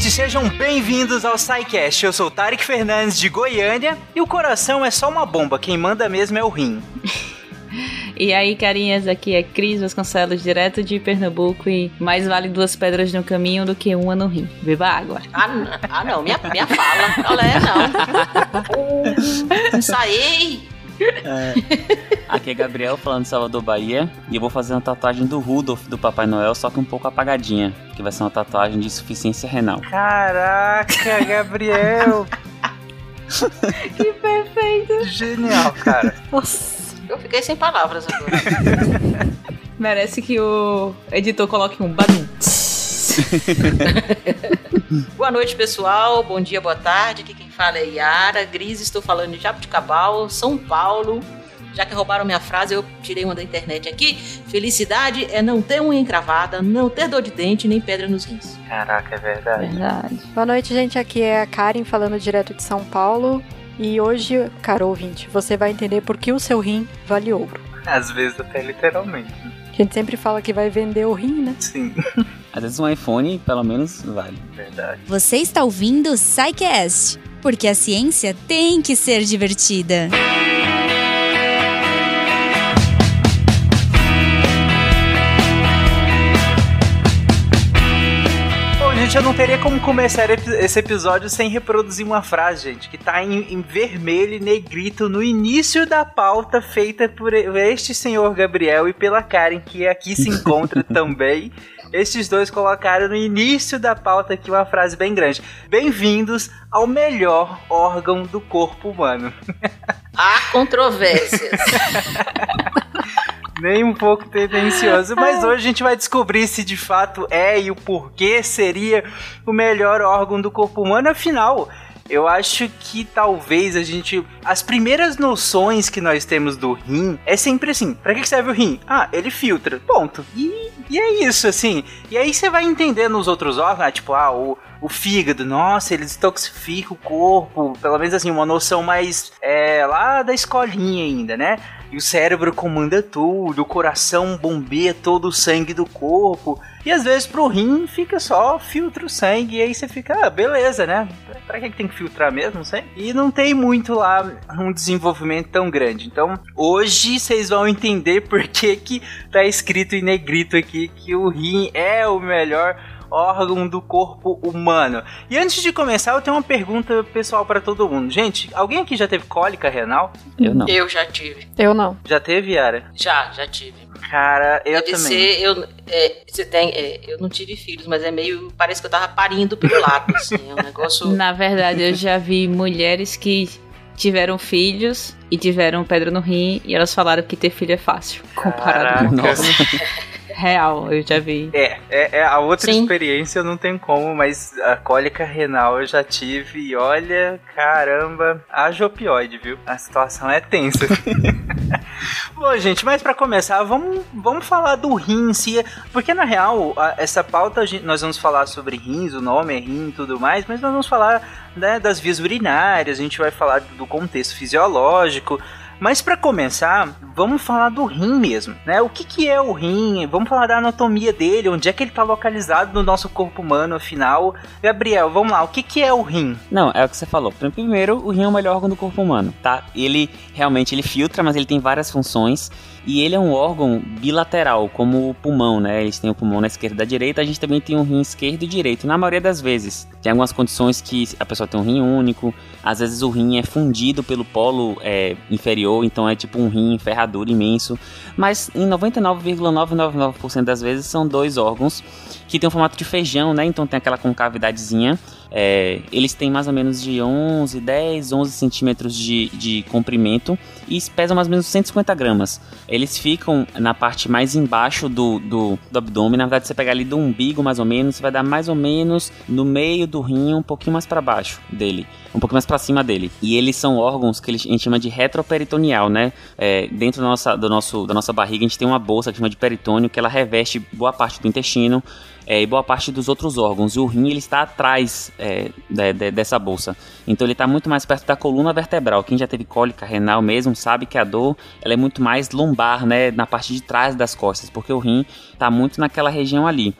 ouvintes, sejam bem-vindos ao SciCast. Eu sou o Tarek Fernandes de Goiânia e o coração é só uma bomba, quem manda mesmo é o rim. E aí, carinhas, aqui é Cris Vasconcelos, direto de Pernambuco e mais vale duas pedras no caminho do que uma no rim. Beba água. Ah, ah não, minha, minha fala. Olé, não. Saí. É. Aqui é Gabriel falando de Salvador, Bahia. E eu vou fazer uma tatuagem do Rudolph do Papai Noel, só que um pouco apagadinha. Que vai ser uma tatuagem de insuficiência renal. Caraca, Gabriel! que perfeito! Genial, cara. Nossa. Eu fiquei sem palavras agora. Merece que o editor coloque um badum. boa noite, pessoal. Bom dia, boa tarde. Aqui quem fala é Yara Gris. Estou falando de Jabuticabal, São Paulo. Já que roubaram minha frase, eu tirei uma da internet aqui. Felicidade é não ter unha encravada, não ter dor de dente, nem pedra nos rins. Caraca, é verdade. Verdade. Boa noite, gente. Aqui é a Karen falando direto de São Paulo. E hoje, caro ouvinte, você vai entender por que o seu rim vale ouro. Às vezes até literalmente. A gente sempre fala que vai vender o rim, né? Sim, Às vezes um iPhone, pelo menos, vale. verdade. Você está ouvindo o SciCast, porque a ciência tem que ser divertida. Bom, gente, eu não teria como começar esse episódio sem reproduzir uma frase, gente, que tá em, em vermelho e negrito no início da pauta feita por este senhor Gabriel e pela Karen, que aqui se encontra também. Estes dois colocaram no início da pauta aqui uma frase bem grande. Bem-vindos ao melhor órgão do corpo humano. Há controvérsias. Nem um pouco tendencioso, mas hoje a gente vai descobrir se de fato é e o porquê seria o melhor órgão do corpo humano. Afinal, eu acho que talvez a gente. As primeiras noções que nós temos do rim é sempre assim: pra que serve o rim? Ah, ele filtra. Ponto. E, e é isso, assim. E aí você vai entender nos outros órgãos, ah, tipo, ah, o. O fígado, nossa, ele detoxifica o corpo, pelo menos assim, uma noção mais é, lá da escolinha ainda, né? E o cérebro comanda tudo, o coração bombeia todo o sangue do corpo. E às vezes pro rim fica só filtra o sangue. E aí você fica, ah, beleza, né? Pra que que tem que filtrar mesmo, não sei? E não tem muito lá um desenvolvimento tão grande. Então, hoje vocês vão entender por que que tá escrito em negrito aqui que o rim é o melhor órgão do corpo humano. E antes de começar, eu tenho uma pergunta pessoal pra todo mundo. Gente, alguém aqui já teve cólica renal? Eu não. Eu já tive. Eu não. Já teve, Yara? Já, já tive. Cara, eu Deve também. ser, eu, é, você tem, é, eu não tive filhos, mas é meio, parece que eu tava parindo pelo lado, assim, é um negócio... Na verdade, eu já vi mulheres que tiveram filhos e tiveram pedra no rim e elas falaram que ter filho é fácil. Comparado com Nossa. real, eu já vi. É, é, é a outra Sim. experiência eu não tenho como, mas a cólica renal eu já tive e olha, caramba, haja opioide, viu? A situação é tensa. Bom, gente, mas pra começar, vamos, vamos falar do rim em si, porque na real, a- essa pauta a gente- nós vamos falar sobre rins, o nome é rim e tudo mais, mas nós vamos falar né, das vias urinárias, a gente vai falar do contexto fisiológico, mas pra começar, vamos falar do rim mesmo, né? O que, que é o rim? Vamos falar da anatomia dele, onde é que ele tá localizado no nosso corpo humano, afinal. Gabriel, vamos lá, o que, que é o rim? Não, é o que você falou. Primeiro, o rim é o melhor órgão do corpo humano, tá? Ele realmente ele filtra, mas ele tem várias funções. E ele é um órgão bilateral, como o pulmão, né? Eles têm o pulmão na esquerda e da direita, a gente também tem um rim esquerdo e direito, na maioria das vezes. Tem algumas condições que a pessoa tem um rim único, às vezes o rim é fundido pelo polo é, inferior, então é tipo um rim ferradura imenso. Mas em 99,999% das vezes são dois órgãos que tem o formato de feijão, né? Então tem aquela concavidadezinha. É, eles têm mais ou menos de 11, 10, 11 centímetros de, de comprimento e pesam mais ou menos 150 gramas. Eles ficam na parte mais embaixo do, do, do abdômen. Na verdade, você pegar ali do umbigo, mais ou menos, você vai dar mais ou menos no meio do rim, um pouquinho mais para baixo dele, um pouquinho mais para cima dele. E eles são órgãos que a gente chama de retroperitoneal, né? É, dentro da nossa, do nosso, da nossa barriga, a gente tem uma bolsa que chama de peritônio, que ela reveste boa parte do intestino é, e boa parte dos outros órgãos. E o rim ele está atrás é, de- de- dessa bolsa. Então ele está muito mais perto da coluna vertebral. Quem já teve cólica renal mesmo sabe que a dor ela é muito mais lombar, né, na parte de trás das costas, porque o rim está muito naquela região ali.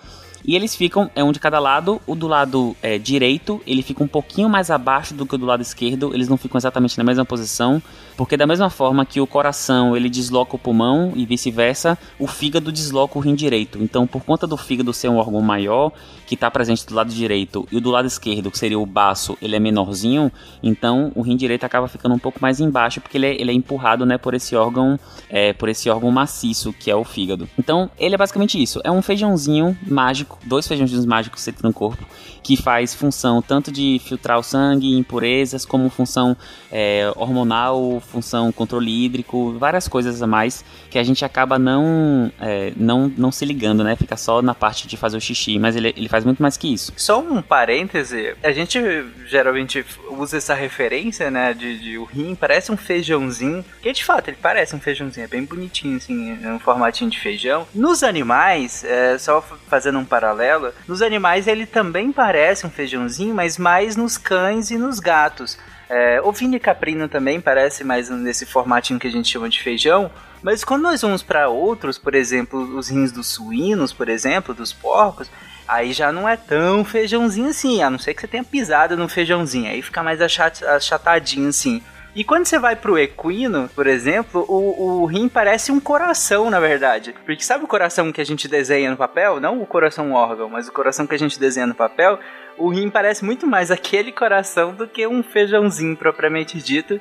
E eles ficam, é um de cada lado. O do lado é, direito, ele fica um pouquinho mais abaixo do que o do lado esquerdo. Eles não ficam exatamente na mesma posição. Porque da mesma forma que o coração ele desloca o pulmão e vice-versa, o fígado desloca o rim direito. Então, por conta do fígado ser um órgão maior, que está presente do lado direito, e do lado esquerdo, que seria o baço, ele é menorzinho, então o rim direito acaba ficando um pouco mais embaixo, porque ele é, ele é empurrado né, por esse órgão é, por esse órgão maciço, que é o fígado. Então, ele é basicamente isso. É um feijãozinho mágico, dois feijãozinhos mágicos que no corpo, que faz função tanto de filtrar o sangue, impurezas, como função é, hormonal, função controle hídrico, várias coisas a mais que a gente acaba não, é, não, não se ligando, né? Fica só na parte de fazer o xixi, mas ele, ele faz muito mais que isso. Só um parêntese, a gente geralmente usa essa referência, né, de, de o rim parece um feijãozinho, que de fato ele parece um feijãozinho, é bem bonitinho, assim, é um formatinho de feijão. Nos animais, é, só fazendo um paralelo, nos animais ele também parece um feijãozinho, mas mais nos cães e nos gatos. É, ovinho e caprino também parece mais nesse formatinho que a gente chama de feijão, mas quando nós vamos para outros, por exemplo, os rins dos suínos, por exemplo, dos porcos, aí já não é tão feijãozinho assim, a não ser que você tenha pisado no feijãozinho, aí fica mais achat, achatadinho assim. E quando você vai pro equino, por exemplo, o, o rim parece um coração, na verdade. Porque sabe o coração que a gente desenha no papel? Não o coração órgão, mas o coração que a gente desenha no papel o rim parece muito mais aquele coração do que um feijãozinho propriamente dito.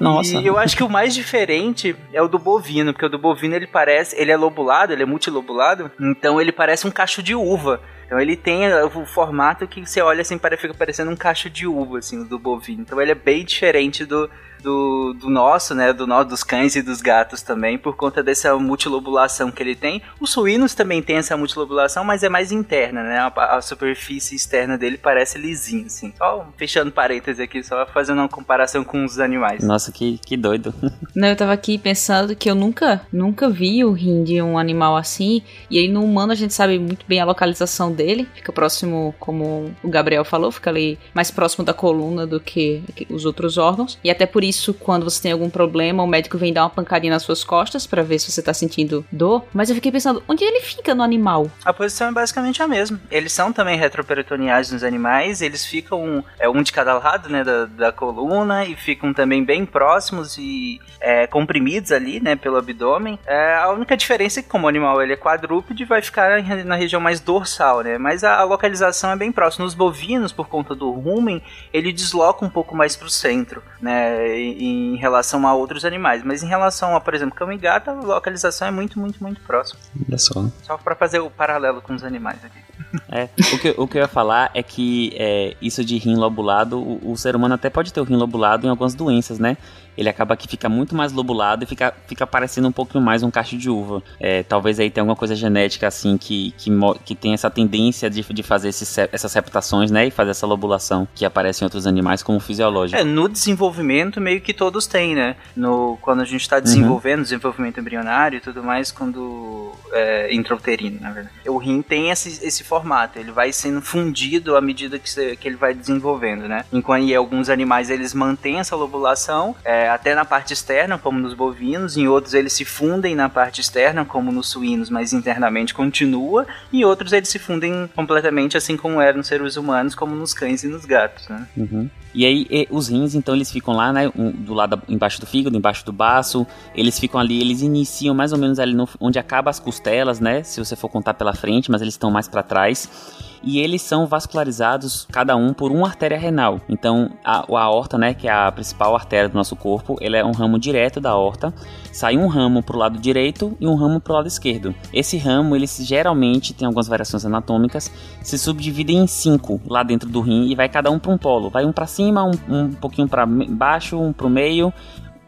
Nossa. E eu acho que o mais diferente é o do bovino, porque o do bovino ele parece, ele é lobulado, ele é multilobulado, então ele parece um cacho de uva. Então ele tem o formato que você olha assim, fica parecendo um cacho de uva, assim, o do bovino. Então ele é bem diferente do, do, do nosso, né? Do nosso, dos cães e dos gatos também, por conta dessa multilobulação que ele tem. Os suínos também tem essa multilobulação, mas é mais interna, né? A, a superfície externa dele parece lisinho, assim. Só fechando parênteses aqui, só fazendo uma comparação com os animais. Nossa, que, que doido. Não, eu tava aqui pensando que eu nunca, nunca vi o rim de um animal assim. E aí no humano a gente sabe muito bem a localização dele. Fica próximo, como o Gabriel falou, fica ali mais próximo da coluna do que os outros órgãos. E até por isso quando você tem algum problema, o médico vem dar uma pancadinha nas suas costas para ver se você tá sentindo dor. Mas eu fiquei pensando, onde ele fica no animal? A posição é basicamente a mesma. Eles são também retroperitoneais nos animais, eles ficam é, um de cada lado, né, da, da coluna e ficam também bem próximos e é, comprimidos ali, né, pelo abdômen. É, a única diferença é que como o animal ele é quadrúpede, vai ficar na região mais dorsal, né, mas a, a localização é bem próxima. Nos bovinos, por conta do rumen, ele desloca um pouco mais para o centro, né, em relação a outros animais. Mas em relação a, por exemplo, cão e gato, a localização é muito, muito, muito próxima. Olha só. Só para fazer o paralelo com os animais aqui. É, o que, o que eu ia falar é que é, isso de rim lobulado, o, o, ser humano até pode ter o rim lobulado em algumas doenças, né? Ele acaba que fica muito mais lobulado e fica, fica parecendo um pouquinho mais um cacho de uva. É, talvez aí tenha alguma coisa genética assim que, que, que tem essa tendência de, de fazer esses, essas reputações, né? E fazer essa lobulação que aparece em outros animais como fisiológico. É, no desenvolvimento meio que todos têm, né? No, quando a gente está desenvolvendo, uhum. desenvolvimento embrionário e tudo mais, quando é, intrauterino, na verdade. O rim tem esse, esse formato, ele vai sendo fundido à medida que, que ele vai desenvolvendo, né? Enquanto em alguns animais eles mantêm essa lobulação, é, até na parte externa, como nos bovinos, em outros eles se fundem na parte externa, como nos suínos, mas internamente continua, e outros eles se fundem completamente, assim como eram nos seres humanos, como nos cães e nos gatos, né? Uhum. E aí e, os rins, então, eles ficam lá, né, um, do lado embaixo do fígado, embaixo do baço, eles ficam ali, eles iniciam mais ou menos ali no, onde acaba as costelas, né, se você for contar pela frente, mas eles estão mais para trás e eles são vascularizados cada um por uma artéria renal. Então, a, a aorta, né, que é a principal artéria do nosso corpo, ele é um ramo direto da aorta. Sai um ramo para o lado direito e um ramo para o lado esquerdo. Esse ramo, eles geralmente tem algumas variações anatômicas, se subdividem em cinco lá dentro do rim e vai cada um para um polo. Vai um para cima, um, um pouquinho para baixo, um para o meio,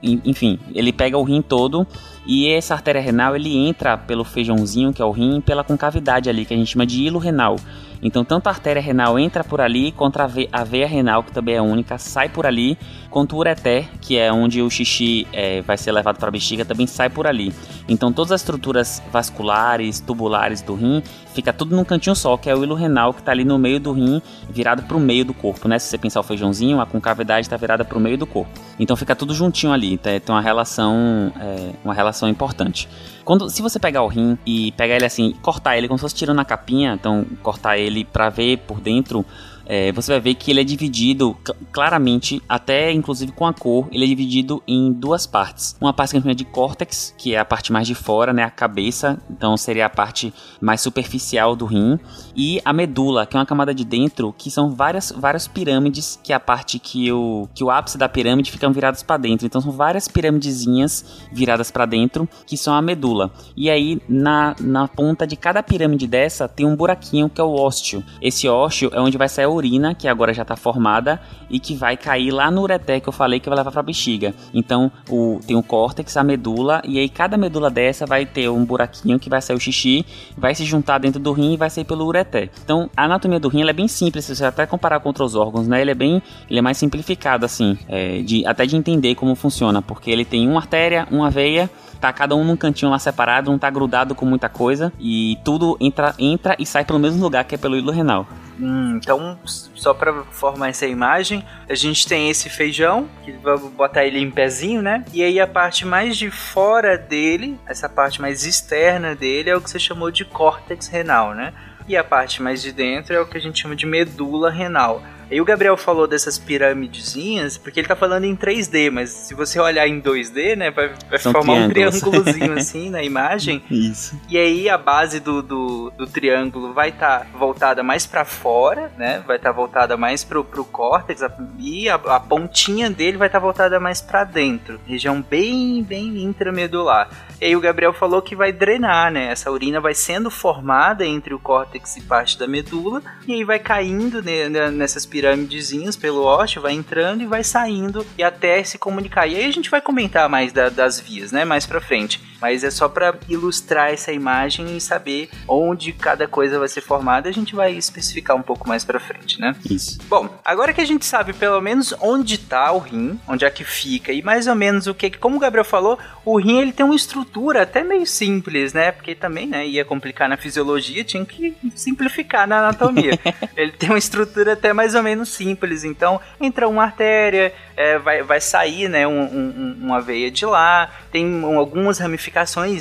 enfim, ele pega o rim todo e essa artéria renal ele entra pelo feijãozinho que é o rim, pela concavidade ali que a gente chama de hilo renal. Então, tanto a artéria renal entra por ali, veia, a veia renal, que também é única, sai por ali, quanto o ureter, que é onde o xixi é, vai ser levado para a bexiga, também sai por ali. Então, todas as estruturas vasculares, tubulares do rim, fica tudo num cantinho só, que é o hilo renal, que está ali no meio do rim, virado para o meio do corpo, né? Se você pensar o feijãozinho, a concavidade está virada para o meio do corpo. Então fica tudo juntinho ali, tá? tem uma relação, é, uma relação importante. Quando, se você pegar o rim e pegar ele assim, cortar ele como se fosse tirando a capinha, então cortar ele para ver por dentro, é, você vai ver que ele é dividido claramente, até inclusive com a cor, ele é dividido em duas partes. Uma parte que a gente chama de córtex, que é a parte mais de fora, né, a cabeça, então seria a parte mais superficial do rim, e a medula, que é uma camada de dentro, que são várias, várias pirâmides, que é a parte que o, que o ápice da pirâmide ficam virados para dentro. Então são várias piramidezinhas viradas para dentro, que são a medula. E aí na, na ponta de cada pirâmide dessa tem um buraquinho que é o ósteo. Esse ósteo é onde vai sair o urina, que agora já está formada, e que vai cair lá no ureté que eu falei que vai levar para a bexiga. Então, o, tem o córtex, a medula, e aí cada medula dessa vai ter um buraquinho que vai sair o xixi, vai se juntar dentro do rim e vai sair pelo ureté. Então, a anatomia do rim é bem simples, se você até comparar com outros órgãos, né? Ele é bem, ele é mais simplificado assim, é, de, até de entender como funciona, porque ele tem uma artéria, uma veia, tá cada um num cantinho lá separado, não tá grudado com muita coisa e tudo entra, entra e sai pelo mesmo lugar que é pelo hilo renal. Hum, então, só para formar essa imagem, a gente tem esse feijão, que vamos botar ele em pezinho, né? E aí a parte mais de fora dele, essa parte mais externa dele, é o que você chamou de córtex renal, né? E a parte mais de dentro é o que a gente chama de medula renal. E o Gabriel falou dessas piramidezinhas, porque ele tá falando em 3D, mas se você olhar em 2D, né, vai, vai formar um triângulozinho assim na imagem. Isso. E aí a base do, do, do triângulo vai estar tá voltada mais para fora, né, vai estar tá voltada mais pro, pro córtex, e a, a pontinha dele vai estar tá voltada mais para dentro, região bem, bem intramedular. E aí o Gabriel falou que vai drenar, né, essa urina vai sendo formada entre o córtex e parte da medula, e aí vai caindo né, nessas piramidezinhas piramidezinhas pelo ósseo, vai entrando e vai saindo e até se comunicar. E aí a gente vai comentar mais da, das vias, né, mais pra frente. Mas é só para ilustrar essa imagem e saber onde cada coisa vai ser formada, a gente vai especificar um pouco mais para frente, né? Isso. Bom, agora que a gente sabe pelo menos onde tá o rim, onde é que fica e mais ou menos o que, como o Gabriel falou, o rim ele tem uma estrutura até meio simples, né? Porque também, né, ia complicar na fisiologia, tinha que simplificar na anatomia. ele tem uma estrutura até mais ou menos simples, então entra uma artéria, é, vai, vai sair, né, um, um, uma veia de lá, tem algumas ramificações,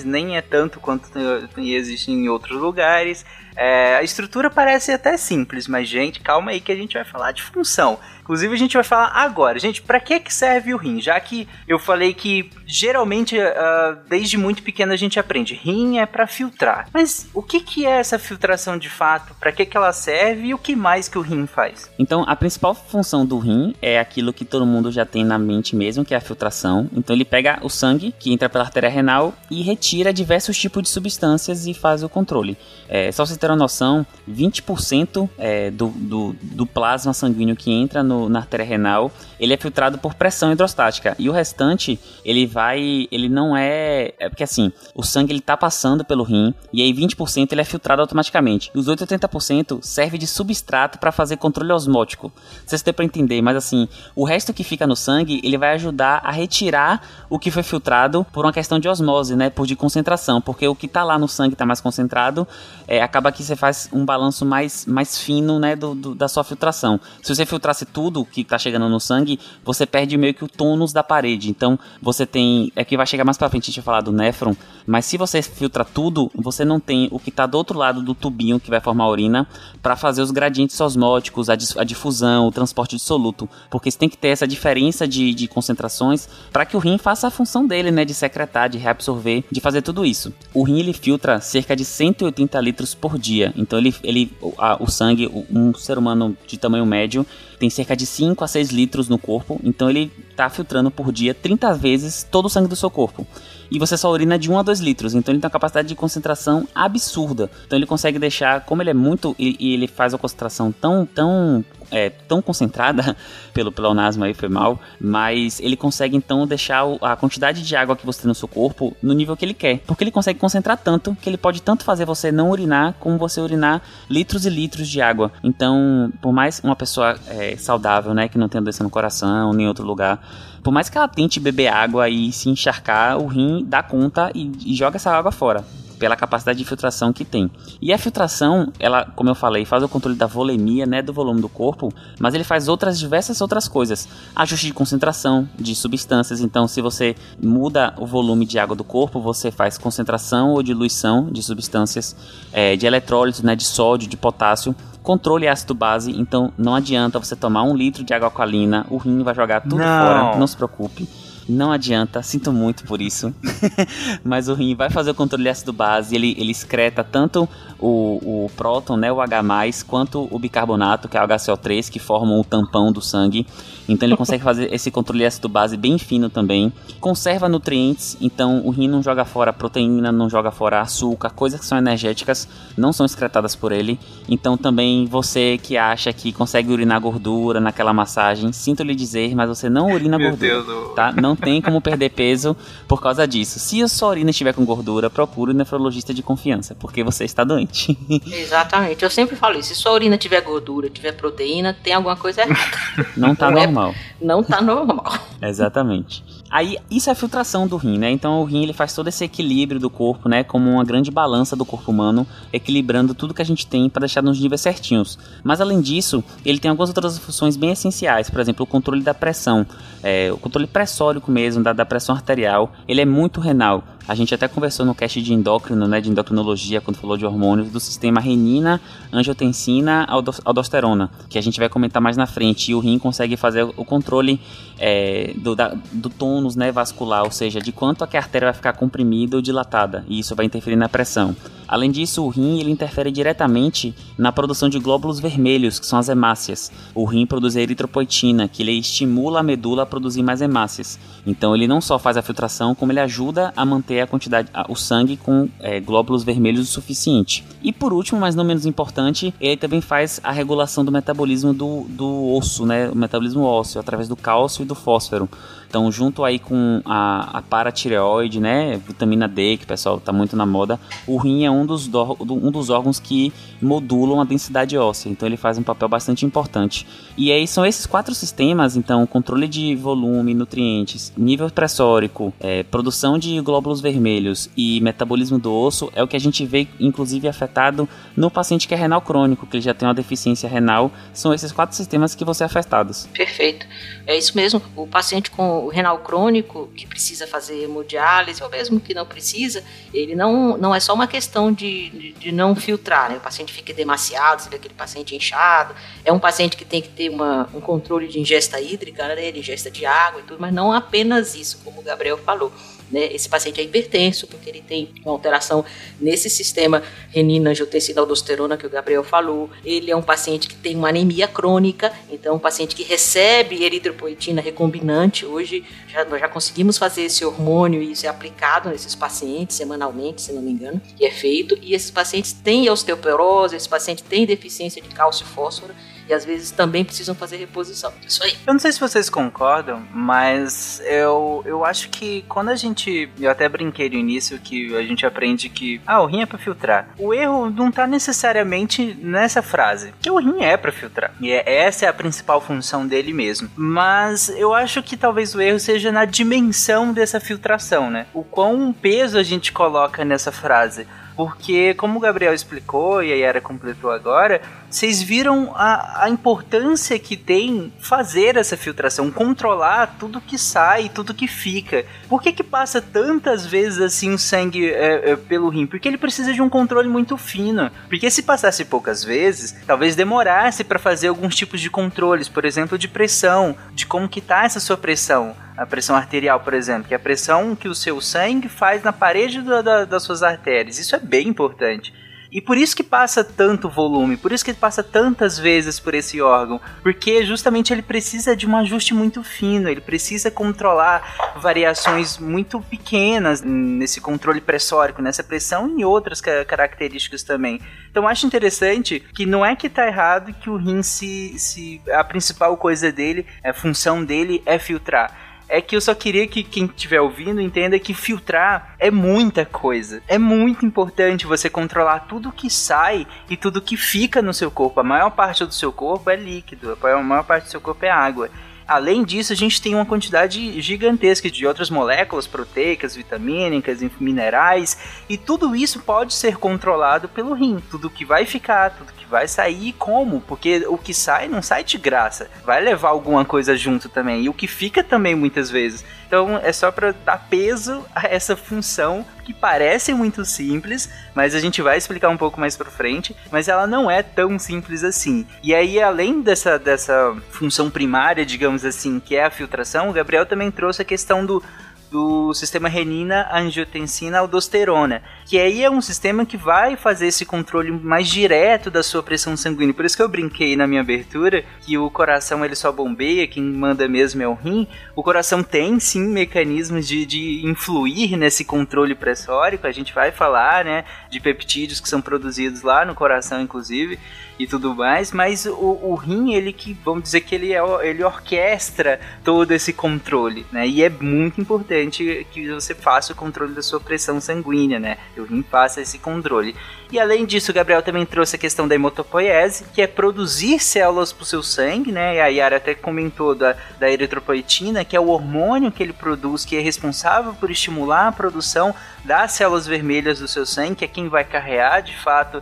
nem é tanto quanto existe em outros lugares. É, a estrutura parece até simples, mas gente, calma aí que a gente vai falar de função. Inclusive a gente vai falar agora, gente, para que que serve o rim? Já que eu falei que geralmente uh, desde muito pequeno a gente aprende, rim é para filtrar. Mas o que que é essa filtração de fato? Para que que ela serve e o que mais que o rim faz? Então a principal função do rim é aquilo que todo mundo já tem na mente mesmo, que é a filtração. Então ele pega o sangue que entra pela artéria renal e retira diversos tipos de substâncias e faz o controle. É, só você ter uma noção, 20% é, do, do, do plasma sanguíneo que entra no na artéria renal, ele é filtrado por pressão hidrostática. E o restante, ele vai, ele não é, é porque assim, o sangue ele tá passando pelo rim e aí 20% ele é filtrado automaticamente. E os outros 80% serve de substrato para fazer controle osmótico. Não sei se deu para entender, mas assim, o resto que fica no sangue, ele vai ajudar a retirar o que foi filtrado por uma questão de osmose, né, por de concentração, porque o que tá lá no sangue tá mais concentrado, é, acaba que você faz um balanço mais, mais fino, né, do, do da sua filtração. Se você filtrasse tudo tudo que tá chegando no sangue, você perde meio que o tônus da parede. Então, você tem. É que vai chegar mais pra frente, a gente vai falar do néfron. Mas se você filtra tudo, você não tem o que tá do outro lado do tubinho que vai formar a urina para fazer os gradientes osmóticos, a, a, difusão, o transporte de soluto. Porque você tem que ter essa diferença de, de concentrações para que o rim faça a função dele, né? De secretar, de reabsorver, de fazer tudo isso. O rim ele filtra cerca de 180 litros por dia. Então, ele, ele a, o sangue, um ser humano de tamanho médio, tem cerca de 5 a 6 litros no corpo, então ele está filtrando por dia 30 vezes todo o sangue do seu corpo. E você só urina de 1 a 2 litros, então ele tem uma capacidade de concentração absurda. Então ele consegue deixar, como ele é muito, e, ele faz a concentração tão, tão é, tão concentrada pelo pleonasmo aí foi mal, mas ele consegue então deixar a quantidade de água que você tem no seu corpo no nível que ele quer, porque ele consegue concentrar tanto que ele pode tanto fazer você não urinar como você urinar litros e litros de água. Então, por mais uma pessoa é, saudável, né, que não tenha doença no coração nem em outro lugar, por mais que ela tente beber água e se encharcar, o rim dá conta e, e joga essa água fora. Pela capacidade de filtração que tem. E a filtração, ela, como eu falei, faz o controle da volemia, né, do volume do corpo, mas ele faz outras diversas outras coisas. Ajuste de concentração de substâncias, então se você muda o volume de água do corpo, você faz concentração ou diluição de substâncias, é, de eletrólitos, né, de sódio, de potássio, controle ácido base, então não adianta você tomar um litro de água alcalina, o rim vai jogar tudo Não. fora, não se preocupe. Não adianta, sinto muito por isso. Mas o rim vai fazer o controle ácido base, ele, ele excreta tanto o, o próton, né, o H+, quanto o bicarbonato, que é o HCO3, que formam o tampão do sangue. Então ele consegue fazer esse controle de ácido base bem fino também. Conserva nutrientes, então o rim não joga fora proteína, não joga fora açúcar, coisas que são energéticas não são excretadas por ele. Então também você que acha que consegue urinar gordura naquela massagem, sinto lhe dizer, mas você não urina Meu gordura. Deus, Tá? Não tem como perder peso por causa disso. Se a sua urina estiver com gordura, procure um nefrologista de confiança, porque você está doente. Exatamente. Eu sempre falo isso. Se sua urina tiver gordura, tiver proteína, tem alguma coisa errada. Não tá Não é- normal. Não tá normal. Exatamente. Aí, isso é a filtração do rim, né? Então, o rim ele faz todo esse equilíbrio do corpo, né? Como uma grande balança do corpo humano, equilibrando tudo que a gente tem para deixar nos níveis certinhos. Mas, além disso, ele tem algumas outras funções bem essenciais. Por exemplo, o controle da pressão, é, o controle pressórico mesmo, da, da pressão arterial. Ele é muito renal. A gente até conversou no cast de endócrino, né? De endocrinologia, quando falou de hormônios, do sistema renina, angiotensina, aldo- aldosterona, que a gente vai comentar mais na frente. E o rim consegue fazer o controle é, do, da- do tônus né, vascular, ou seja, de quanto a que a artéria vai ficar comprimida ou dilatada, e isso vai interferir na pressão. Além disso, o rim ele interfere diretamente na produção de glóbulos vermelhos, que são as hemácias. O rim produz eritropoetina, que ele estimula a medula a produzir mais hemácias. Então ele não só faz a filtração, como ele ajuda a manter a quantidade, a- o sangue com é, glóbulos vermelhos o suficiente. E por último, mas não menos importante, ele também faz a regulação do metabolismo do, do osso, né? O metabolismo ósseo, através do cálcio e do fósforo. Então, junto aí com a, a paratireoide, né, vitamina D, que o pessoal tá muito na moda, o rim é um dos, do- um dos órgãos que modulam a densidade óssea. Então, ele faz um papel bastante importante. E aí são esses quatro sistemas, então, controle de volume, nutrientes, nível pressórico, é, produção de glóbulos vermelhos e metabolismo do osso, é o que a gente vê, inclusive, afetado no paciente que é renal crônico, que ele já tem uma deficiência renal. São esses quatro sistemas que vão ser afetados. Perfeito. É isso mesmo. O paciente com o renal crônico, que precisa fazer hemodiálise, ou mesmo que não precisa, ele não, não é só uma questão de, de, de não filtrar, né? O paciente fica demasiado, você vê aquele paciente inchado. É um paciente que tem que ter uma, um controle de ingesta hídrica, né? De ingesta de água e tudo, mas não apenas isso, como o Gabriel falou. Né? Esse paciente é hipertenso, porque ele tem uma alteração nesse sistema renina, angiotensina, aldosterona que o Gabriel falou. Ele é um paciente que tem uma anemia crônica, então um paciente que recebe eritropoetina recombinante. Hoje já, nós já conseguimos fazer esse hormônio e isso é aplicado nesses pacientes semanalmente, se não me engano, e é feito. E esses pacientes têm osteoporose, esses pacientes têm deficiência de cálcio e fósforo e às vezes também precisam fazer reposição. Isso aí. Eu não sei se vocês concordam, mas eu, eu acho que quando a gente. Eu até brinquei no início que a gente aprende que. Ah, o rim é pra filtrar. O erro não tá necessariamente nessa frase. Que o rim é pra filtrar. E é, essa é a principal função dele mesmo. Mas eu acho que talvez o erro seja na dimensão dessa filtração, né? O quão peso a gente coloca nessa frase. Porque, como o Gabriel explicou e a Yara completou agora, vocês viram a, a importância que tem fazer essa filtração, controlar tudo que sai, tudo que fica. Por que, que passa tantas vezes assim o sangue é, é, pelo rim? Porque ele precisa de um controle muito fino. Porque se passasse poucas vezes, talvez demorasse para fazer alguns tipos de controles, por exemplo, de pressão, de como que tá essa sua pressão a pressão arterial, por exemplo, que é a pressão que o seu sangue faz na parede da, da, das suas artérias. Isso é bem importante. E por isso que passa tanto volume, por isso que ele passa tantas vezes por esse órgão, porque justamente ele precisa de um ajuste muito fino, ele precisa controlar variações muito pequenas nesse controle pressórico, nessa pressão e outras ca características também. Então acho interessante que não é que tá errado que o rim se, se a principal coisa dele, a função dele é filtrar é que eu só queria que quem estiver ouvindo entenda que filtrar é muita coisa. É muito importante você controlar tudo que sai e tudo que fica no seu corpo. A maior parte do seu corpo é líquido, a maior parte do seu corpo é água. Além disso, a gente tem uma quantidade gigantesca de outras moléculas proteicas, vitamínicas, minerais, e tudo isso pode ser controlado pelo rim. Tudo que vai ficar, tudo que vai sair, como? Porque o que sai não sai de graça, vai levar alguma coisa junto também, e o que fica também muitas vezes. Então é só para dar peso a essa função que parece muito simples, mas a gente vai explicar um pouco mais para frente, mas ela não é tão simples assim. E aí além dessa dessa função primária, digamos assim, que é a filtração, o Gabriel também trouxe a questão do do sistema renina, angiotensina, aldosterona, que aí é um sistema que vai fazer esse controle mais direto da sua pressão sanguínea. Por isso que eu brinquei na minha abertura que o coração ele só bombeia, quem manda mesmo é o rim. O coração tem sim mecanismos de, de influir nesse controle pressórico. A gente vai falar, né, de peptídeos que são produzidos lá no coração, inclusive e tudo mais, mas o, o rim, ele que, vamos dizer que ele, é, ele orquestra todo esse controle, né? E é muito importante que você faça o controle da sua pressão sanguínea, né? O rim faça esse controle. E além disso, o Gabriel também trouxe a questão da hematopoiese, que é produzir células para o seu sangue, né? E a Yara até comentou da, da eritropoetina, que é o hormônio que ele produz, que é responsável por estimular a produção das células vermelhas do seu sangue, que é quem vai carregar, de fato,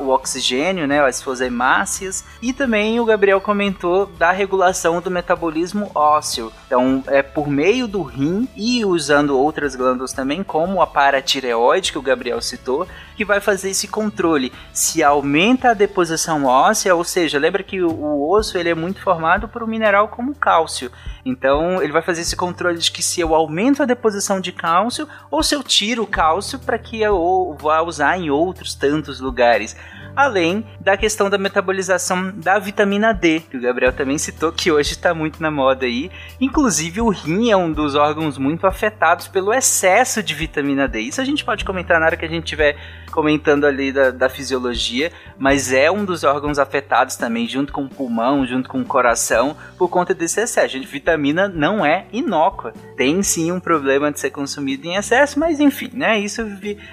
o oxigênio, né, as suas hemácias, e também o Gabriel comentou da regulação do metabolismo ósseo. Então, é por meio do rim e usando outras glândulas também, como a paratireoide que o Gabriel citou, que vai fazer esse controle. Se aumenta a deposição óssea, ou seja, lembra que o, o osso ele é muito formado por um mineral como cálcio. Então ele vai fazer esse controle de que se eu aumento a deposição de cálcio ou se eu tiro o cálcio para que eu vá usar em outros tantos lugares guys além da questão da metabolização da vitamina D, que o Gabriel também citou que hoje está muito na moda aí. Inclusive o rim é um dos órgãos muito afetados pelo excesso de vitamina D. Isso a gente pode comentar na hora que a gente estiver comentando ali da, da fisiologia, mas é um dos órgãos afetados também, junto com o pulmão, junto com o coração, por conta desse excesso. Gente, vitamina não é inócua. Tem sim um problema de ser consumido em excesso, mas enfim, né? Isso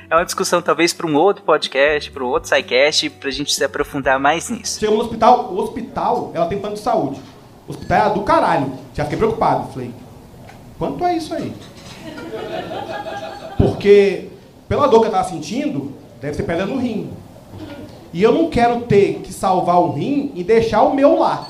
é uma discussão talvez para um outro podcast, para um outro sidecast, pra gente se aprofundar mais nisso. Chegou no hospital, o hospital, ela tem plano de saúde. O hospital é do caralho. Já fiquei preocupado. Falei, quanto é isso aí? Porque, pela dor que eu tava sentindo, deve ser pedra no rim. E eu não quero ter que salvar o rim e deixar o meu lá.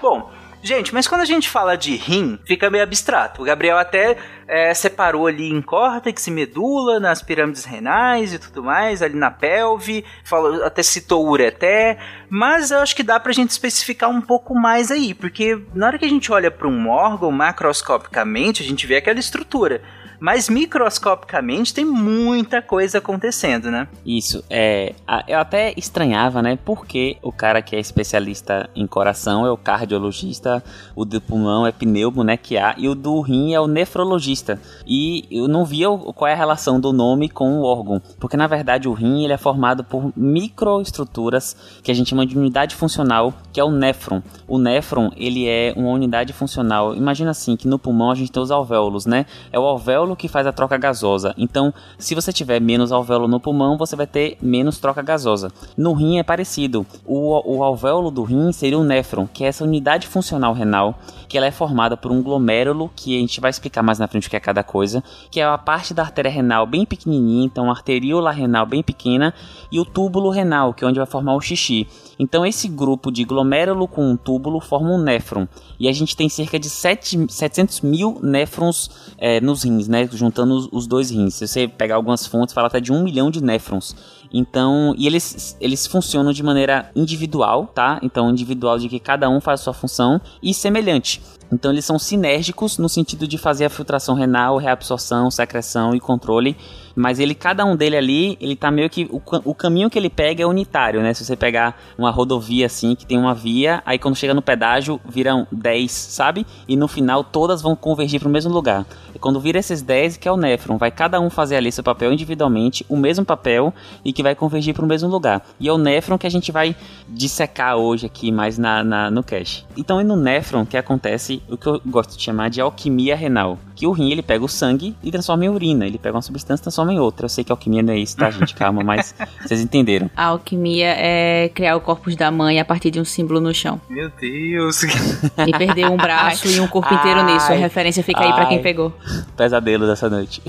Bom, Gente, mas quando a gente fala de rim, fica meio abstrato. O Gabriel até é, separou ali em córtex e medula, nas pirâmides renais e tudo mais, ali na pelve, falou, até citou o ureté, mas eu acho que dá pra gente especificar um pouco mais aí, porque na hora que a gente olha para um órgão macroscopicamente, a gente vê aquela estrutura mas microscopicamente tem muita coisa acontecendo, né? Isso, é. Eu até estranhava, né? Porque o cara que é especialista em coração é o cardiologista, o do pulmão é pneumo, né? Que há, e o do rim é o nefrologista. E eu não via qual é a relação do nome com o órgão, porque na verdade o rim ele é formado por microestruturas que a gente chama de unidade funcional, que é o néfron. O néfron ele é uma unidade funcional. Imagina assim que no pulmão a gente tem os alvéolos, né? É o alvéolo alvéolo que faz a troca gasosa. Então, se você tiver menos alvéolo no pulmão, você vai ter menos troca gasosa. No rim é parecido. O, o alvéolo do rim seria o néfron, que é essa unidade funcional renal, que ela é formada por um glomérulo, que a gente vai explicar mais na frente o que é cada coisa, que é a parte da artéria renal bem pequenininha, então a arteríola renal bem pequena, e o túbulo renal, que é onde vai formar o xixi. Então esse grupo de glomérulo com um túbulo forma um néfron. E a gente tem cerca de 7, 700 mil néfrons é, nos rins, né? Juntando os, os, dois rins. Se você pegar algumas fontes, fala até de um milhão de néfrons. Então, e eles, eles funcionam de maneira individual, tá? Então, individual de que cada um faz a sua função e semelhante. Então eles são sinérgicos no sentido de fazer a filtração renal, reabsorção, secreção e controle mas ele, cada um dele ali, ele tá meio que. O, o caminho que ele pega é unitário, né? Se você pegar uma rodovia assim, que tem uma via, aí quando chega no pedágio, viram 10, sabe? E no final todas vão convergir para o mesmo lugar. E quando vira esses 10, que é o néfron, vai cada um fazer ali seu papel individualmente, o mesmo papel, e que vai convergir para o mesmo lugar. E é o néfron que a gente vai dissecar hoje aqui mais na, na no cache. Então é no néfron que acontece o que eu gosto de chamar de alquimia renal. Que o rim ele pega o sangue e transforma em urina. Ele pega uma substância e transforma em outra. Eu sei que alquimia não é isso, tá, gente? Calma, mas vocês entenderam. A alquimia é criar o corpus da mãe a partir de um símbolo no chão. Meu Deus. E perder um braço e um corpo inteiro Ai. nisso. A referência fica aí pra quem Ai. pegou. Pesadelo dessa noite.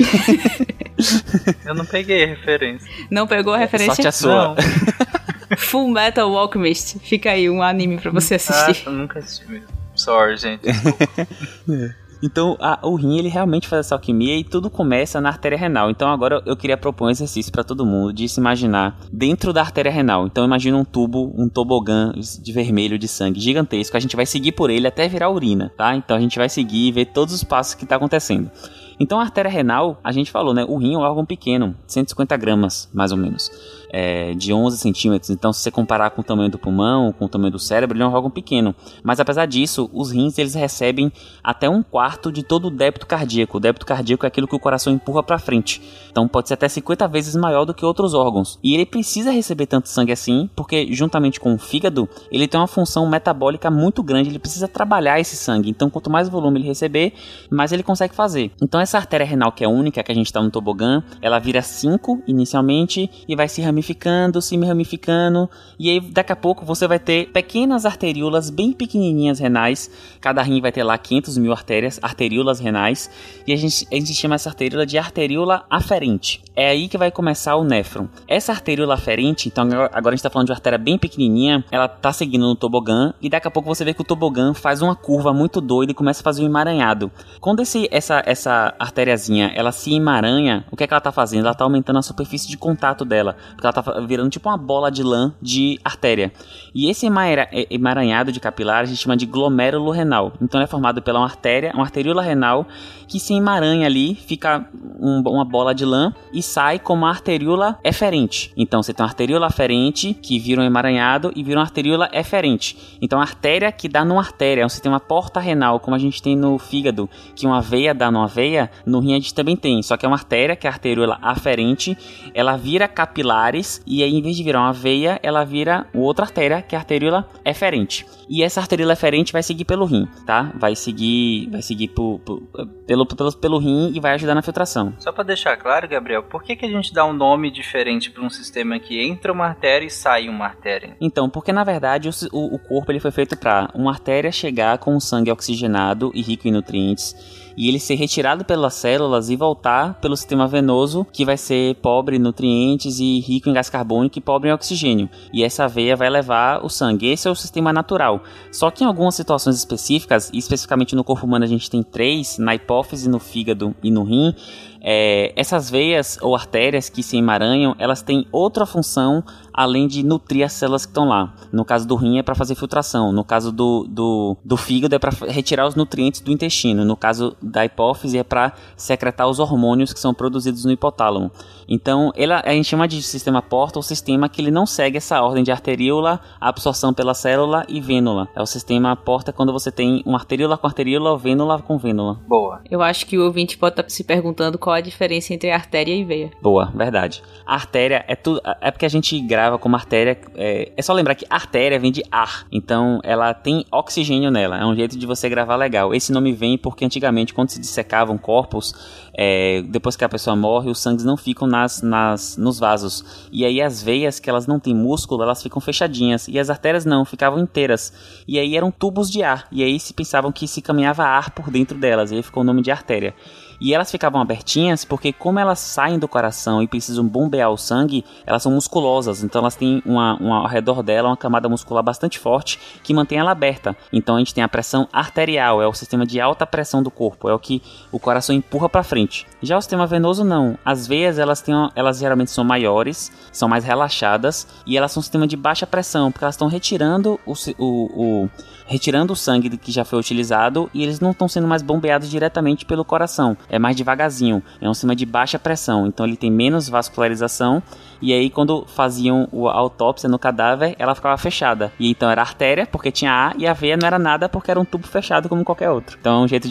Eu não peguei a referência. Não pegou a referência? Sorte a sua. Não. Full Metal Alchemist. Fica aí um anime pra você Ah, assistir. eu nunca assisti mesmo. Sorry, gente. Então, a- o rim ele realmente faz essa alquimia e tudo começa na artéria renal. Então, agora eu queria propor um exercício para todo mundo de se imaginar dentro da artéria renal. Então, imagina um tubo, um tobogã de vermelho de sangue gigantesco. A gente vai seguir por ele até virar urina, tá? Então, a gente vai seguir e ver todos os passos que tá acontecendo. Então, a artéria renal, a gente falou, né? O rim é um órgão pequeno, 150 gramas, mais ou menos, é, de 11 centímetros. Então, se você comparar com o tamanho do pulmão, com o tamanho do cérebro, ele é um órgão pequeno. Mas, apesar disso, os rins, eles recebem até um quarto de todo o débito cardíaco. O débito cardíaco é aquilo que o coração empurra para frente. Então, pode ser até 50 vezes maior do que outros órgãos. E ele precisa receber tanto sangue assim, porque, juntamente com o fígado, ele tem uma função metabólica muito grande. Ele precisa trabalhar esse sangue. Então, quanto mais volume ele receber, mais ele consegue fazer. Então, essa artéria renal, que é única, que a gente está no tobogã, ela vira 5 inicialmente e vai se ramificando, se ramificando. E aí, daqui a pouco, você vai ter pequenas arteríolas bem pequenininhas renais. Cada rim vai ter lá 500 mil artérias, arteríolas renais. E a gente, a gente chama essa arteríola de arteríola aferente. É aí que vai começar o néfron. Essa arteríola aferente, então agora a gente está falando de uma artéria bem pequenininha, ela tá seguindo no tobogã. E daqui a pouco você vê que o tobogã faz uma curva muito doida e começa a fazer um emaranhado. Quando esse, essa, essa artériazinha ela se emaranha, o que é que ela tá fazendo? Ela tá aumentando a superfície de contato dela, porque ela tá virando tipo uma bola de lã de artéria. E esse emaranha- emaranhado de capilar a gente chama de glomérulo renal. Então é formado pela uma artéria, uma arteríola renal que se emaranha ali, fica um- uma bola de lã e sai como uma arteríola eferente. Então você tem uma arteríola aferente que vira um emaranhado e vira uma arteríola eferente. Então a artéria que dá numa artéria, é um sistema porta renal, como a gente tem no fígado, que uma veia dá numa veia, no rim a gente também tem, só que é uma artéria, que é a arteríola aferente, ela vira capilares e aí em vez de virar uma veia, ela vira outra artéria, que é a arteríola eferente. E essa arteríola eferente vai seguir pelo rim, tá? Vai seguir, vai seguir por- por- pelo, pelo, pelo rim e vai ajudar na filtração. Só pra deixar claro, Gabriel, por que, que a gente dá um nome diferente pra um sistema que entra uma artéria e sai uma artéria? Então, porque na verdade o- o corpo ele foi feito para uma artéria chegar com o sangue oxigenado e rico em nutrientes e ele ser retirado pelas células e voltar pelo sistema venoso que vai ser pobre em nutrientes e rico em gás carbônico e pobre em oxigênio. E essa veia vai levar o sangue. Esse é o sistema natural. Só que em algumas situações específicas, e especificamente no corpo humano a gente tem três, na hipófise, no fígado e no rim, é, essas veias ou artérias que se emaranham, elas têm outra função além de nutrir as células que estão lá. No caso do rim é para fazer filtração, no caso do, do, do fígado é para retirar os nutrientes do intestino, no caso da hipófise é para secretar os hormônios que são produzidos no hipotálamo. Então, ela, a gente chama de sistema porta o sistema que ele não segue essa ordem de arteríola, absorção pela célula e vênula. É o sistema porta quando você tem uma arteríola com arteríola ou vênula com vênula. Boa. Eu acho que o ouvinte pode estar se perguntando qual a diferença entre artéria e veia. Boa, verdade. A artéria é tudo. É porque a gente grava como artéria. É, é só lembrar que artéria vem de ar. Então ela tem oxigênio nela. É um jeito de você gravar legal. Esse nome vem porque antigamente, quando se dissecavam corpos, é, depois que a pessoa morre, os sangues não ficam nas, nas, nos vasos. E aí as veias, que elas não têm músculo, elas ficam fechadinhas. E as artérias não, ficavam inteiras. E aí eram tubos de ar. E aí se pensavam que se caminhava ar por dentro delas. E aí ficou o nome de artéria. E elas ficavam abertinhas porque, como elas saem do coração e precisam bombear o sangue, elas são musculosas. Então, elas têm uma, uma, ao redor dela uma camada muscular bastante forte que mantém ela aberta. Então, a gente tem a pressão arterial, é o sistema de alta pressão do corpo, é o que o coração empurra para frente. Já o sistema venoso, não. As veias, elas, têm, elas geralmente são maiores, são mais relaxadas e elas são um sistema de baixa pressão, porque elas estão retirando o, o, o retirando o sangue que já foi utilizado e eles não estão sendo mais bombeados diretamente pelo coração. é mais devagarzinho, é um sistema de baixa pressão, então ele tem menos vascularização e aí, quando faziam a autópsia no cadáver, ela ficava fechada. E então era artéria, porque tinha A, e a veia não era nada, porque era um tubo fechado como qualquer outro. Então é um jeito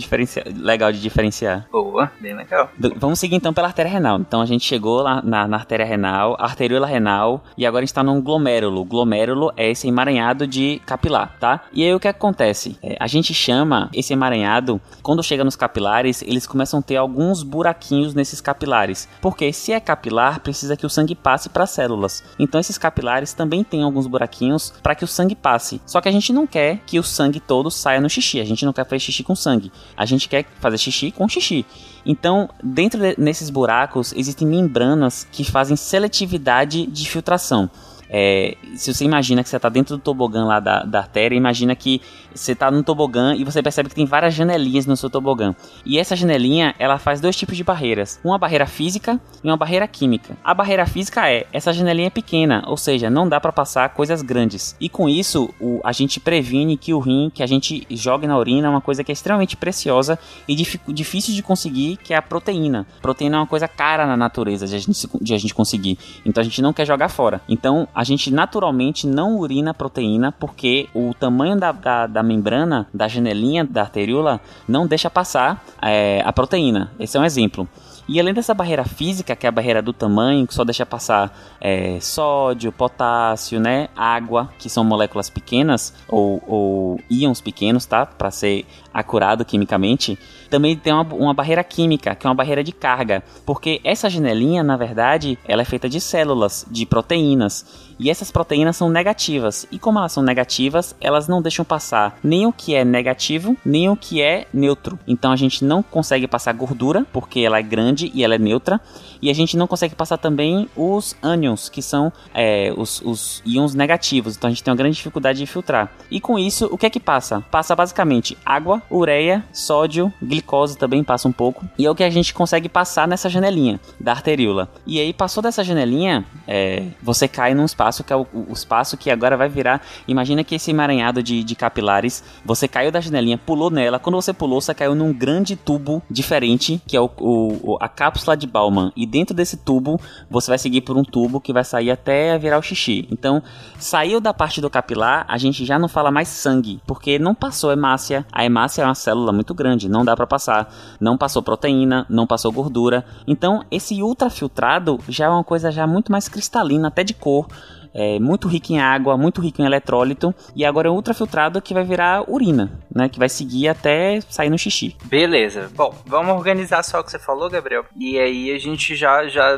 legal de diferenciar. Boa, bem legal. Vamos seguir então pela artéria renal. Então a gente chegou lá na, na artéria renal, arteriola renal, e agora a gente tá num glomérulo. Glomérulo é esse emaranhado de capilar, tá? E aí o que acontece? É, a gente chama esse emaranhado, quando chega nos capilares, eles começam a ter alguns buraquinhos nesses capilares. Porque se é capilar, precisa que o sangue passe passe para as células. Então esses capilares também têm alguns buraquinhos para que o sangue passe. Só que a gente não quer que o sangue todo saia no xixi. A gente não quer fazer xixi com sangue. A gente quer fazer xixi com xixi. Então, dentro desses buracos existem membranas que fazem seletividade de filtração. É, se você imagina que você está dentro do tobogã lá da, da artéria, imagina que você está no tobogã e você percebe que tem várias janelinhas no seu tobogã. E essa janelinha, ela faz dois tipos de barreiras. Uma barreira física e uma barreira química. A barreira física é, essa janelinha é pequena, ou seja, não dá para passar coisas grandes. E com isso, o, a gente previne que o rim que a gente jogue na urina é uma coisa que é extremamente preciosa e difícil de conseguir, que é a proteína. Proteína é uma coisa cara na natureza de a gente, de a gente conseguir. Então a gente não quer jogar fora. Então a gente naturalmente não urina proteína porque o tamanho da, da, da membrana, da janelinha da arteríola, não deixa passar é, a proteína. Esse é um exemplo. E além dessa barreira física, que é a barreira do tamanho, que só deixa passar é, sódio, potássio, né, água, que são moléculas pequenas ou, ou íons pequenos, tá, para ser acurado quimicamente, também tem uma, uma, barreira química, que é uma barreira de carga, porque essa janelinha, na verdade, ela é feita de células, de proteínas, e essas proteínas são negativas. E como elas são negativas, elas não deixam passar nem o que é negativo, nem o que é neutro. Então a gente não consegue passar gordura, porque ela é grande e ela é neutra, e a gente não consegue passar também os ânions, que são é, os, os íons negativos. Então a gente tem uma grande dificuldade de filtrar. E com isso, o que é que passa? Passa basicamente água, ureia, sódio, glicose também passa um pouco. E é o que a gente consegue passar nessa janelinha da arteríola. E aí, passou dessa janelinha, é, você cai num espaço que é o, o, espaço que agora vai virar. Imagina que esse emaranhado de, de capilares, você caiu da janelinha, pulou nela. Quando você pulou, você caiu num grande tubo diferente, que é o, o a cápsula de Bauman. E dentro desse tubo, você vai seguir por um tubo que vai sair até virar o xixi. Então, saiu da parte do capilar, a gente já não fala mais sangue, porque não passou hemácia. A hemácia hemácia é uma célula muito grande, não dá para passar. Não passou proteína, não passou gordura. Então, esse ultrafiltrado já é uma coisa já muito mais cristalina, até de cor. É muito rico em água, muito rico em eletrólito e agora é ultrafiltrado que vai virar urina, né? Que vai seguir até sair no xixi. Beleza. Bom, vamos organizar só o que você falou, Gabriel. E aí a gente já já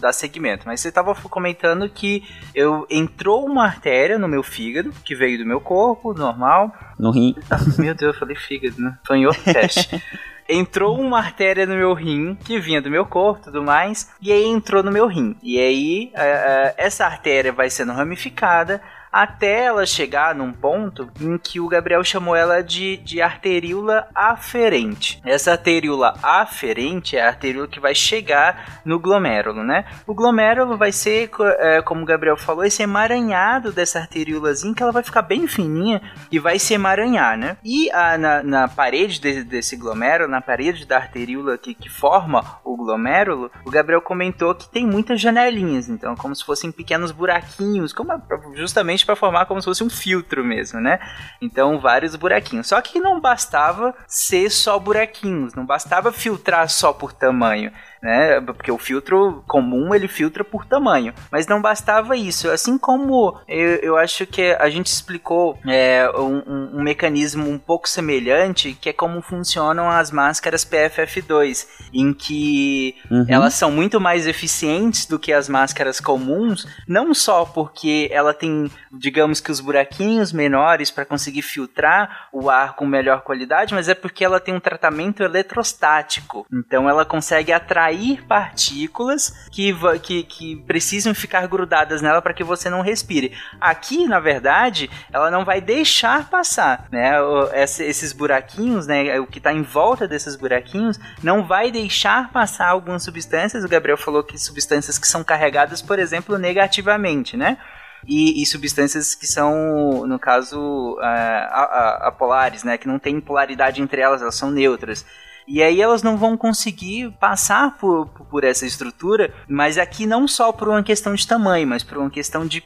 dá, seguimento. Mas você estava comentando que eu entrou uma artéria no meu fígado que veio do meu corpo normal no rim. Ah, meu Deus, eu falei fígado, né? Foi em outro teste. entrou uma artéria no meu rim, que vinha do meu corpo e tudo mais, e aí entrou no meu rim. E aí, uh, uh, essa artéria vai sendo ramificada, até ela chegar num ponto em que o Gabriel chamou ela de, de arteríola aferente. Essa arteríola aferente é a arteríola que vai chegar no glomérulo, né? O glomérulo vai ser, é, como o Gabriel falou, esse emaranhado dessa arteríolazinha que ela vai ficar bem fininha e vai se emaranhar, né? E a, na, na parede de, desse glomérulo, na parede da arteríola que, que forma o glomérulo, o Gabriel comentou que tem muitas janelinhas, então como se fossem pequenos buraquinhos, como justamente para formar como se fosse um filtro mesmo, né? Então, vários buraquinhos. Só que não bastava ser só buraquinhos, não bastava filtrar só por tamanho né? Porque o filtro comum ele filtra por tamanho. Mas não bastava isso. Assim como eu, eu acho que a gente explicou é, um, um, mecanismo um pouco semelhante, que é como funcionam as máscaras PFF2, em que uhum. elas são muito mais eficientes do que as máscaras comuns, não só porque ela tem, digamos que os buraquinhos menores para conseguir filtrar o ar com melhor qualidade, mas é porque ela tem um tratamento eletrostático. Então ela consegue atrair atrair partículas que, que, que precisam ficar grudadas nela para que você não respire. Aqui, na verdade, ela não vai deixar passar, né? Esses buraquinhos, né? O que está em volta desses buraquinhos não vai deixar passar algumas substâncias. O Gabriel falou que substâncias que são carregadas, por exemplo, negativamente, né? E, e, substâncias que são, no caso, uh, apolares, né? Que não tem polaridade entre elas, elas são neutras. E aí elas não vão conseguir passar por, por essa estrutura, mas aqui não só por uma questão de tamanho, mas por uma questão de,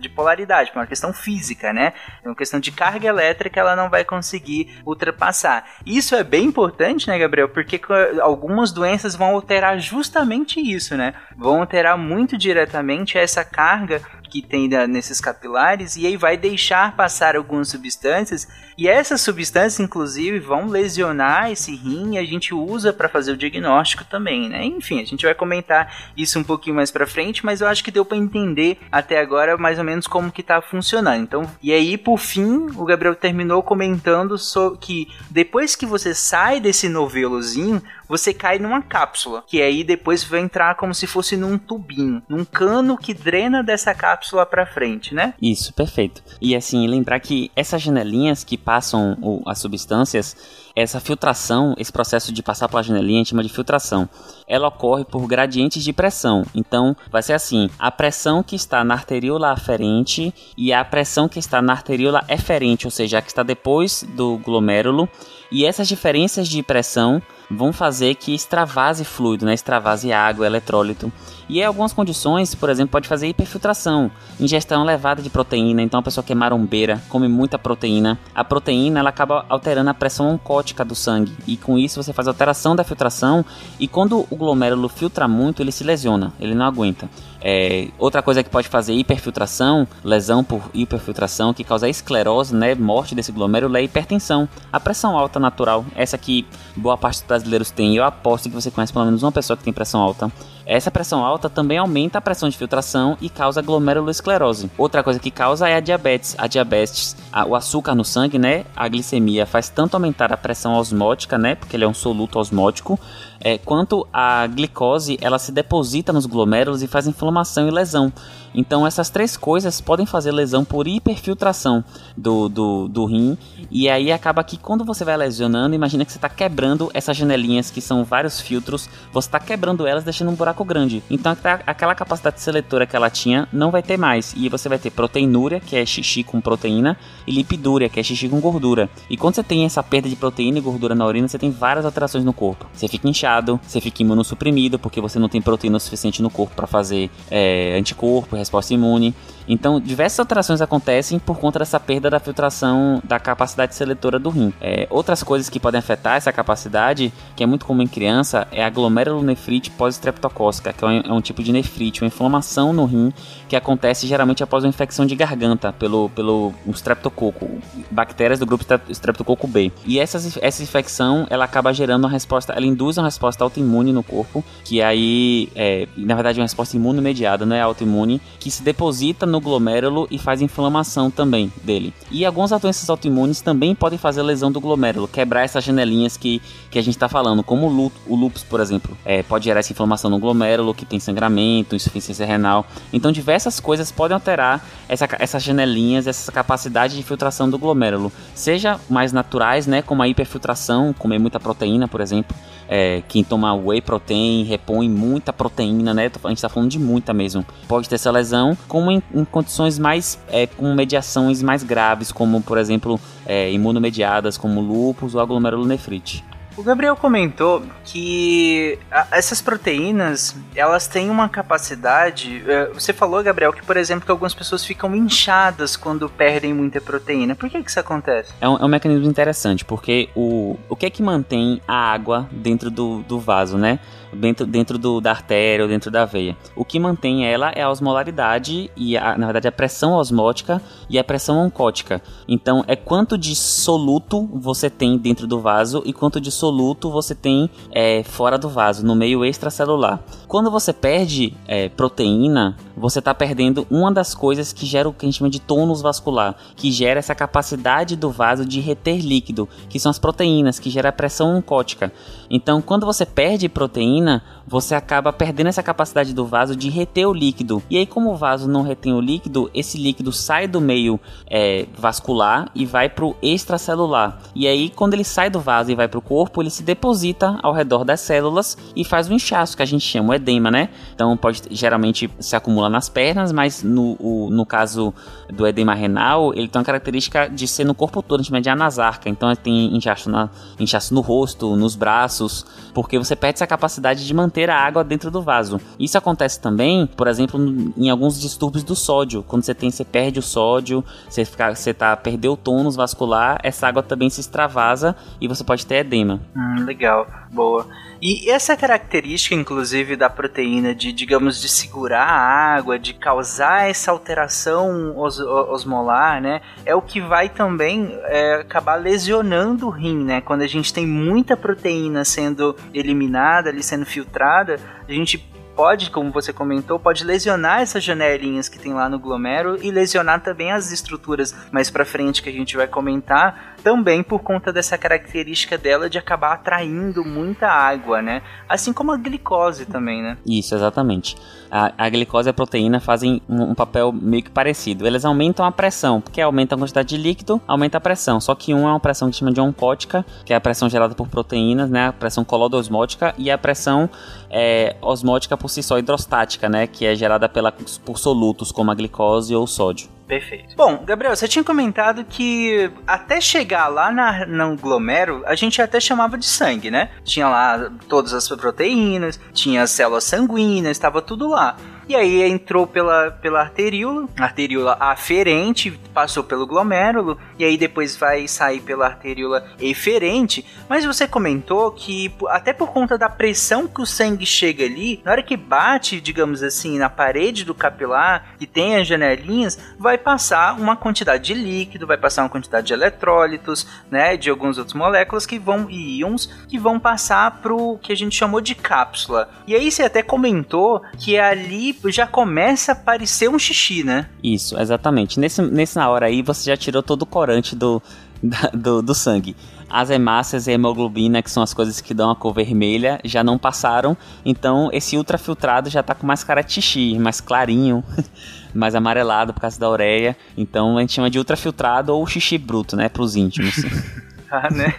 de polaridade, por uma questão física, né? É uma questão de carga elétrica, ela não vai conseguir ultrapassar. Isso é bem importante, né, Gabriel? Porque algumas doenças vão alterar justamente isso, né? Vão alterar muito diretamente essa carga que tem nesses capilares e aí vai deixar passar algumas substâncias e essas substâncias inclusive vão lesionar esse rim e a gente usa para fazer o diagnóstico também, né? Enfim, a gente vai comentar isso um pouquinho mais para frente, mas eu acho que deu para entender até agora mais ou menos como que tá funcionando. Então, e aí por fim, o Gabriel terminou comentando sobre que depois que você sai desse novelozinho, você cai numa cápsula, que aí depois vai entrar como se fosse num tubinho, num cano que drena dessa cápsula para frente, né? Isso, perfeito. E assim, lembrar que essas janelinhas que passam as substâncias, essa filtração, esse processo de passar pela janelinha, a gente chama de filtração. Ela ocorre por gradientes de pressão. Então, vai ser assim: a pressão que está na arteríola aferente e a pressão que está na arteríola eferente, ou seja, a que está depois do glomérulo. E essas diferenças de pressão vão fazer que extravase fluido, né? extravase água, eletrólito. E em algumas condições, por exemplo, pode fazer hiperfiltração, ingestão elevada de proteína, então a pessoa que é marombeira, come muita proteína. A proteína ela acaba alterando a pressão oncótica do sangue e com isso você faz alteração da filtração e quando o glomérulo filtra muito, ele se lesiona, ele não aguenta. É, outra coisa que pode fazer hiperfiltração, lesão por hiperfiltração, que causa esclerose, né, morte desse glomérulo, é hipertensão. A pressão alta natural, essa que boa parte dos brasileiros tem, eu aposto que você conhece pelo menos uma pessoa que tem pressão alta. Essa pressão alta também aumenta a pressão de filtração e causa glomerulosclerose. Outra coisa que causa é a diabetes. A diabetes, a, o açúcar no sangue, né, a glicemia faz tanto aumentar a pressão osmótica, né, porque ele é um soluto osmótico, é, quanto a glicose, ela se deposita nos glomérulos e faz inflamação e lesão. Então essas três coisas podem fazer lesão por hiperfiltração do, do, do rim. E aí acaba que quando você vai lesionando, imagina que você está quebrando essas janelinhas que são vários filtros, você está quebrando elas deixando um buraco grande. Então aquela capacidade seletora que ela tinha não vai ter mais. E você vai ter proteinúria, que é xixi com proteína, e lipidúria, que é xixi com gordura. E quando você tem essa perda de proteína e gordura na urina, você tem várias alterações no corpo. Você fica inchado, você fica imunossuprimido, porque você não tem proteína suficiente no corpo para fazer é, anticorpo, resposta imune. Então, diversas alterações acontecem por conta dessa perda da filtração da capacidade seletora do rim. É, outras coisas que podem afetar essa capacidade, que é muito comum em criança, é a glomerulonefrite pós-streptocócica, que é um, é um, tipo de nefrite, uma inflamação no rim que acontece geralmente após uma infecção de garganta pelo, pelo um streptococo, bactérias do grupo streptococo B. E essas, essa infecção, ela acaba gerando uma resposta, ela induz uma resposta autoimune no corpo, que aí, é, na verdade, é uma resposta imune mediada, não é autoimune, que se deposita no glomérulo e faz inflamação também dele. E algumas doenças autoimunes também podem fazer lesão do glomérulo, quebrar essas janelinhas que, que a gente está falando, como o, o lúpus, por exemplo. É, pode gerar essa inflamação no glomérulo, que tem sangramento, insuficiência renal. Então, diversas coisas podem alterar essa, essas janelinhas, essa capacidade de filtração do glomérulo. Seja mais naturais, né, como a hiperfiltração, comer muita proteína, por exemplo, é, quem toma whey protein repõe muita proteína, né? A gente está falando de muita mesmo. Pode ter essa lesão, como em, em condições mais é, com mediações mais graves, como por exemplo é, imunomediadas, como lúpus ou glomerulonefrite. O Gabriel comentou que essas proteínas, elas têm uma capacidade. É, você falou, Gabriel, que por exemplo, que algumas pessoas ficam inchadas quando perdem muita proteína. Por que, que isso acontece? É um, é um mecanismo interessante, porque o, o que é que mantém a água dentro do, do vaso, né? Dentro, dentro do, da artéria ou dentro da veia. O que mantém ela é a osmolaridade e, a, na verdade, a pressão osmótica e a pressão oncótica. Então, é quanto de soluto você tem dentro do vaso e quanto de soluto você tem é, fora do vaso, no meio extracelular. Quando você perde é, proteína, você está perdendo uma das coisas que gera o que a gente chama de tônus vascular, que gera essa capacidade do vaso de reter líquido, que são as proteínas, que gera a pressão oncótica. Então, quando você perde proteína, você acaba perdendo essa capacidade do vaso de reter o líquido. E aí, como o vaso não retém o líquido, esse líquido sai do meio é, vascular e vai para o extracelular. E aí, quando ele sai do vaso e vai para o corpo, ele se deposita ao redor das células e faz um inchaço, que a gente chama o edema, né? Então, pode geralmente se acumula nas pernas, mas no, o, no caso do edema renal, ele tem uma característica de ser no corpo todo, a gente chama de anasarca. Então, tem inchaço, na, inchaço no rosto, nos braços, porque você perde essa capacidade de manter a água dentro do vaso. Isso acontece também, por exemplo, em alguns distúrbios do sódio. Quando você tem, você perde o sódio, você, fica, você tá, perdeu o tônus vascular, essa água também se extravasa e você pode ter edema. Hum, legal, boa. E essa característica, inclusive, da proteína de, digamos, de segurar a água, de causar essa alteração os, osmolar, né? É o que vai também é, acabar lesionando o rim, né? Quando a gente tem muita proteína sendo eliminada, ali sendo filtrada, a gente pode, como você comentou, pode lesionar essas janelinhas que tem lá no glomérulo e lesionar também as estruturas mais para frente que a gente vai comentar, também por conta dessa característica dela de acabar atraindo muita água, né? Assim como a glicose também, né? Isso, exatamente. A, a glicose e a proteína fazem um, um, papel meio que parecido. Eles aumentam a pressão, porque aumenta a quantidade de líquido, aumenta a pressão. Só que um é uma pressão que chama de oncótica, que é a pressão gerada por proteínas, né? A pressão colodosmótica e a pressão é, osmótica por si só hidrostática, né? Que é gerada pela, por solutos como a glicose ou o sódio. Perfeito. Bom, Gabriel, você tinha comentado que até chegar lá na, no glomero, a gente até chamava de sangue, né? Tinha lá todas as proteínas, tinha as células sanguíneas, estava tudo lá. E aí entrou pela, pela arteríola, arteríola aferente, passou pelo glomérulo, e aí depois vai sair pela arteríola eferente. Mas você comentou que, até por conta da pressão que o sangue chega ali, na hora que bate, digamos assim, na parede do capilar, e tem as janelinhas, vai passar uma quantidade de líquido, vai passar uma quantidade de eletrólitos, né, de algumas outras moléculas que vão, e íons, que vão passar pro que a gente chamou de cápsula. E aí você até comentou que ali já começa a parecer um xixi, né? Isso, exatamente. Nesse, nessa hora aí você já tirou todo o corante do, da, do, do sangue. As hemácias e a hemoglobina, que são as coisas que dão a cor vermelha, já não passaram. Então esse ultrafiltrado já tá com mais cara de xixi, mais clarinho, mais amarelado por causa da ureia. Então a gente chama de ultrafiltrado ou xixi bruto, né? Pros íntimos. Ah, né?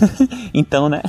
então, né?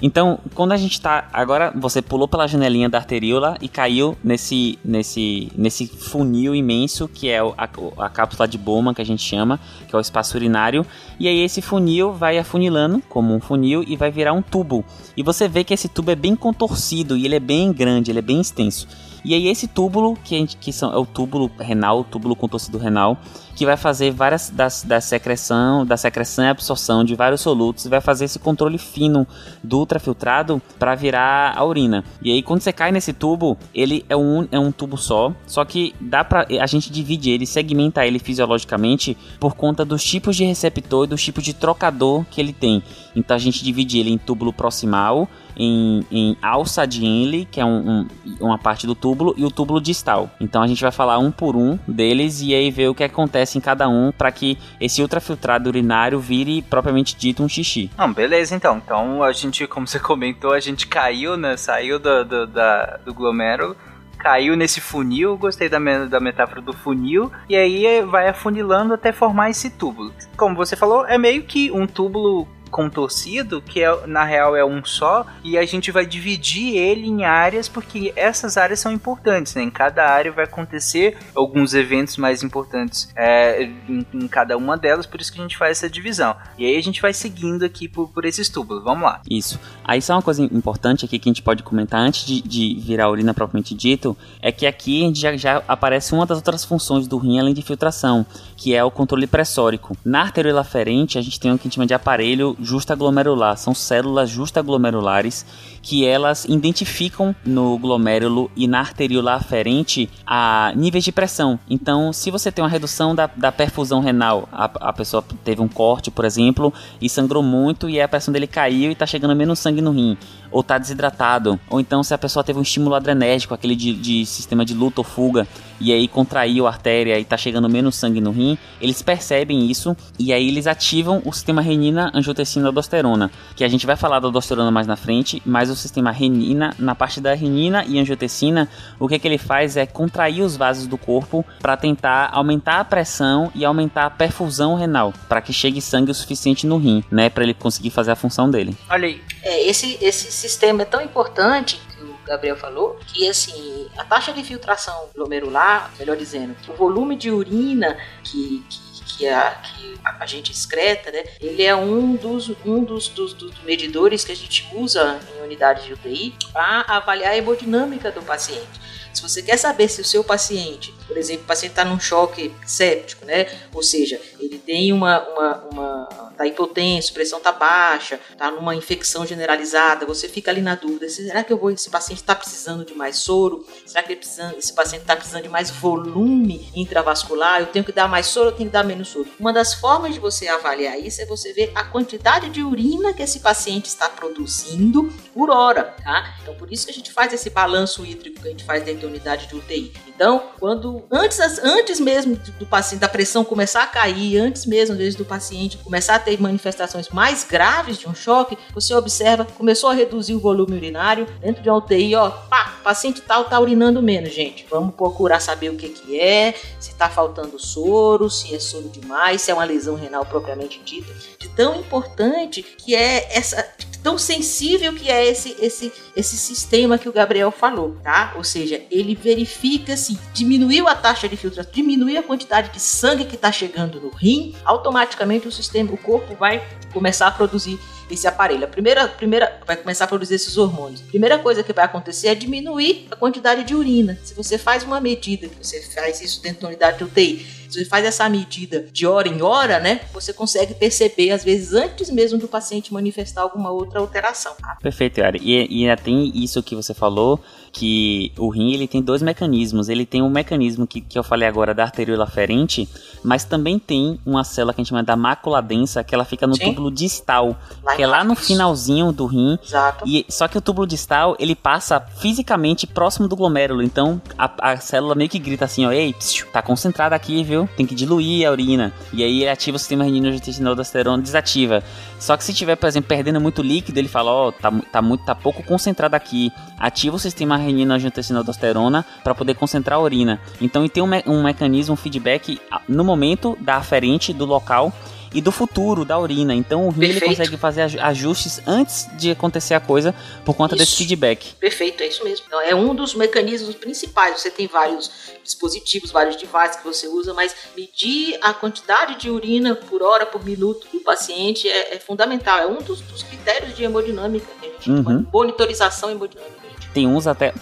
Então, quando a gente tá. Agora você pulou pela janelinha da arteríola e caiu nesse, nesse, nesse funil imenso que é a, a cápsula de Bowman, que a gente chama, que é o espaço urinário. E aí esse funil vai afunilando como um funil e vai virar um tubo. E você vê que esse tubo é bem contorcido e ele é bem grande, ele é bem extenso. E aí esse túbulo, que, gente, que são, é o túbulo renal, o túbulo com torcido renal, que vai fazer várias das, da secreção, da secreção e absorção de vários solutos e vai fazer esse controle fino do ultrafiltrado para virar a urina. E aí quando você cai nesse tubo, ele é um, é um tubo só, só que dá para a gente divide ele, segmenta ele fisiologicamente por conta dos tipos de receptor e dos tipos de trocador que ele tem. Então a gente divide ele em túbulo proximal, em, em alça de Henle, que é um, um, uma parte do túbulo, e o túbulo distal. Então a gente vai falar um por um deles e aí ver o que acontece em cada um para que esse ultrafiltrado urinário vire propriamente dito um xixi. Não, beleza então. Então a gente, como você comentou, a gente caiu, né? Saiu do, do, da, do glomérulo caiu nesse funil, gostei da, da metáfora do funil, e aí vai afunilando até formar esse túbulo. Como você falou, é meio que um túbulo contorcido, que é, na real é um só, e a gente vai dividir ele em áreas, porque essas áreas são importantes, né? Em cada área vai acontecer alguns eventos mais importantes é, em, em, cada uma delas, por isso que a gente faz essa divisão. E aí a gente vai seguindo aqui por, por esses túbulos. Vamos lá. Isso. Aí só uma coisa importante aqui que a gente pode comentar antes de, de virar a urina propriamente dito, é que aqui a gente já, já aparece uma das outras funções do rim além de filtração, que é o controle pressórico. Na arteriola aferente, a gente tem o que a gente chama de aparelho justaglomerular. São células justaglomerulares que elas identificam no glomérulo e na arteríola aferente a níveis de pressão. Então, se você tem uma redução da, da perfusão renal, a, a pessoa teve um corte, por exemplo, e sangrou muito e a pressão dele caiu e está chegando menos sangue no rim, ou está desidratado, ou então se a pessoa teve um estímulo adrenérgico, aquele de, de sistema de luta ou fuga, e aí contraiu a artéria e tá chegando menos sangue no rim, eles percebem isso e aí eles ativam o sistema renina, angiotensina, aldosterona, que a gente vai falar da aldosterona mais na frente, mas o sistema renina, na parte da renina e angiotensina, o que, é que ele faz é contrair os vasos do corpo para tentar aumentar a pressão e aumentar a perfusão renal, para que chegue sangue o suficiente no rim, né, para ele conseguir fazer a função dele. Olha aí. É, esse, esse sistema é tão importante que o Gabriel falou, que assim, a taxa de filtração glomerular, melhor dizendo, o volume de urina que, que que a, que a gente excreta, né, ele é um dos, um dos, dos, dos medidores que a gente usa em unidade de UTI para avaliar a hemodinâmica do paciente. Se você quer saber se o seu paciente, por exemplo, o paciente está num choque séptico, né? Ou seja, ele tem uma, uma, uma tá hipotenso, pressão tá baixa, tá numa infecção generalizada, você fica ali na dúvida, será que eu vou, esse paciente está precisando de mais soro? Será que esse paciente está precisando de mais volume intravascular? Eu tenho que dar mais soro, eu tenho que dar menos soro? Uma das formas de você avaliar isso é você ver a quantidade de urina que esse paciente está produzindo por hora, tá? Então por isso que a gente faz esse balanço hídrico que a gente faz dentro da unidade de UTI. Então, quando antes, antes mesmo do paciente da pressão começar a cair, antes mesmo do paciente começar a ter manifestações mais graves de um choque, você observa, começou a reduzir o volume urinário dentro de uma UTI, ó, pá, paciente tal tá urinando menos, gente. Vamos procurar saber o que que é, se tá faltando soro, se é soro demais, se é uma lesão renal propriamente dita. De tão importante que é essa tão sensível que é esse esse esse sistema que o Gabriel falou, tá? Ou seja, ele verifica se diminuiu a taxa de filtração, diminuiu a quantidade de sangue que está chegando no rim, automaticamente o sistema, o corpo vai começar a produzir esse aparelho. A primeira, primeira vai começar a produzir esses hormônios. A primeira coisa que vai acontecer é diminuir a quantidade de urina. Se você faz uma medida, você faz isso dentro da unidade de UTI, você faz essa medida de hora em hora, né? Você consegue perceber, às vezes, antes mesmo do paciente manifestar alguma outra alteração. Perfeito, Yara. E, e tem isso que você falou, que o rim ele tem dois mecanismos. Ele tem um mecanismo que, que eu falei agora da arteríola ferente, mas também tem uma célula que a gente chama da mácula densa, que ela fica no Sim. túbulo distal, lá que é lá no finalzinho do rim. Exato. E, só que o túbulo distal, ele passa fisicamente próximo do glomérulo. Então, a, a célula meio que grita assim, ó, ei, psiu, tá concentrada aqui, viu? Tem que diluir a urina. E aí ele ativa o sistema renina-angiotensina-aldosterona, desativa. Só que se tiver, por exemplo, perdendo muito líquido, ele fala, ó, oh, tá, tá, muito, tá pouco concentrado aqui. Ativa o sistema renina-angiotensina-aldosterona para poder concentrar a urina. Então, tem um, me um mecanismo, um feedback no momento da aferente do local e do futuro da urina. Então o rim ele consegue fazer ajustes antes de acontecer a coisa por conta isso. desse feedback. Perfeito, é isso mesmo. Então, é um dos mecanismos principais. Você tem vários dispositivos, vários devices que você usa, mas medir a quantidade de urina por hora, por minuto do paciente é, é fundamental. É um dos, dos, critérios de hemodinâmica que a gente uhum. monitorização hemodinâmica tem uns até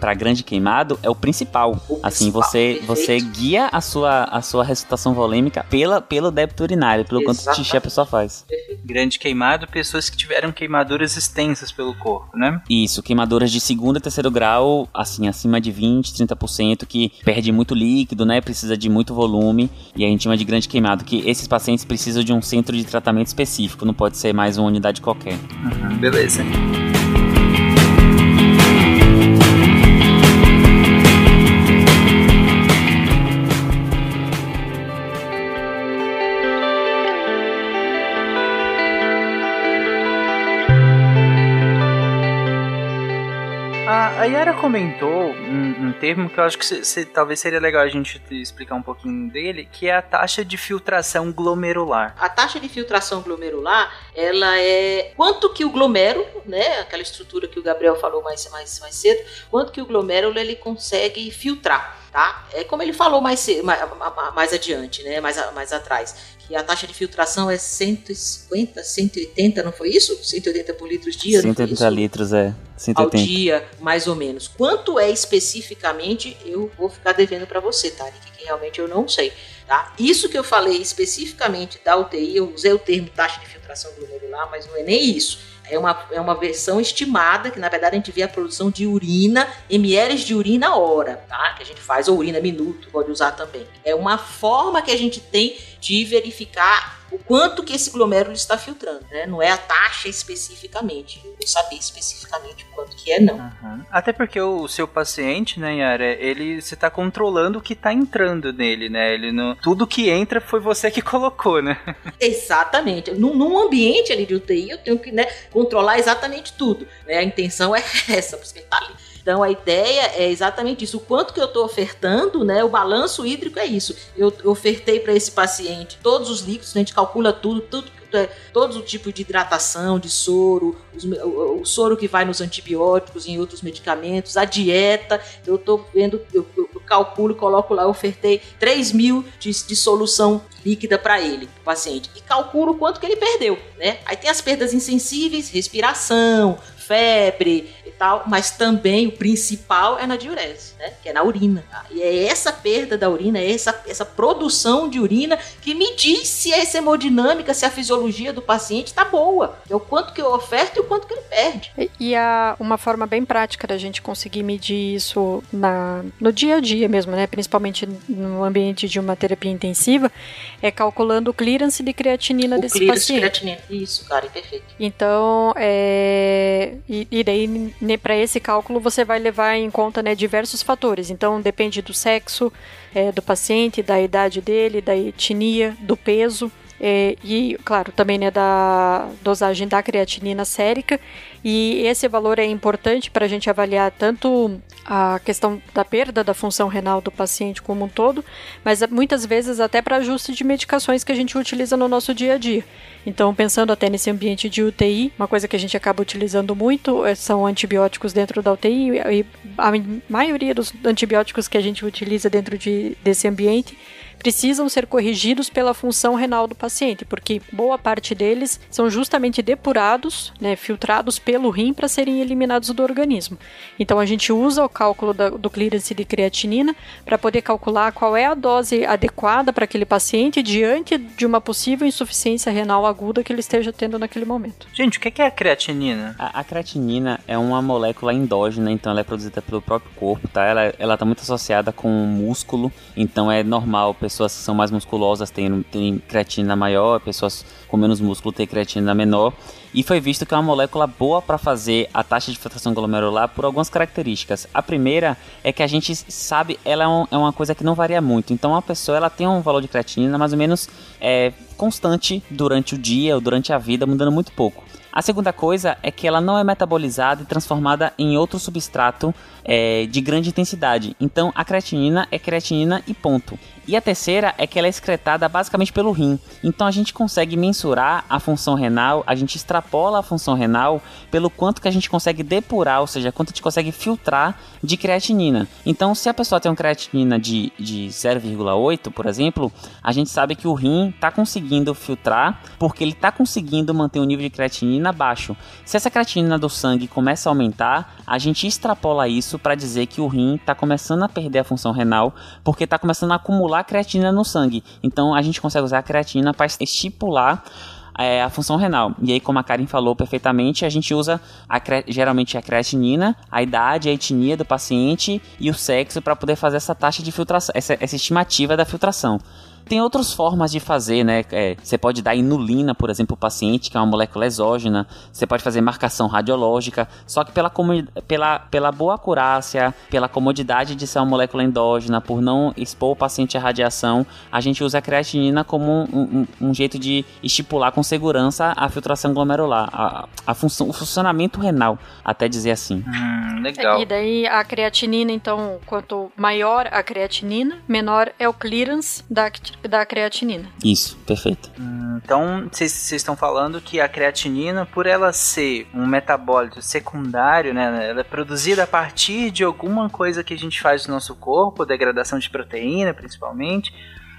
para grande queimado é o principal. O assim, principal, você perfeito. você guia a sua a sua ressuscitação volêmica pela pelo débito urinário, pelo Exatamente. quanto de xixi a pessoa faz. Perfeito. Grande queimado, pessoas que tiveram queimaduras extensas pelo corpo, né? Isso, queimaduras de segundo e terceiro grau, assim, acima de 20, 30%, que perde muito líquido, né? Precisa de muito volume, e a gente chama de grande queimado, que esses pacientes precisam de um centro de tratamento específico, não pode ser mais uma unidade qualquer. Uhum, beleza. Yara comentou um, um, termo que eu acho que se, se, talvez seria legal a gente explicar um pouquinho dele, que é a taxa de filtração glomerular. A taxa de filtração glomerular, ela é quanto que o glomérulo, né, aquela estrutura que o Gabriel falou mais, mais, mais cedo, quanto que o glomérulo ele consegue filtrar tá? É como ele falou mais, mais, mais adiante, né? Mais, mais atrás, que a taxa de filtração é 150, 180, não foi isso? 180 por litro dia? 180 litros, é. 180. Ao dia, mais ou menos. Quanto é especificamente, eu vou ficar devendo para você, tá? Que realmente eu não sei. Tá? Isso que eu falei especificamente da UTI, eu usei o termo taxa de filtração glomerular, mas não é nem isso é uma, é uma versão estimada, que na verdade a gente vê a produção de urina, ml de urina hora, tá? Que a gente faz, ou urina minuto, pode usar também. É uma forma que a gente tem de verificar o quanto que esse glomérulo está filtrando, né? Não é a taxa especificamente. Eu saber especificamente o quanto que é, não. Uhum. Até porque o seu paciente, né, Yara, ele você está controlando o que está entrando nele, né? Ele não, tudo que entra foi você que colocou, né? Exatamente. Num, num ambiente ali de UTI, eu tenho que né, controlar exatamente tudo. Né? A intenção é essa, porque tá ali. Então a ideia é exatamente isso. O quanto que eu estou ofertando, né? O balanço hídrico é isso. Eu, ofertei para esse paciente todos os líquidos, a gente calcula tudo, tudo é, todo o tipo de hidratação, de soro, os, o, o, soro que vai nos antibióticos e em outros medicamentos, a dieta. Eu estou vendo, eu, eu, calculo, coloco lá, eu ofertei 3 mil de, de solução líquida para ele, o paciente, e calculo quanto que ele perdeu, né? Aí tem as perdas insensíveis, respiração, febre e tal, mas também o principal é na diurese, né? Que é na urina. Tá? E é essa perda da urina, é essa, essa produção de urina que me diz se essa hemodinâmica, se a fisiologia do paciente está boa. É o quanto que eu oferto e o quanto que ele perde. E, e a, uma forma bem prática da gente conseguir medir isso na, no dia a dia mesmo, né? Principalmente no ambiente de uma terapia intensiva, é calculando o clearance de creatinina o desse clearance paciente. De creatinina. Isso, cara, é perfeito. Então, é, e, e daí, né, para esse cálculo, você vai levar em conta né, diversos fatores. Então, depende do sexo é, do paciente, da idade dele, da etnia, do peso. É, e, claro, também né, da dosagem da creatinina sérica. E esse valor é importante para a gente avaliar tanto a questão da perda da função renal do paciente como um todo, mas muitas vezes até para ajuste de medicações que a gente utiliza no nosso dia a dia. Então, pensando até nesse ambiente de UTI, uma coisa que a gente acaba utilizando muito eh, são antibióticos dentro da UTI, e a maioria dos antibióticos que a gente utiliza dentro de, desse ambiente precisam ser corrigidos pela função renal do paciente, porque boa parte deles são justamente depurados, né, filtrados pelo rim para serem eliminados do organismo. Então a gente usa o cálculo da, do clearance de creatinina para poder calcular qual é a dose adequada para aquele paciente diante de uma possível insuficiência renal aguda que ele esteja tendo naquele momento. Gente, o que é a creatinina? A, a creatinina é uma molécula endógena, então ela é produzida pelo próprio corpo, tá? Ela, ela tá muito associada com o músculo, então é normal pessoas que são mais musculosas têm, têm creatina maior, pessoas com menos músculo têm creatina menor. E foi visto que é uma molécula boa para fazer a taxa de filtração glomerular por algumas características. A primeira é que a gente sabe, ela é, um, é uma coisa que não varia muito. Então, uma pessoa ela tem um valor de creatinina mais ou menos é, constante durante o dia ou durante a vida, mudando muito pouco. A segunda coisa é que ela não é metabolizada e transformada em outro substrato é, de grande intensidade. Então a creatinina é creatinina e ponto. E a terceira é que ela é excretada basicamente pelo rim. Então a gente consegue mensurar a função renal, a gente extrapola a função renal pelo quanto que a gente consegue depurar, ou seja, quanto a gente consegue filtrar de creatinina. Então se a pessoa tem uma creatinina de, de 0,8, por exemplo, a gente sabe que o rim está conseguindo filtrar porque ele está conseguindo manter o nível de creatinina baixo. Se essa creatinina do sangue começa a aumentar, a gente extrapola isso para dizer que o rim está começando a perder a função renal porque está começando a acumular creatina no sangue. Então a gente consegue usar a creatina para estipular é, a função renal. E aí, como a Karen falou perfeitamente, a gente usa a, geralmente a creatinina, a idade, a etnia do paciente e o sexo para poder fazer essa taxa de filtração, essa, essa estimativa da filtração. Tem outras formas de fazer, né? É, você pode dar inulina, por exemplo, o paciente, que é uma molécula exógena. Você pode fazer marcação radiológica. Só que pela, pela, pela boa acurácia, pela comodidade de ser uma molécula endógena, por não expor o paciente à radiação, a gente usa a creatinina como um, um, um jeito de estipular com segurança a filtração glomerular, a, a função, o funcionamento renal, até dizer assim. Hum, legal. E daí a creatinina, então, quanto maior a creatinina, menor é o clearance da da creatinina. Isso, perfeito. Hum, então, vocês estão falando que a creatinina, por ela ser um metabólito secundário, né, ela é produzida a partir de alguma coisa que a gente faz no nosso corpo, degradação de proteína, principalmente,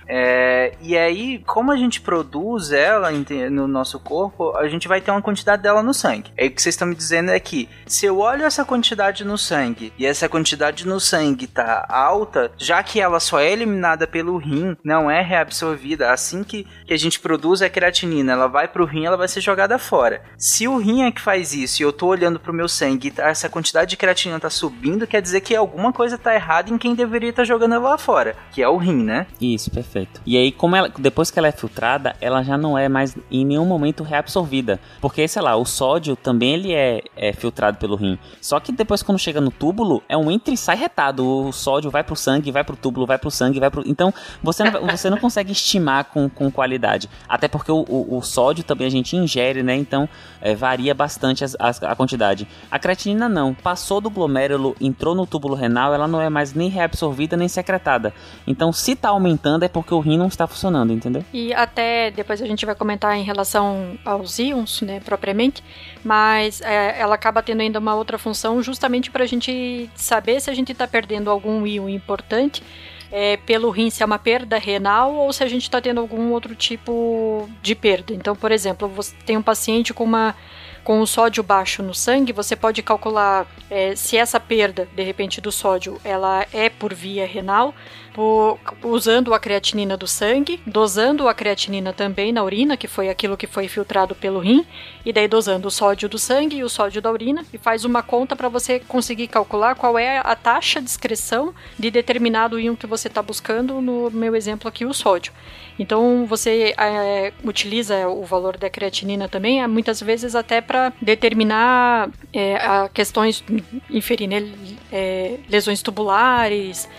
é, e aí, como a gente produz ela no nosso corpo, a gente vai ter uma quantidade dela no sangue. Aí o que vocês estão me dizendo é que se eu olho essa quantidade no sangue e essa quantidade no sangue tá alta, já que ela só é eliminada pelo rim, não é reabsorvida, assim que, que a gente produz a creatinina, ela vai pro rim, ela vai ser jogada fora. Se o rim é que faz isso e eu tô olhando pro meu sangue e essa quantidade de creatinina tá subindo, quer dizer que alguma coisa tá errada em quem deveria estar tá jogando ela lá fora, que é o rim, né? Isso, perfeito. Perfeito. E aí, como ela, depois que ela é filtrada, ela já não é mais em nenhum momento reabsorvida. Porque, sei lá, o sódio também ele é, é filtrado pelo rim. Só que depois, quando chega no túbulo, é um entra e sai retado. O sódio vai pro sangue, vai pro túbulo, vai pro sangue, vai pro. Então, você não, você não consegue estimar com, com qualidade. Até porque o, o, o sódio também a gente ingere, né? Então, é, varia bastante as, as, a quantidade. A creatinina não. Passou do glomérulo, entrou no túbulo renal, ela não é mais nem reabsorvida nem secretada. Então, se tá aumentando, é porque o rim não está funcionando, entendeu? E até depois a gente vai comentar em relação aos íons, né, propriamente, mas é, ela acaba tendo ainda uma outra função justamente para a gente saber se a gente está perdendo algum íon importante é, pelo rim se é uma perda renal ou se a gente está tendo algum outro tipo de perda. Então, por exemplo, você tem um paciente com uma com o sódio baixo no sangue, você pode calcular é, se essa perda, de repente, do sódio, ela é por via renal, por, usando a creatinina do sangue, dosando a creatinina também na urina, que foi aquilo que foi filtrado pelo rim, e daí dosando o sódio do sangue e o sódio da urina, e faz uma conta para você conseguir calcular qual é a taxa de excreção de determinado íon que você está buscando, no meu exemplo aqui, o sódio. Então você é, utiliza o valor da creatinina também, é, muitas vezes até para determinar é, questões, inferir né, é, lesões tubulares,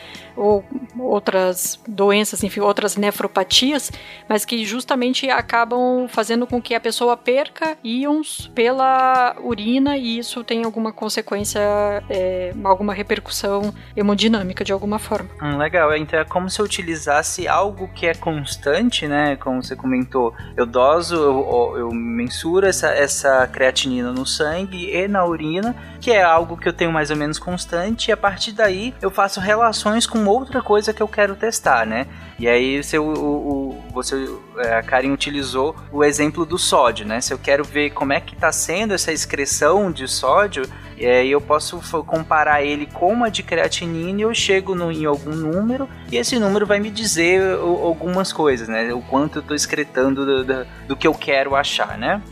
ou outras doenças, enfim, outras nefropatias, mas que justamente acabam fazendo com que a pessoa perca íons pela urina e isso tem alguma consequência, é, alguma repercussão hemodinâmica de alguma forma. Hum, legal, então é como se eu utilizasse algo que é constante, né? Como você comentou, eu doso, eu, eu mensuro essa, essa creatinina no sangue e na urina, que é algo que eu tenho mais ou menos constante, e a partir daí eu faço relações com outra coisa que eu quero testar, né? E aí você, o, o, você é, a Karen utilizou o exemplo do sódio, né? Se eu quero ver como é que está sendo essa excreção de sódio, é, eu posso comparar ele com uma de creatinina e eu chego no, em algum número e esse número vai me dizer algumas coisas, né? O quanto eu estou excretando do, do, do que eu quero achar, né?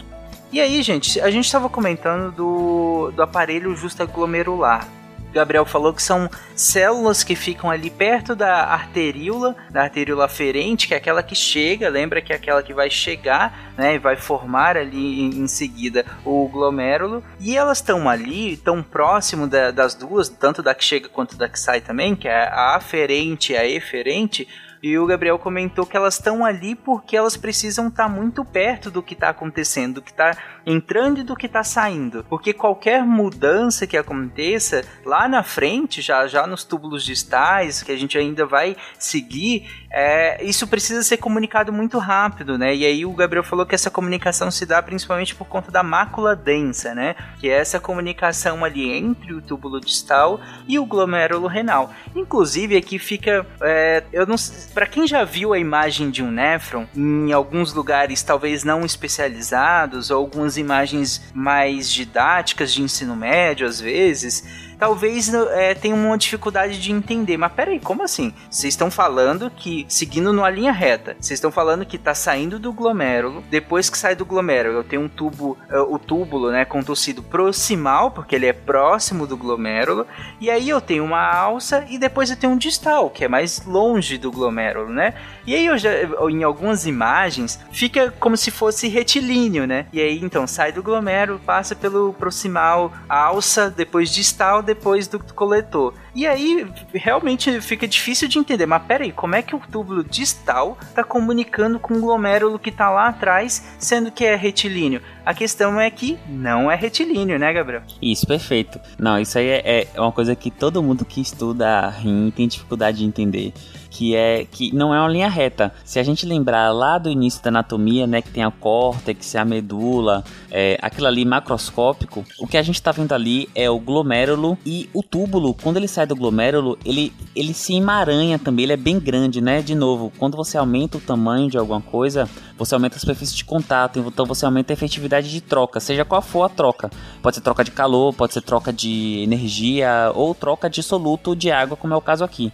E aí, gente, a gente estava comentando do, do aparelho justaglomerular. Gabriel falou que são células que ficam ali perto da arteríola, da arteríola aferente, que é aquela que chega, lembra que é aquela que vai chegar, né, e vai formar ali em, seguida o glomérulo, e elas estão ali, tão próximo da, das duas, tanto da que chega quanto da que sai também, que é a aferente e a eferente, e o Gabriel comentou que elas estão ali porque elas precisam estar tá muito perto do que está acontecendo, do que está entrando e do que está saindo. Porque qualquer mudança que aconteça lá na frente, já, já nos túbulos distais, que a gente ainda vai seguir, é, isso precisa ser comunicado muito rápido, né? E aí o Gabriel falou que essa comunicação se dá principalmente por conta da mácula densa, né? Que é essa comunicação ali entre o túbulo distal e o glomérulo renal. Inclusive aqui fica, é, eu não, para quem já viu a imagem de um néfron em alguns lugares talvez não especializados ou algumas imagens mais didáticas de ensino médio às vezes talvez é, tenha uma dificuldade de entender. Mas peraí, como assim? Vocês estão falando que, seguindo numa linha reta, vocês estão falando que está saindo do glomérulo, depois que sai do glomérulo, eu tenho um tubo, uh, o túbulo, né, com tecido proximal, porque ele é próximo do glomérulo, e aí eu tenho uma alça e depois eu tenho um distal, que é mais longe do glomérulo, né? E aí eu já, em algumas imagens, fica como se fosse retilíneo, né? E aí então sai do glomérulo, passa pelo proximal, alça, depois distal, depois do coletor. E aí realmente fica difícil de entender. Mas peraí, como é que o túbulo distal está comunicando com o glomérulo que está lá atrás, sendo que é retilíneo? A questão é que não é retilíneo, né, Gabriel? Isso, perfeito. Não, isso aí é, é uma coisa que todo mundo que estuda rim tem dificuldade de entender que é que não é uma linha reta. Se a gente lembrar lá do início da anatomia, né, que tem a córtex, a medula, é, aquilo ali macroscópico, o que a gente está vendo ali é o glomérulo e o túbulo, quando ele sai do glomérulo, ele, ele se emaranha também, ele é bem grande, né? De novo, quando você aumenta o tamanho de alguma coisa, você aumenta a superfície de contato, então você aumenta a efetividade de troca, seja qual for a troca. Pode ser troca de calor, pode ser troca de energia ou troca de soluto de água, como é o caso aqui.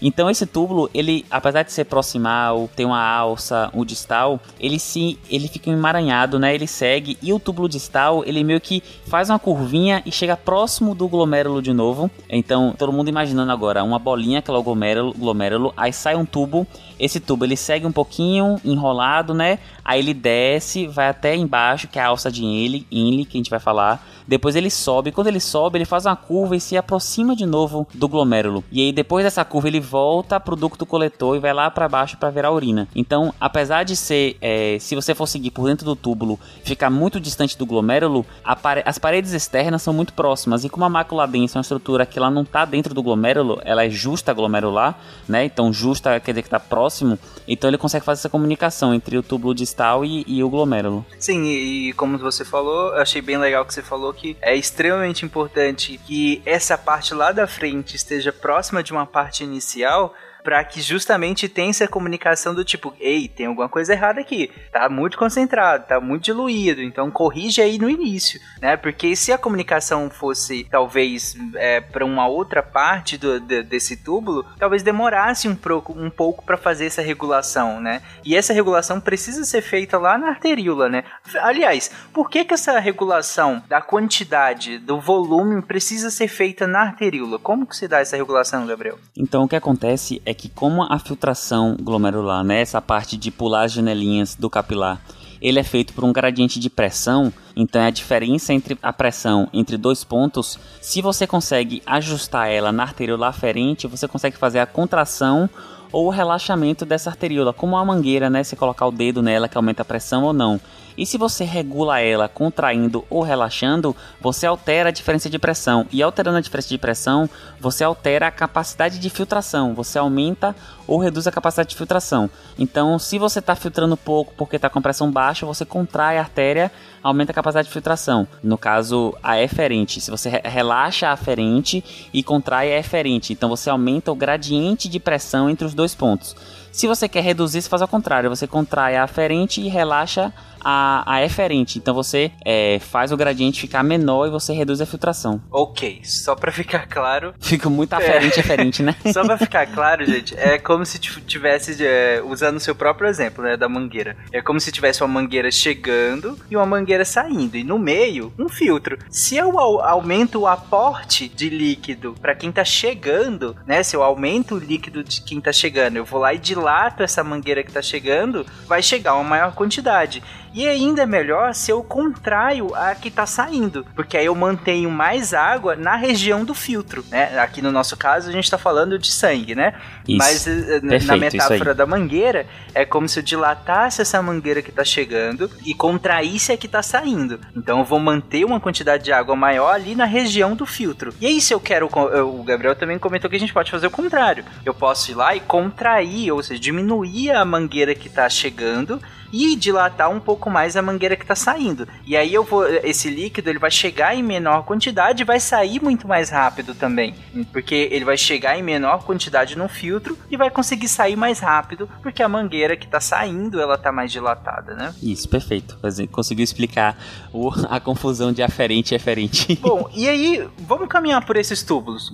Então esse túbulo, ele, apesar de ser proximal, ter uma alça, o distal, ele se ele fica emaranhado, né? Ele segue e o túbulo distal, ele meio que faz uma curvinha e chega próximo do glomérulo de novo. Então, todo mundo imaginando agora uma bolinha que é o glomérulo, glomérulo, aí sai um tubo, esse tubo ele segue um pouquinho enrolado, né? Aí ele desce, vai até embaixo, que é a alça de Inle, Inle que a gente vai falar. Depois ele sobe, quando ele sobe, ele faz uma curva e se aproxima de novo do glomérulo. E aí depois dessa curva ele volta pro ducto coletor e vai lá para baixo para ver a urina. Então, apesar de ser, é, se você for seguir por dentro do túbulo, ficar muito distante do glomérulo, pare as paredes externas são muito próximas. E como a mácula densa é uma estrutura que ela não tá dentro do glomérulo, ela é justa glomerular, né? Então justa quer dizer que tá próximo. Então ele consegue fazer essa comunicação entre o túbulo distal e, e o glomérulo. Sim, e, e como você falou, achei bem legal que você falou que é extremamente importante que essa parte lá da frente esteja próxima de uma parte inicial espacial para que justamente tenha essa comunicação do tipo, ei, tem alguma coisa errada aqui, tá muito concentrado, tá muito diluído, então corrige aí no início, né? Porque se a comunicação fosse talvez é, para uma outra parte do, de, desse túbulo, talvez demorasse um, pro, um pouco para fazer essa regulação, né? E essa regulação precisa ser feita lá na arteríola, né? Aliás, por que que essa regulação da quantidade, do volume precisa ser feita na arteríola? Como que se dá essa regulação, Gabriel? Então o que acontece é que como a filtração glomerular, né, essa parte de pular as janelinhas do capilar, ele é feito por um gradiente de pressão, então é a diferença entre a pressão entre dois pontos. Se você consegue ajustar ela na arteriola aferente, você consegue fazer a contração ou o relaxamento dessa arteriola, como a mangueira, né? Você colocar o dedo nela que aumenta a pressão ou não. E se você regula ela contraindo ou relaxando, você altera a diferença de pressão. E alterando a diferença de pressão, você altera a capacidade de filtração. Você aumenta ou reduz a capacidade de filtração. Então, se você está filtrando pouco porque está com pressão baixa, você contrai a artéria, aumenta a capacidade de filtração. No caso, a eferente. Se você relaxa a aferente e contrai a eferente, então você aumenta o gradiente de pressão entre os dois pontos. Se você quer reduzir, você faz ao contrário. Você contrai a aferente e relaxa a, a eferente. Então você é, faz o gradiente ficar menor e você reduz a filtração. Ok, só pra ficar claro. Fica muito aferente, é. eferente, né? só pra ficar claro, gente, é como se tivesse, é, usando o seu próprio exemplo, né, da mangueira. É como se tivesse uma mangueira chegando e uma mangueira saindo. E no meio, um filtro. Se eu aumento o aporte de líquido para quem tá chegando, né? Se eu aumento o líquido de quem tá chegando, eu vou lá e essa mangueira que tá chegando, vai chegar uma maior quantidade. E ainda é melhor se eu contraio a que está saindo, porque aí eu mantenho mais água na região do filtro, né? Aqui no nosso caso a gente está falando de sangue, né? Isso. Mas eh, Perfeito, na metáfora da mangueira é como se eu dilatasse essa mangueira que está chegando e contraísse a que está saindo. Então eu vou manter uma quantidade de água maior ali na região do filtro. E aí se eu quero, o Gabriel também comentou que a gente pode fazer o contrário. Eu posso ir lá e contrair, ou seja, diminuir a mangueira que está chegando e dilatar um pouco mais a mangueira que está saindo. E aí eu vou esse líquido ele vai chegar em menor quantidade e vai sair muito mais rápido também, porque ele vai chegar em menor quantidade no filtro e vai conseguir sair mais rápido, porque a mangueira que está saindo ela está mais dilatada, né? Isso, perfeito. Conseguiu explicar o, a confusão de aferente e eferente. Bom, e aí vamos caminhar por esses túbulos.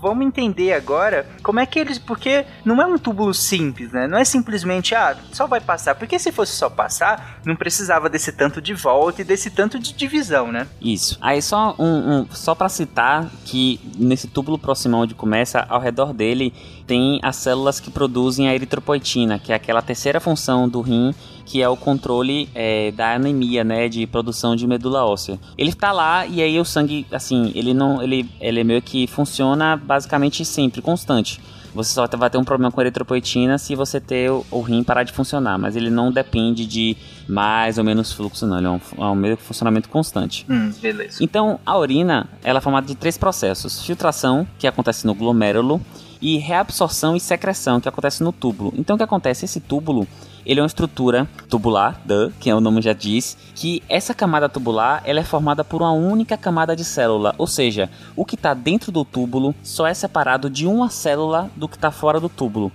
Vamos entender agora como é que eles, porque não é um túbulo simples, né? Não é simplesmente ah, só vai passar, porque se fosse só passar, não precisava desse tanto de volta e desse tanto de divisão, né? Isso. Aí só um, um só para citar que nesse túbulo proximal onde começa, ao redor dele tem as células que produzem a eritropoetina, que é aquela terceira função do rim que é o controle é, da anemia, né, de produção de medula óssea. Ele está lá e aí o sangue, assim, ele não, ele, ele é meio que funciona basicamente sempre, constante. Você só vai ter um problema com a eritropoetina se você ter o, o rim parar de funcionar, mas ele não depende de mais ou menos fluxo, não. Ele é um, é um meio funcionamento constante. Hum, beleza. Então, a urina ela é formada de três processos: filtração, que acontece no glomérulo, e reabsorção e secreção, que acontece no túbulo. Então, o que acontece? Esse túbulo ele é uma estrutura tubular, duh, que é o nome já diz, que essa camada tubular ela é formada por uma única camada de célula, ou seja, o que está dentro do túbulo só é separado de uma célula do que está fora do túbulo.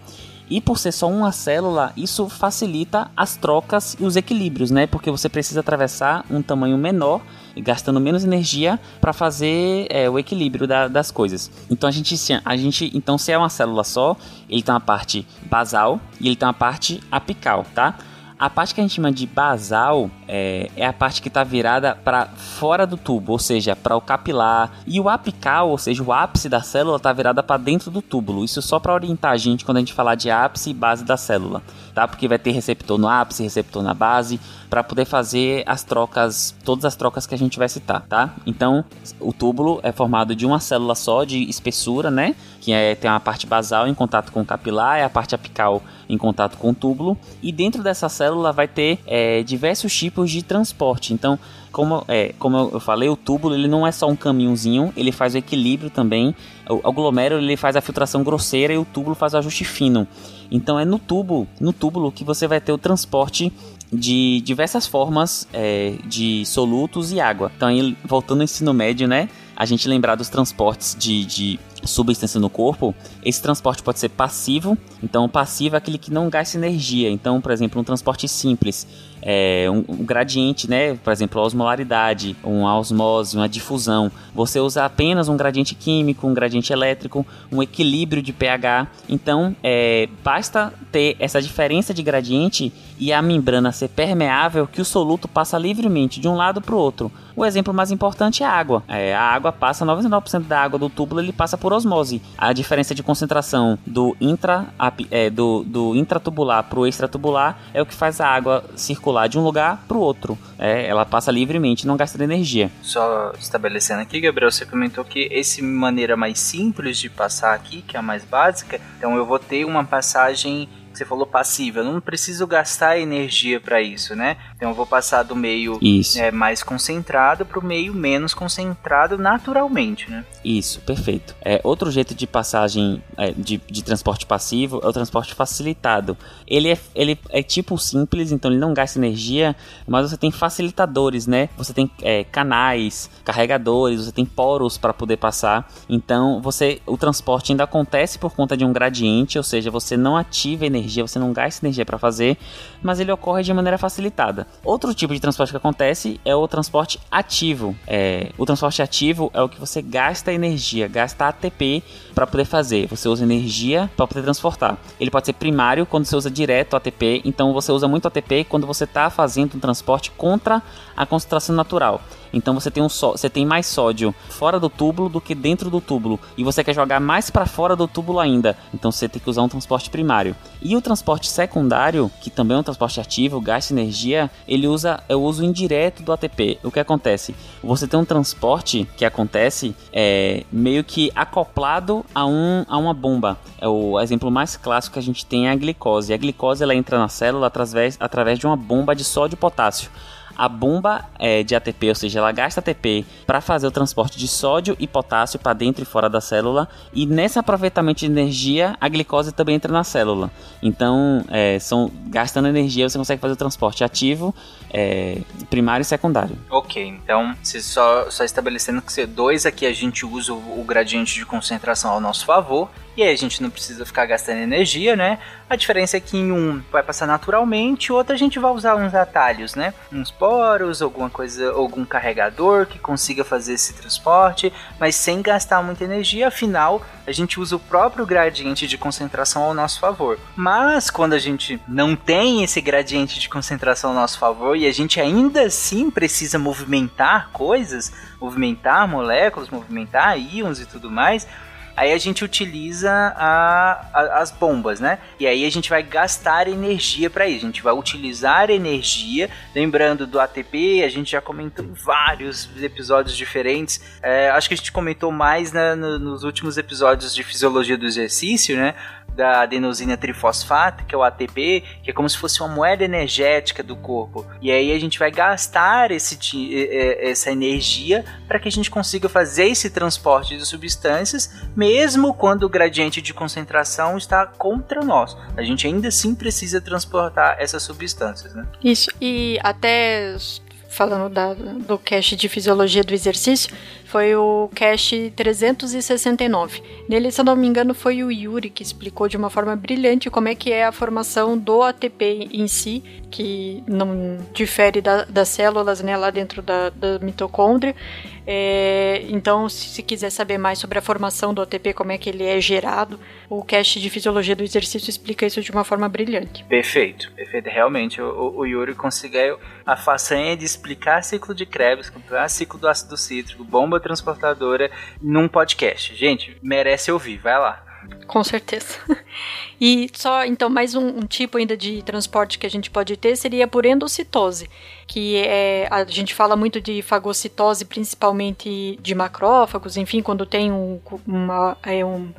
E por ser só uma célula, isso facilita as trocas e os equilíbrios, né? Porque você precisa atravessar um tamanho menor gastando menos energia para fazer é, o equilíbrio da, das coisas. Então a gente, a gente, então se é uma célula só, ele tem uma parte basal e ele tem uma parte apical, tá? A parte que a gente chama de basal é, é a parte que está virada para fora do tubo, ou seja, para o capilar. E o apical, ou seja, o ápice da célula, está virada para dentro do túbulo. Isso só para orientar a gente quando a gente falar de ápice e base da célula, tá? Porque vai ter receptor no ápice, receptor na base, para poder fazer as trocas, todas as trocas que a gente vai citar, tá? Então, o túbulo é formado de uma célula só de espessura, né? Que é, tem uma parte basal em contato com o capilar e a parte apical em contato com o túbulo. E dentro dessa célula vai ter é, diversos tipos de transporte. Então, como, é, como eu falei, o túbulo ele não é só um caminhozinho, ele faz o equilíbrio também. O, o glomérulo ele faz a filtração grosseira e o túbulo faz o ajuste fino. Então é no tubo, no túbulo que você vai ter o transporte de diversas formas é, de solutos e água. Então, aí, voltando ao ensino médio, né? A gente lembrar dos transportes de, de substância no corpo, esse transporte pode ser passivo. Então, passivo é aquele que não gasta energia. Então, por exemplo, um transporte simples, é, um, um, gradiente, né? Por exemplo, a osmolaridade, uma osmose, uma difusão. Você usa apenas um gradiente químico, um gradiente elétrico, um equilíbrio de pH. Então, é, basta ter essa diferença de gradiente e a membrana ser permeável que o soluto passa livremente de um lado para o outro. O exemplo mais importante é a água. É, a água passa, 99% da água do túbulo ele passa por osmose. A diferença de concentração do, intra, é, do, do intratubular para o extratubular é o que faz a água circular de um lugar para o outro. É, ela passa livremente, não gasta energia. Só estabelecendo aqui, Gabriel, você comentou que essa maneira mais simples de passar aqui, que é a mais básica, então eu vou ter uma passagem você falou passiva, eu não preciso gastar energia para isso, né? Então eu vou passar do meio é, mais concentrado para o meio menos concentrado naturalmente, né? Isso, perfeito. É, outro jeito de passagem é, de, de transporte passivo é o transporte facilitado. Ele é, ele é tipo simples, então ele não gasta energia, mas você tem facilitadores, né? Você tem é, canais, carregadores, você tem poros para poder passar. Então você, o transporte ainda acontece por conta de um gradiente, ou seja, você não ativa energia energia, você não gasta energia para fazer, mas ele ocorre de maneira facilitada. Outro tipo de transporte que acontece é o transporte ativo. É, o transporte ativo é o que você gasta energia, gasta ATP para poder fazer. Você usa energia para poder transportar. Ele pode ser primário quando você usa direto ATP, então você usa muito ATP quando você está fazendo um transporte contra a concentração natural. Então você tem um só, você tem mais sódio fora do túbulo do que dentro do túbulo e você quer jogar mais para fora do túbulo ainda. Então você tem que usar um transporte primário. E o transporte secundário, que também é um transporte ativo, gasta energia, ele usa é o uso indireto do ATP. O que acontece? Você tem um transporte que acontece é, meio que acoplado a, um, a uma bomba. É o exemplo mais clássico que a gente tem é a glicose. A glicose ela entra na célula através, através de uma bomba de sódio e potássio a bomba é, de ATP, ou seja, ela gasta ATP para fazer o transporte de sódio e potássio para dentro e fora da célula, e nesse aproveitamento de energia, a glicose também entra na célula. Então, é, são, gastando energia, você consegue fazer o transporte ativo, é, primário e secundário. Ok, então, só, só estabelecendo que C2 aqui a gente usa o, o gradiente de concentração ao nosso favor, e aí a gente não precisa ficar gastando energia, né? A diferença é que em um vai passar naturalmente, outro a gente vai usar uns atalhos, né? Uns poros, alguma coisa, algum carregador que consiga fazer esse transporte, mas sem gastar muita energia, afinal a gente usa o próprio gradiente de concentração ao nosso favor. Mas quando a gente não tem esse gradiente de concentração ao nosso favor e a gente ainda assim precisa movimentar coisas, movimentar moléculas, movimentar íons e tudo mais, Aí a gente utiliza a, a, as bombas, né? E aí a gente vai gastar energia para isso. A gente vai utilizar energia. Lembrando do ATP, a gente já comentou em vários episódios diferentes. É, acho que a gente comentou mais né, no, nos últimos episódios de fisiologia do exercício, né? Da adenosina trifosfato, que é o ATP, que é como se fosse uma moeda energética do corpo. E aí a gente vai gastar esse, essa energia para que a gente consiga fazer esse transporte de substâncias, mesmo quando o gradiente de concentração está contra nós. A gente ainda assim precisa transportar essas substâncias, né? Isso. E até falando da, do cast de fisiologia do exercício, foi o cast 369. Nele, se eu não me engano, foi o Yuri que explicou de uma forma brilhante como é que é a formação do ATP em si, que não difere da, das células né, lá dentro da, da mitocôndria. É, então, se, se, quiser saber mais sobre a formação do ATP, como é que ele é gerado, o cast de fisiologia do exercício explica isso de uma forma brilhante. Perfeito, perfeito. Realmente, o, o Yuri conseguiu a façanha de explicar ciclo de Krebs, explicar ciclo do ácido cítrico, bomba transportadora, num podcast. Gente, merece ouvir, vai lá. Com certeza. E só, então, mais um, um, tipo ainda de transporte que a gente pode ter seria por endocitose, que é, a gente fala muito de fagocitose, principalmente de macrófagos, enfim, quando tem um, uma, é um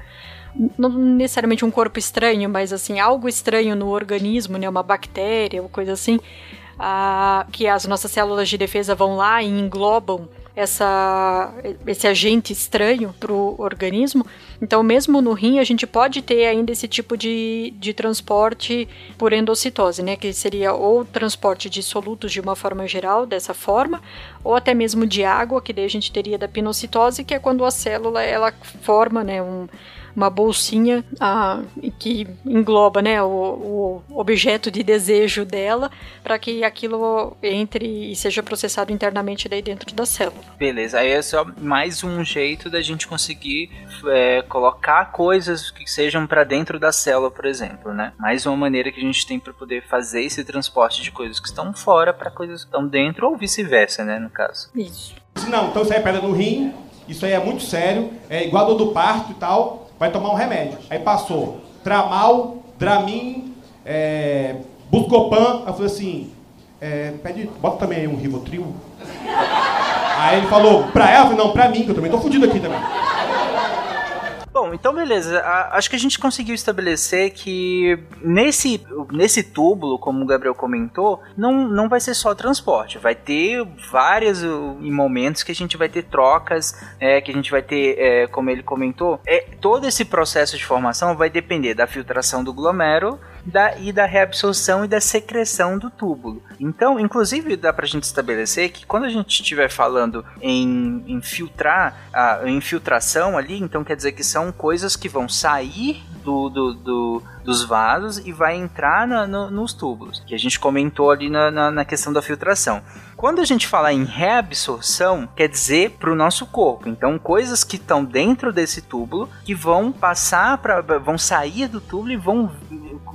não necessariamente um corpo estranho, mas assim, algo estranho no organismo, né, uma bactéria ou coisa assim, ah, que as nossas células de defesa vão lá e englobam essa, esse agente estranho para o organismo. Então, mesmo no rim, a gente pode ter ainda esse tipo de, de transporte por endocitose, né? Que seria ou transporte de solutos de uma forma geral, dessa forma, ou até mesmo de água, que daí a gente teria da pinocitose, que é quando a célula ela forma, né? Um, uma bolsinha ah, que engloba né, o, o, objeto de desejo dela para que aquilo entre e seja processado internamente daí dentro da célula. Beleza, aí é só mais um jeito da gente conseguir é, colocar coisas que sejam para dentro da célula, por exemplo, né? Mais uma maneira que a gente tem para poder fazer esse transporte de coisas que estão fora para coisas que estão dentro ou vice-versa, né, no caso. Isso. Não, então isso aí é pedra no rim, isso aí é muito sério, é igual a dor do parto e tal vai tomar um remédio. Aí passou Tramal, Dramin, é, Buscopan. Eu falei assim, é, pede, bota também aí um Rivotril. Aí ele falou, pra ela? Eu falei, não, pra mim, que eu também tô fudido aqui também. Bom, então beleza. A, acho que a gente conseguiu estabelecer que nesse, nesse túbulo, como o Gabriel comentou, não, não vai ser só transporte. Vai ter vários uh, momentos que a gente vai ter trocas, é, que a gente vai ter, é, como ele comentou, é, todo esse processo de formação vai depender da filtração do glomérulo da, e da reabsorção e da secreção do túbulo. Então, inclusive, dá para a gente estabelecer que quando a gente estiver falando em, filtrar, a infiltração ali, então quer dizer que são coisas que vão sair do, do, do dos vasos e vai entrar na, no, nos túbulos, que a gente comentou ali na, na, na, questão da filtração. Quando a gente fala em reabsorção, quer dizer para o nosso corpo. Então, coisas que estão dentro desse túbulo que vão passar para, vão sair do túbulo e vão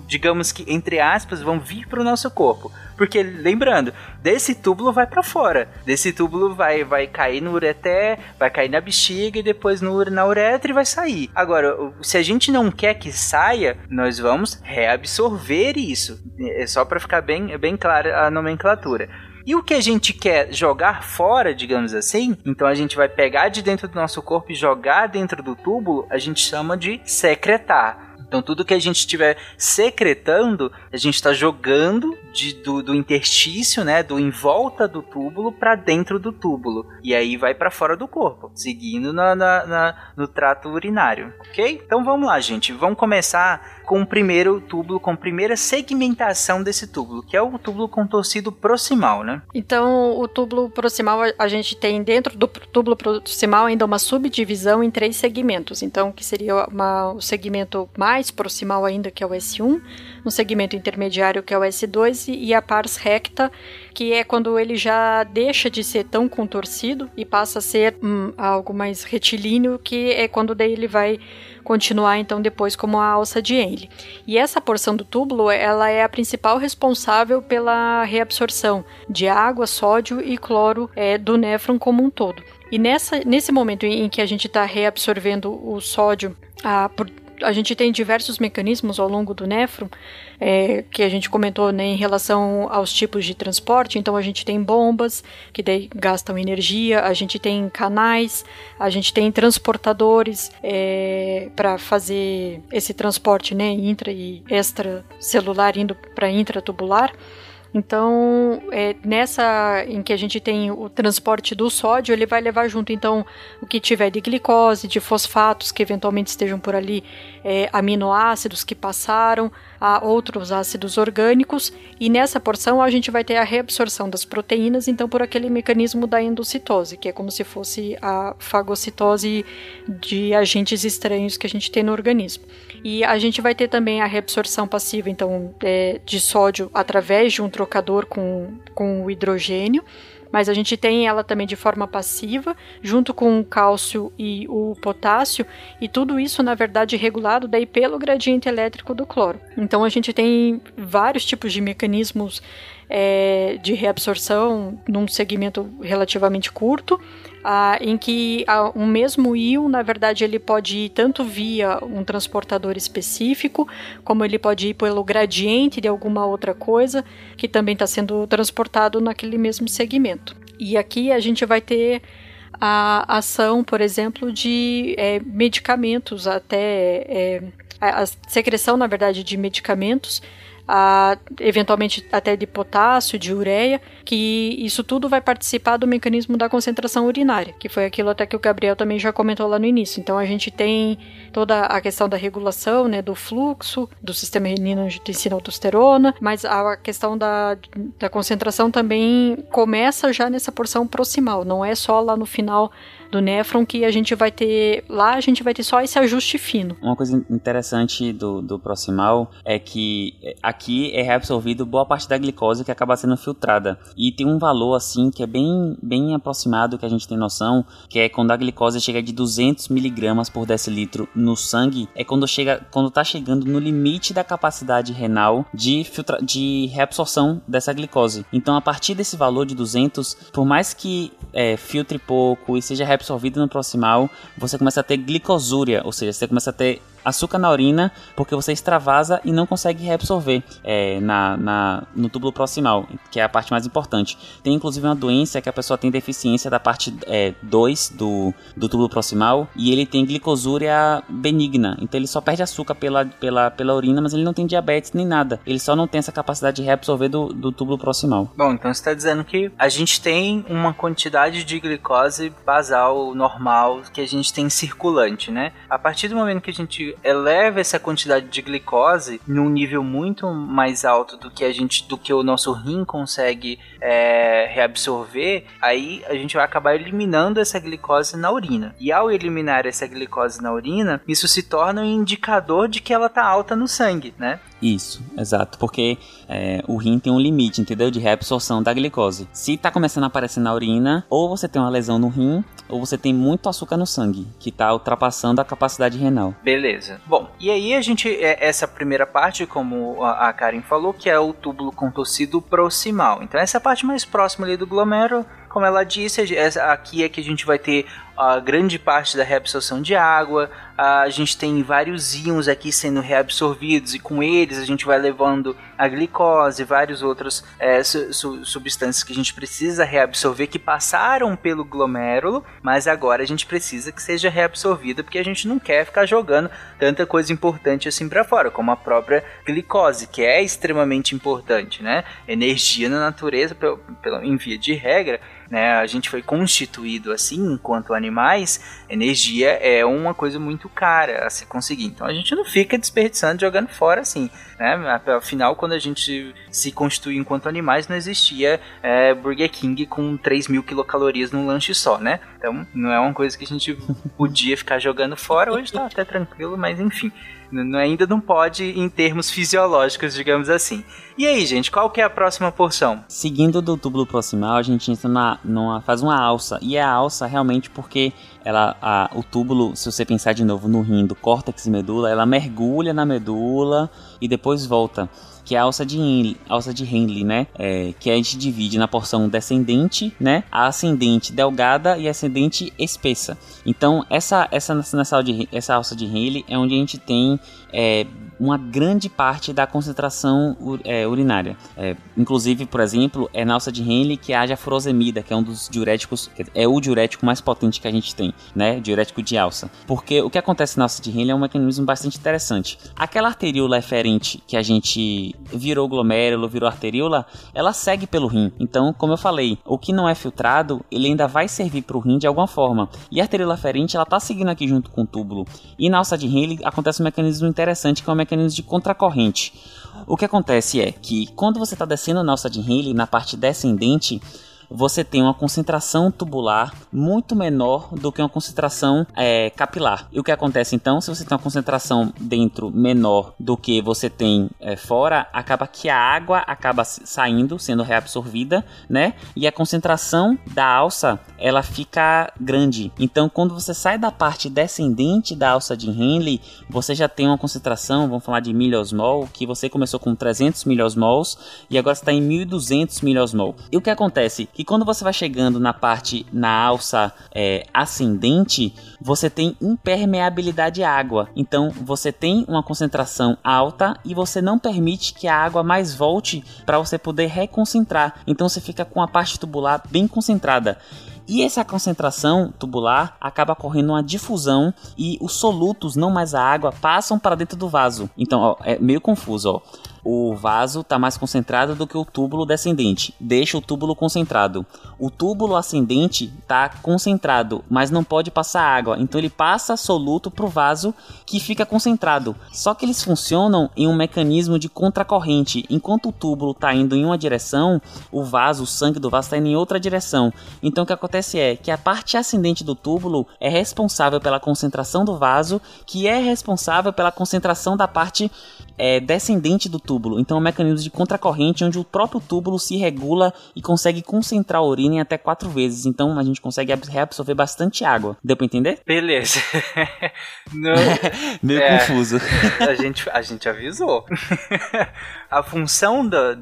digamos que, entre aspas, vão vir para o nosso corpo. Porque, lembrando, desse túbulo vai para fora. Desse túbulo vai, vai cair no ureté, vai cair na bexiga e depois no, na uretra e vai sair. Agora, se a gente não quer que saia, nós vamos reabsorver isso. É só para ficar bem, bem clara a nomenclatura. E o que a gente quer jogar fora, digamos assim, então a gente vai pegar de dentro do nosso corpo e jogar dentro do túbulo, a gente chama de secretar. Então tudo que a gente estiver secretando, a gente está jogando de, do, do, interstício, né, do em volta do túbulo para dentro do túbulo. E aí vai para fora do corpo, seguindo na, na, na, no trato urinário, ok? Então vamos lá, gente. Vamos começar com o primeiro túbulo, com a primeira segmentação desse túbulo, que é o túbulo contorcido proximal, né? Então, o túbulo proximal, a gente tem dentro do túbulo proximal ainda uma subdivisão em três segmentos. Então, que seria uma, o segmento mais proximal ainda, que é o S1, um segmento intermediário, que é o S2, e a pars recta, que é quando ele já deixa de ser tão contorcido e passa a ser hum, algo mais retilíneo, que é quando daí ele vai continuar então depois como a alça de Henle. E essa porção do túbulo, ela é a principal responsável pela reabsorção de água, sódio e cloro é, do néfron como um todo. E nessa, nesse momento em que a gente está reabsorvendo o sódio por a gente tem diversos mecanismos ao longo do néfron, é, que a gente comentou né, em relação aos tipos de transporte. Então, a gente tem bombas, que daí gastam energia, a gente tem canais, a gente tem transportadores é, para fazer esse transporte né, intra e extracelular indo para intratubular. Então, é, nessa em que a gente tem o transporte do sódio, ele vai levar junto, então, o que tiver de glicose, de fosfatos que eventualmente estejam por ali, é, aminoácidos que passaram, a outros ácidos orgânicos, e nessa porção a gente vai ter a reabsorção das proteínas, então, por aquele mecanismo da endocitose, que é como se fosse a fagocitose de agentes estranhos que a gente tem no organismo. E a gente vai ter também a reabsorção passiva, então, é, de sódio através de um trocador com, com o hidrogênio mas a gente tem ela também de forma passiva, junto com o cálcio e o potássio, e tudo isso, na verdade, regulado daí pelo gradiente elétrico do cloro. Então a gente tem vários tipos de mecanismos é, de reabsorção num segmento relativamente curto, ah, em que ah, um mesmo íon, na verdade, ele pode ir tanto via um transportador específico, como ele pode ir pelo gradiente de alguma outra coisa que também está sendo transportado naquele mesmo segmento. E aqui a gente vai ter a ação, por exemplo, de é, medicamentos, até é, a secreção, na verdade, de medicamentos a, eventualmente até de potássio, de ureia, que isso tudo vai participar do mecanismo da concentração urinária, que foi aquilo até que o Gabriel também já comentou lá no início. Então a gente tem toda a questão da regulação, né, do fluxo, do sistema renina-angiotensina-aldosterona, mas a questão da, da concentração também começa já nessa porção proximal, não é só lá no final do néfron que a gente vai ter lá a gente vai ter só esse ajuste fino. Uma coisa interessante do, do proximal é que é, aqui é reabsorvido boa parte da glicose que acaba sendo filtrada e tem um valor assim que é bem bem aproximado que a gente tem noção que é quando a glicose chega de 200 miligramas por decilitro no sangue é quando chega quando tá chegando no limite da capacidade renal de filtra, de reabsorção dessa glicose. Então a partir desse valor de 200 por mais que é, filtre pouco e seja reabsorvido no proximal, você começa a ter glicosúria, ou seja, você começa a ter açúcar na urina porque você extravasa e não consegue reabsorver é, na, na, no túbulo proximal, que é a parte mais importante. Tem inclusive uma doença que a pessoa tem deficiência da parte 2 é, do, do túbulo proximal e ele tem glicosúria benigna, então ele só perde açúcar pela, pela, pela urina, mas ele não tem diabetes nem nada, ele só não tem essa capacidade de reabsorver do, do túbulo proximal. Bom, então você está dizendo que a gente tem uma quantidade de glicose basal normal que a gente tem circulante, né? A partir do momento que a gente eleva essa quantidade de glicose num nível muito mais alto do que a gente, do que o nosso rim consegue é, reabsorver, aí a gente vai acabar eliminando essa glicose na urina. E ao eliminar essa glicose na urina, isso se torna um indicador de que ela está alta no sangue, né? Isso, exato, porque é, o rim tem um limite, entendeu? De reabsorção da glicose. Se tá começando a aparecer na urina, ou você tem uma lesão no rim, ou você tem muito açúcar no sangue, que tá ultrapassando a capacidade renal. Beleza. Bom, e aí a gente, é, essa primeira parte, como a Karen falou, que é o túbulo contorcido proximal. Então essa é parte mais próxima ali do glomérulo, como ela disse, aqui é que a gente vai ter a grande parte da reabsorção de água, a gente tem vários íons aqui sendo reabsorvidos e com eles a gente vai levando a glicose e várias outras é, su su substâncias que a gente precisa reabsorver que passaram pelo glomérulo, mas agora a gente precisa que seja reabsorvida porque a gente não quer ficar jogando tanta coisa importante assim para fora, como a própria glicose, que é extremamente importante, né? Energia na natureza, pelo, pelo, em via de regra, né? A gente foi constituído assim enquanto animais, energia é uma coisa muito cara a se conseguir. Então a gente não fica desperdiçando jogando fora assim, né? Afinal, quando a gente se constituiu enquanto animais, não existia é, Burger King com 3 mil quilocalorias num lanche só, né? Então não é uma coisa que a gente podia ficar jogando fora. Hoje tá até tranquilo, mas enfim ainda não pode em termos fisiológicos, digamos assim. E aí, gente, qual que é a próxima porção? Seguindo do túbulo proximal, a gente entra na, numa, faz uma alça. E é a alça realmente porque ela, a, o túbulo, se você pensar de novo no rim do córtex medula, ela mergulha na medula e depois volta que é a alça de Henle, alça de Henle né? É, que a gente divide na porção descendente, né? A ascendente delgada e ascendente espessa. Então, essa, essa, nessa, de, essa alça de Henle é onde a gente tem é, uma grande parte da concentração é, urinária. É, inclusive, por exemplo, é na alça de Henle que haja furosemida, que é um dos diuréticos, é o diurético mais potente que a gente tem, né? Diurético de alça. Porque o que acontece na alça de Henle é um mecanismo bastante interessante. Aquela arteríola eferente que a gente virou glomérulo, virou arteríola, ela segue pelo rim. Então, como eu falei, o que não é filtrado, ele ainda vai servir para o rim de alguma forma. E a arteríola eferente, ela tá seguindo aqui junto com o túbulo. E na alça de Henle acontece um mecanismo interessante que é um mecanismo de contracorrente. O que acontece é que quando você está descendo na alça de na parte descendente, você tem uma concentração tubular muito menor do que uma concentração é, capilar. E o que acontece então, se você tem uma concentração dentro menor do que você tem é, fora, acaba que a água acaba saindo, sendo reabsorvida, né? E a concentração da alça ela fica grande. Então, quando você sai da parte descendente da alça de Henle, você já tem uma concentração, vamos falar de miliosmol, que você começou com 300 miliosmols e agora está em 1200 miliosmol. E o que acontece? Que quando você vai chegando na parte na alça é, ascendente, você tem impermeabilidade à água. Então você tem uma concentração alta e você não permite que a água mais volte para você poder reconcentrar. Então você fica com a parte tubular bem concentrada. E essa concentração tubular acaba correndo uma difusão e os solutos, não mais a água, passam para dentro do vaso. Então, ó, é meio confuso, ó o vaso está mais concentrado do que o túbulo descendente. Deixa o túbulo concentrado. O túbulo ascendente está concentrado, mas não pode passar água. Então ele passa soluto para o vaso que fica concentrado. Só que eles funcionam em um mecanismo de contracorrente. Enquanto o túbulo está indo em uma direção, o vaso, o sangue do vaso está indo em outra direção. Então o que acontece é que a parte ascendente do túbulo é responsável pela concentração do vaso, que é responsável pela concentração da parte é, descendente do túbulo. Então é um mecanismo de contracorrente onde o próprio túbulo se regula e consegue concentrar a urina em até quatro vezes. Então a gente consegue reabsorver bastante água. Deu pra entender? Beleza. Meio é, confuso. A gente, a gente avisou. a função do,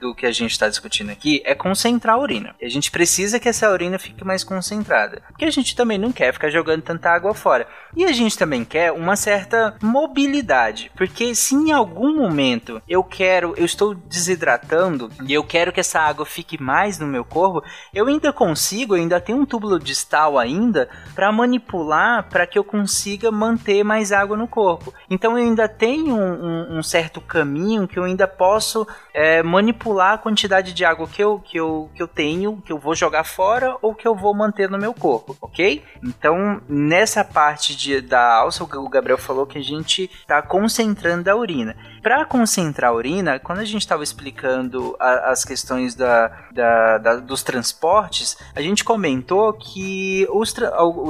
do que a gente está discutindo aqui é concentrar a urina. E a gente precisa que essa urina fique mais concentrada. Porque a gente também não quer ficar jogando tanta água fora. E a gente também quer uma certa mobilidade. Porque se em algum momento eu quero, eu estou desidratando e eu quero que essa água fique mais no meu corpo, eu ainda consigo, eu ainda tenho um túbulo distal ainda para manipular para que eu consiga manter mais água no corpo. Então eu ainda tenho um, um, um certo caminho que eu ainda posso é, manipular a quantidade de água que eu, que, eu, que eu tenho, que eu vou jogar fora ou que eu vou manter no meu corpo, ok? Então nessa parte de, da alça, o Gabriel falou que a gente está concentrando a urina urina. Para concentrar a urina, quando a gente estava explicando a, as questões da, da, da, dos transportes, a gente comentou que os,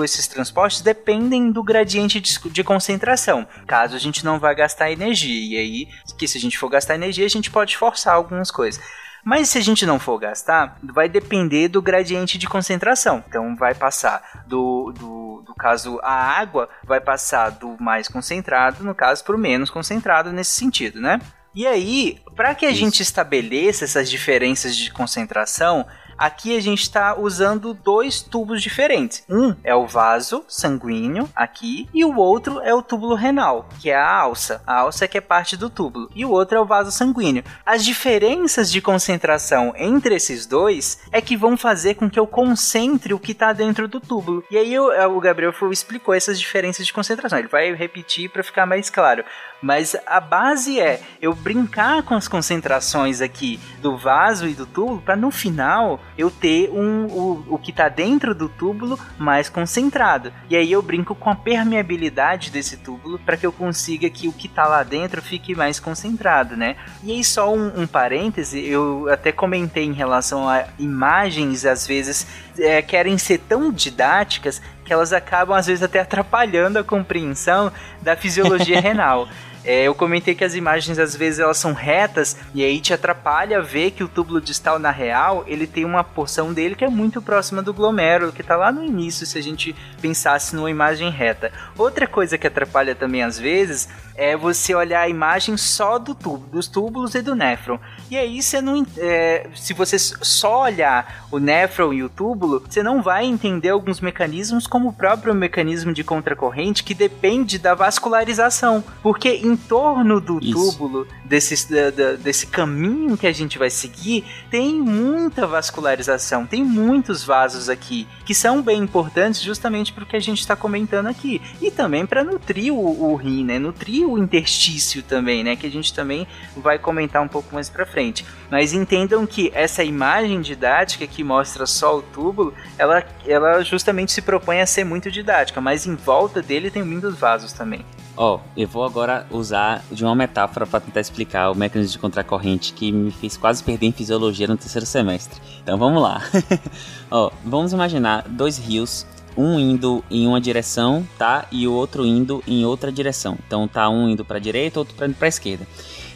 esses transportes dependem do gradiente de, de concentração, caso a gente não vá gastar energia. E aí, que se a gente for gastar energia, a gente pode forçar algumas coisas. Mas se a gente não for gastar, vai depender do gradiente de concentração. Então vai passar do, do, do caso a água, vai passar do mais concentrado, no caso, para o menos concentrado nesse sentido, né? E aí, para que a Isso. gente estabeleça essas diferenças de concentração, Aqui a gente está usando dois tubos diferentes. Um é o vaso sanguíneo aqui e o outro é o túbulo renal, que é a alça. A alça é que é parte do túbulo e o outro é o vaso sanguíneo. As diferenças de concentração entre esses dois é que vão fazer com que eu concentre o que está dentro do túbulo. E aí eu, o Gabriel explicou essas diferenças de concentração. Ele vai repetir para ficar mais claro. Mas a base é eu brincar com as concentrações aqui do vaso e do túbulo para no final eu ter um, o, o que está dentro do túbulo mais concentrado. E aí eu brinco com a permeabilidade desse túbulo para que eu consiga que o que está lá dentro fique mais concentrado, né? E aí só um, um parêntese, eu até comentei em relação a imagens às vezes é, querem ser tão didáticas que elas acabam às vezes até atrapalhando a compreensão da fisiologia renal. É, eu comentei que as imagens às vezes elas são retas e aí te atrapalha ver que o túbulo distal na real ele tem uma porção dele que é muito próxima do glomérulo que está lá no início se a gente pensasse numa imagem reta. Outra coisa que atrapalha também às vezes é você olhar a imagem só do tubo, dos túbulos e do néfron. E aí você não, é, se você só olhar o néfron e o túbulo, você não vai entender alguns mecanismos como o próprio mecanismo de contracorrente que depende da vascularização, porque em em torno do Isso. túbulo, desse, da- da- desse caminho que a gente vai seguir, tem muita vascularização, tem muitos vasos aqui, que são bem importantes justamente para o que a gente está comentando aqui. E também para nutrir o, o rim, né? Nutrir o interstício também, né? Que a gente também vai comentar um pouco mais para frente. Mas entendam que essa imagem didática que mostra só o túbulo, ela, ela justamente se propõe a ser muito didática, mas em volta dele tem muitos vasos também. Ó, eu vou agora usar de uma metáfora para tentar explicar o mecanismo de contracorrente que me fez quase perder em fisiologia no terceiro semestre. Então vamos lá. Ó, vamos imaginar dois rios, um indo em uma direção, tá? E o outro indo em outra direção. Então tá um indo para direita, outro para para esquerda.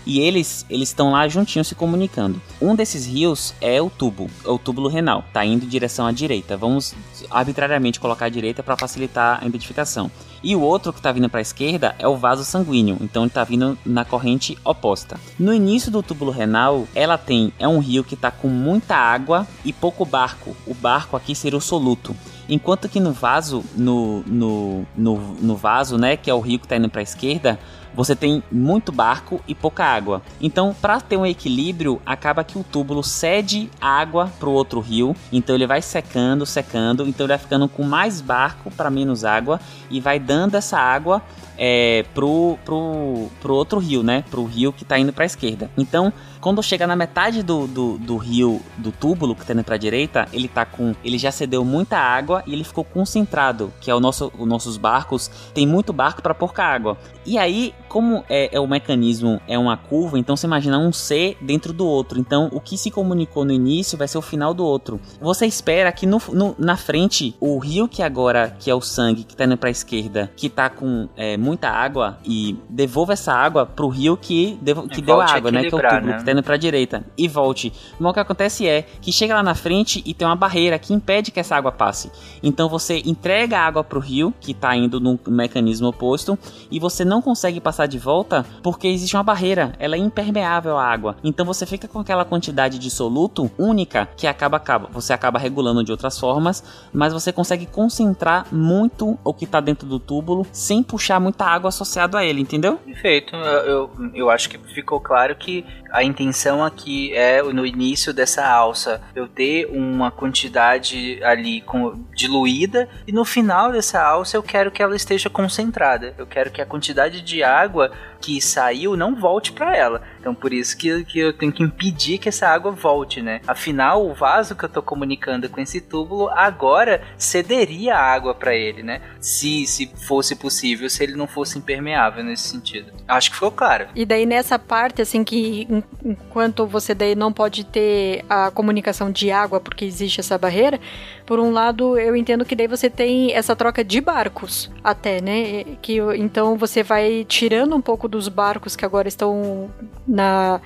E eles eles estão lá juntinhos se comunicando. Um desses rios é o tubo, é o túbulo renal, tá indo em direção à direita. Vamos arbitrariamente colocar a direita para facilitar a identificação. E o outro que está vindo para a esquerda é o vaso sanguíneo, então ele está vindo na corrente oposta. No início do túbulo renal, ela tem é um rio que está com muita água e pouco barco. O barco aqui seria o soluto. Enquanto que no vaso, no, no, no, no vaso, né, que é o rio que está indo para a esquerda, você tem muito barco e pouca água. Então, para ter um equilíbrio, acaba que o túbulo cede água para o outro rio. Então, ele vai secando, secando. Então, ele vai ficando com mais barco para menos água e vai dando essa água é, pro, pro, pro outro rio, né? Pro rio que tá indo pra esquerda. Então, quando chega na metade do, do, do rio, do túbulo que tá indo pra direita, ele tá com. Ele já cedeu muita água e ele ficou concentrado, que é o nosso, os nossos barcos. Tem muito barco para pouca água. E aí, como é, é o mecanismo é uma curva, então você imagina um C dentro do outro. Então, o que se comunicou no início vai ser o final do outro. Você espera que no, no- na frente, o rio que agora, que é o sangue, que tá indo pra esquerda, que tá com é, muita água, e devolva essa água pro rio que, devo- que E deu a água, né? Que é o túbulo né? que tá indo pra direita. E volte. Mas o que acontece é que chega lá na frente e tem uma barreira que impede que essa água passe. Então você entrega a água pro rio, que tá indo num mecanismo oposto, e você não consegue passar de volta porque existe uma barreira, ela é impermeável à água. Então você fica com aquela quantidade de soluto única que acaba, acaba você acaba regulando de outras formas, mas você consegue concentrar muito o que tá dentro do túbulo sem puxar muita água associada a ele, entendeu? Perfeito. Eu, eu, eu acho que ficou claro que a intenção aqui é, no início dessa alça, eu ter uma quantidade ali com- diluída e no final dessa alça eu quero que ela esteja concentrada. Eu quero que a quantidade de água que saiu não volte para ela. Então por isso que, que eu tenho que impedir que essa água volte, né? Afinal, o vaso que eu tô comunicando com esse túbulo agora cederia água para ele, né? Se, se fosse possível, se ele não fosse impermeável nesse sentido. Acho que ficou claro. E daí nessa parte, assim, que en- enquanto você daí não pode ter a comunicação de água porque existe essa barreira, por um lado eu entendo que daí você tem essa troca de barcos até, né? Que então você vai tirando um pouco dos barcos que agora estão na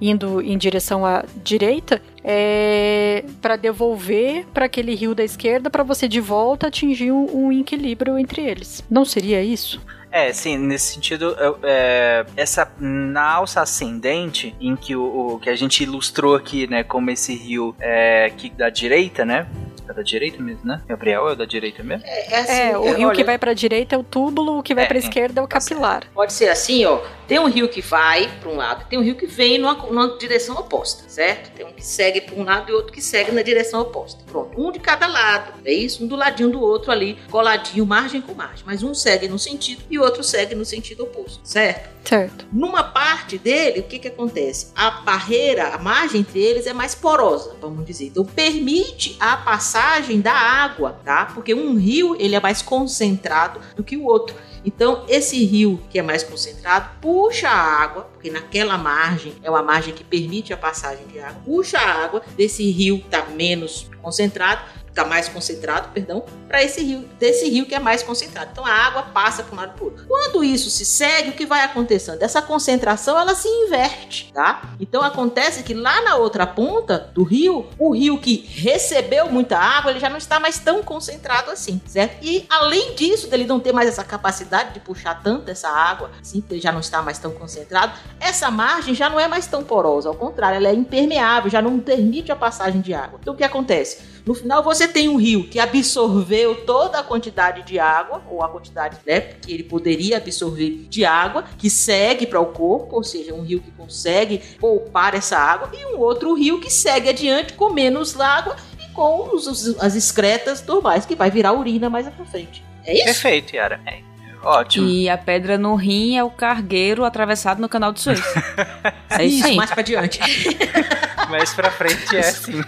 indo em direção à direita, é, para devolver para aquele rio da esquerda para você de volta atingir um, um equilíbrio entre eles. Não seria isso? É, sim, nesse sentido, eu- é, essa na alça ascendente, em que o, o que a gente ilustrou aqui, né, como esse rio é, que da direita, né? É da direita mesmo, né? Gabriel é o da direita mesmo? É, assim, É, o é, rio olha, que vai pra direita é o túbulo, o que vai É, pra é, esquerda é o capilar. Pode ser assim, ó. Tem um rio que vai para um lado, tem um rio que vem numa, numa direção oposta, certo? Tem um que segue para um lado e outro que segue na direção oposta. Pronto, um de cada lado, é isso? Um do ladinho do outro ali, coladinho, margem com margem. Mas um segue no sentido e o outro segue no sentido oposto, certo? Certo. Numa parte dele, o que que acontece? A barreira, a margem entre eles é mais porosa, vamos dizer. Então permite a passagem da água, tá? Porque um rio, ele é mais concentrado do que o outro. Então, esse rio que é mais concentrado puxa a água, porque naquela margem é uma margem que permite a passagem de água, puxa a água desse rio que está menos concentrado, está mais concentrado, perdão, para esse rio, desse rio que é mais concentrado. Então a água passa para um lado para o outro. Quando isso se segue, o que vai acontecendo? Essa concentração ela se inverte, tá? Então acontece que lá na outra ponta do rio, o rio que recebeu muita água, ele já não está mais tão concentrado assim, certo? E além disso, dele não ter mais essa capacidade de puxar tanto essa água, assim, ele já não está mais tão concentrado, essa margem já não é mais tão porosa, ao contrário, ela é impermeável, já não permite a passagem de água. Então o que acontece? No final você tem um rio que absorveu toda a quantidade de água, ou a quantidade né, que ele poderia absorver de água, que segue para o corpo, ou seja, um rio que consegue poupar essa água, e um outro rio que segue adiante com menos água e com os, os, as excretas normais, que vai virar urina mais pra frente. É isso? Perfeito, Yara. É. Ótimo. E a pedra no rim é o cargueiro atravessado no canal do Suez. é isso aí. mais pra diante. Mais pra frente é assim.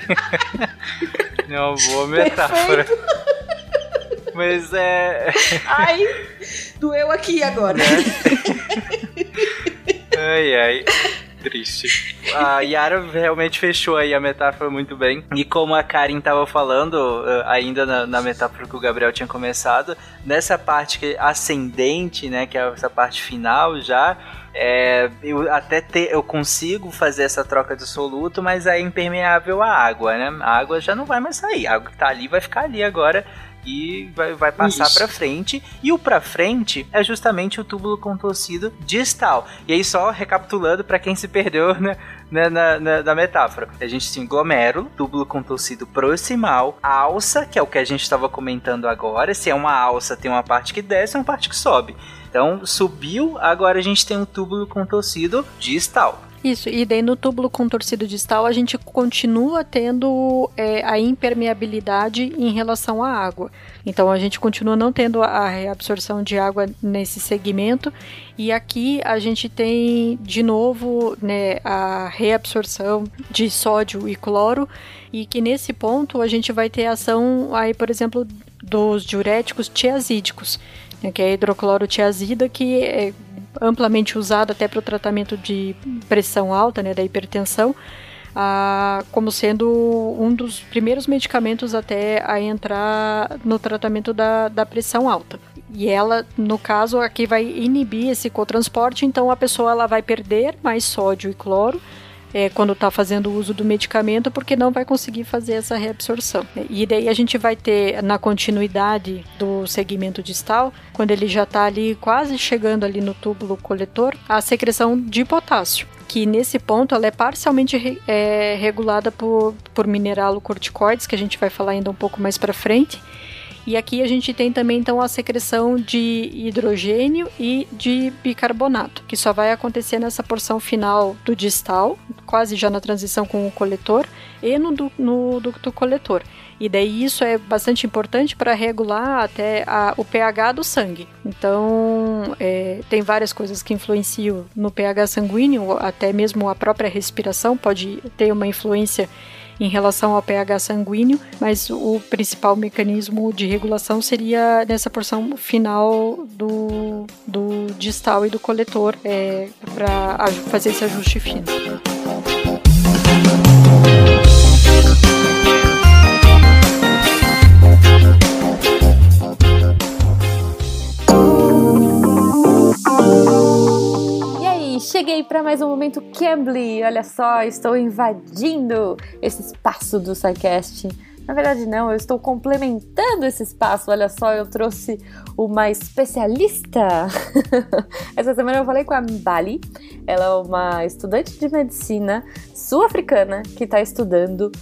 É uma boa metáfora. Mas é. Ai, doeu aqui agora. Né? Ai, ai. Triste. A Yara realmente fechou aí a metáfora muito bem. E como a Karin tava falando, eh, ainda na, na metáfora que o Gabriel tinha começado, nessa parte que ascendente, né, que é essa parte final já, é, eu até te, eu consigo fazer essa troca de soluto, mas é impermeável à água, né? A água já não vai mais sair. A água que tá ali vai ficar ali agora e vai, vai passar para frente. E o para frente é justamente o túbulo contorcido distal. E aí, só recapitulando para quem se perdeu né, na, na, na, na, metáfora, a gente tem glomérulo, túbulo contorcido proximal, alça, que é o que a gente estava comentando agora. Se é uma alça, tem uma parte que desce e uma parte que sobe. Então, subiu, agora a gente tem um túbulo contorcido distal. Isso, e daí no túbulo contorcido distal a gente continua tendo é, a impermeabilidade em relação à água. Então a gente continua não tendo a reabsorção de água nesse segmento. E aqui a gente tem de novo né, a reabsorção de sódio e cloro. E que nesse ponto a gente vai ter ação aí, por exemplo, dos diuréticos tiazídicos, que é a hidroclorotiazida, que é amplamente usado até para o tratamento de pressão alta, né, da hipertensão, ah, como sendo um dos primeiros medicamentos até a entrar no tratamento da, da pressão alta. E ela, no caso, aqui vai inibir esse cotransporte, então a pessoa ela vai perder mais sódio e cloro, é, quando está fazendo uso do medicamento, porque não vai conseguir fazer essa reabsorção. E daí a gente vai ter na continuidade do segmento distal, quando ele já está ali quase chegando ali no túbulo coletor, a secreção de potássio que nesse ponto ela é parcialmente é, regulada por, por mineralocorticoides, que a gente vai falar ainda um pouco mais para frente, e aqui a gente tem também então a secreção de hidrogênio e de bicarbonato, que só vai acontecer nessa porção final do distal, quase já na transição com o coletor, e no, no ducto coletor. E daí isso é bastante importante para regular até a, o pH do sangue. Então, é, tem várias coisas que influenciam no pH sanguíneo, até mesmo a própria respiração pode ter uma influência em relação ao pH sanguíneo, mas o principal mecanismo de regulação seria nessa porção final do, do distal e do coletor é, para fazer esse ajuste fino. Cheguei para mais um momento Cambly. Olha só, estou invadindo esse espaço do SciCast. Na verdade, não, eu estou complementando esse espaço. Olha só, eu trouxe uma especialista. Essa semana eu falei com a Bali. Ela é uma estudante de medicina sul-africana que está estudando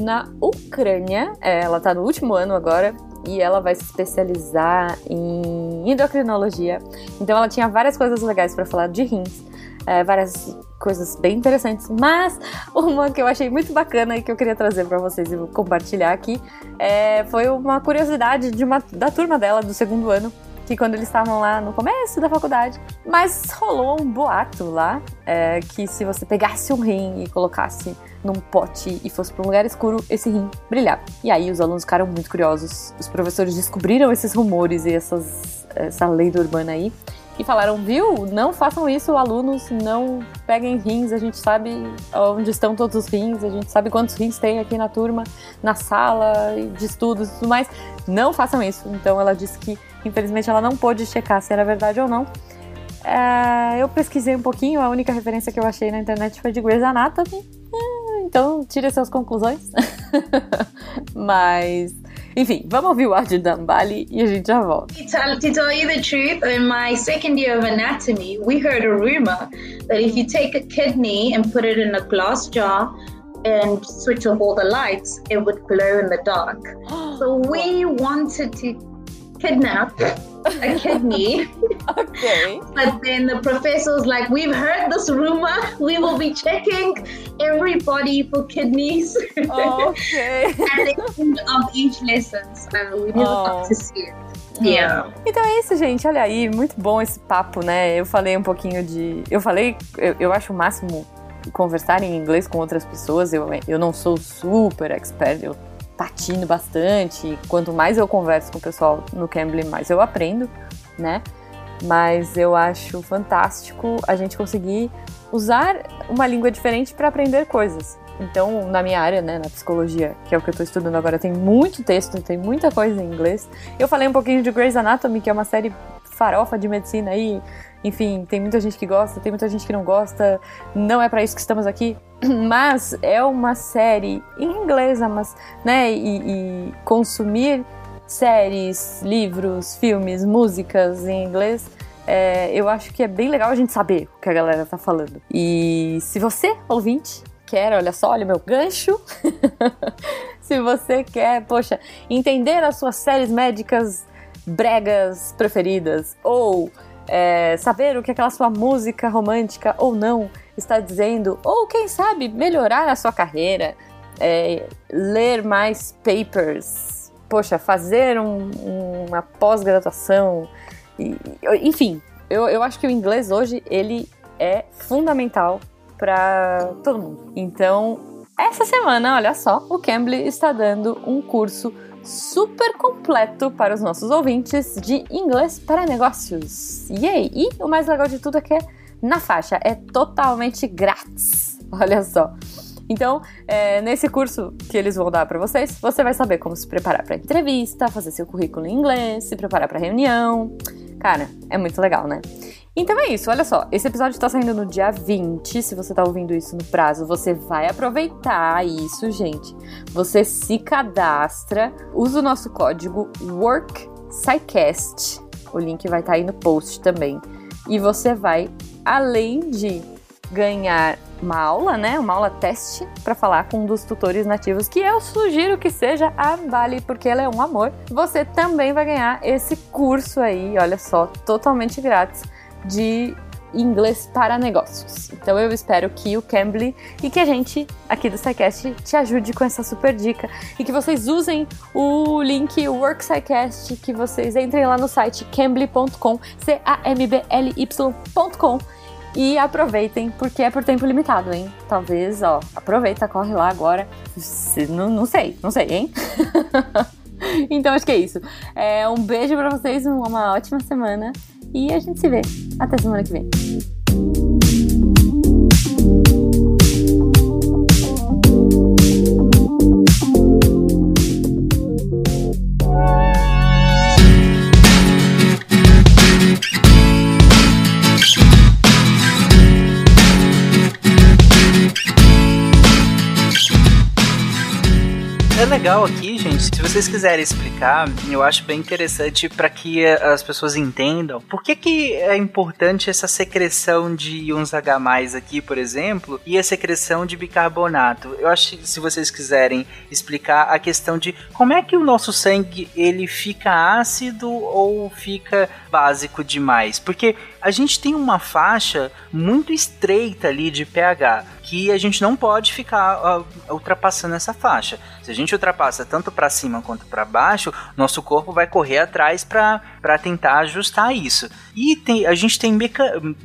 na Ucrânia. É, ela está no último ano agora e ela vai se especializar em endocrinologia. Então ela tinha várias coisas legais para falar de rins é, várias coisas bem interessantes, mas uma que eu achei muito bacana e que eu queria trazer para vocês e compartilhar aqui é, foi uma curiosidade de uma, da turma dela do segundo ano que quando eles estavam lá no começo da faculdade, mas rolou um boato lá é, que se você pegasse um rim e colocasse num pote e fosse para um lugar escuro, esse rim brilhava. E aí os alunos ficaram muito curiosos, os professores descobriram esses rumores e essas, essa lenda urbana aí e falaram, viu, não façam isso, alunos, não peguem rins, a gente sabe onde estão todos os rins, a gente sabe quantos rins tem aqui na turma, na sala de estudos e tudo mais, não façam isso. Então ela disse que, infelizmente, ela não pôde checar se era verdade ou não. É, eu pesquisei um pouquinho, a única referência que eu achei na internet foi de Grey's Anatomy, é, então tire suas conclusões. Mas Enfim, vamos ouvir o áudio da Ambali e a gente já volta. To tell, to tell you the truth, in my second year of anatomy, we heard a rumor that if you take a kidney and put it in a glass jar, and switch off all the lights, it would glow in the dark. So we wanted to kidnap a kidney. Ok. But then the professor was like, We've heard this rumor. We will be checking everybody for kidneys Ok. at the end of each lesson. So we never Oh. got to see it. Yeah. Então é isso, gente. Olha aí, muito bom esse papo, né? Eu falei um pouquinho de. Eu falei, eu, eu acho o máximo conversar em inglês com outras pessoas. Eu, eu não sou super expert, eu patino bastante. Quanto mais eu converso com o pessoal no Cambly, mais eu aprendo, né? Mas eu acho fantástico a gente conseguir usar uma língua diferente para aprender coisas. Então, na minha área, né, na psicologia, que é o que eu tô estudando agora, tem muito texto, tem muita coisa em inglês. Eu falei um pouquinho de Grey's Anatomy, que é uma série farofa de medicina aí. Enfim, tem muita gente que gosta, tem muita gente que não gosta. Não é para isso que estamos aqui. Mas é uma série em inglês, mas, né, e, e consumir séries, livros, filmes, músicas em inglês é, eu acho que é bem legal a gente saber o que a galera tá falando. E se você, ouvinte, quer, olha só, olha o meu gancho. se você quer, poxa, entender as suas séries médicas bregas preferidas, ou é, saber o que aquela sua música romântica ou não está dizendo, ou quem sabe melhorar a sua carreira, é, ler mais papers, poxa, fazer um- uma pós-graduação, enfim, eu, eu acho que o inglês hoje ele é fundamental para todo mundo. Então, essa semana, olha só, o Cambly está dando um curso super completo para os nossos ouvintes de inglês para negócios. Yay! E o mais legal de tudo é que é na faixa, é totalmente grátis. Olha só. Então, é, nesse curso que eles vão dar para vocês, você vai saber como se preparar para entrevista, fazer seu currículo em inglês, se preparar para reunião. Cara, é muito legal, né? Então é isso, olha só. Esse episódio tá saindo no dia 20. Se você tá ouvindo isso no prazo, você vai aproveitar isso, gente. Você se cadastra, usa o nosso código WorkSciCast. O link vai estar aí no post também. E você vai, além de ganhar uma aula, né? Uma aula teste para falar com um dos tutores nativos, que eu sugiro que seja a Bali, porque ela é um amor. Você também vai ganhar esse curso aí, olha só, totalmente grátis de inglês para negócios. Então eu espero que o Cambly e que a gente aqui do SciCast te ajude com essa super dica e que vocês usem o link WorkSciCast, que vocês entrem lá no site cambly.com, C-A-M-B-L-Y.com e aproveitem, porque é por tempo limitado, hein? Talvez, ó, aproveita, corre lá agora. Não, não sei, não sei, hein? então acho que é isso. É, um beijo pra vocês, uma ótima semana e a gente se vê. Até semana que vem. É legal aqui, gente, se vocês quiserem explicar, eu acho bem interessante para que eh, as pessoas entendam por que, que é importante essa secreção de íons H+, aqui, por exemplo, e a secreção de bicarbonato. Eu acho que se vocês quiserem explicar a questão de como é que o nosso sangue ele fica ácido ou fica básico demais, porque a gente tem uma faixa muito estreita ali de pH que a gente não pode ficar ah, ultrapassando essa faixa. Se a gente ultrapassa tanto para cima quanto para baixo, nosso corpo vai correr atrás para tentar ajustar isso. E tem, a gente tem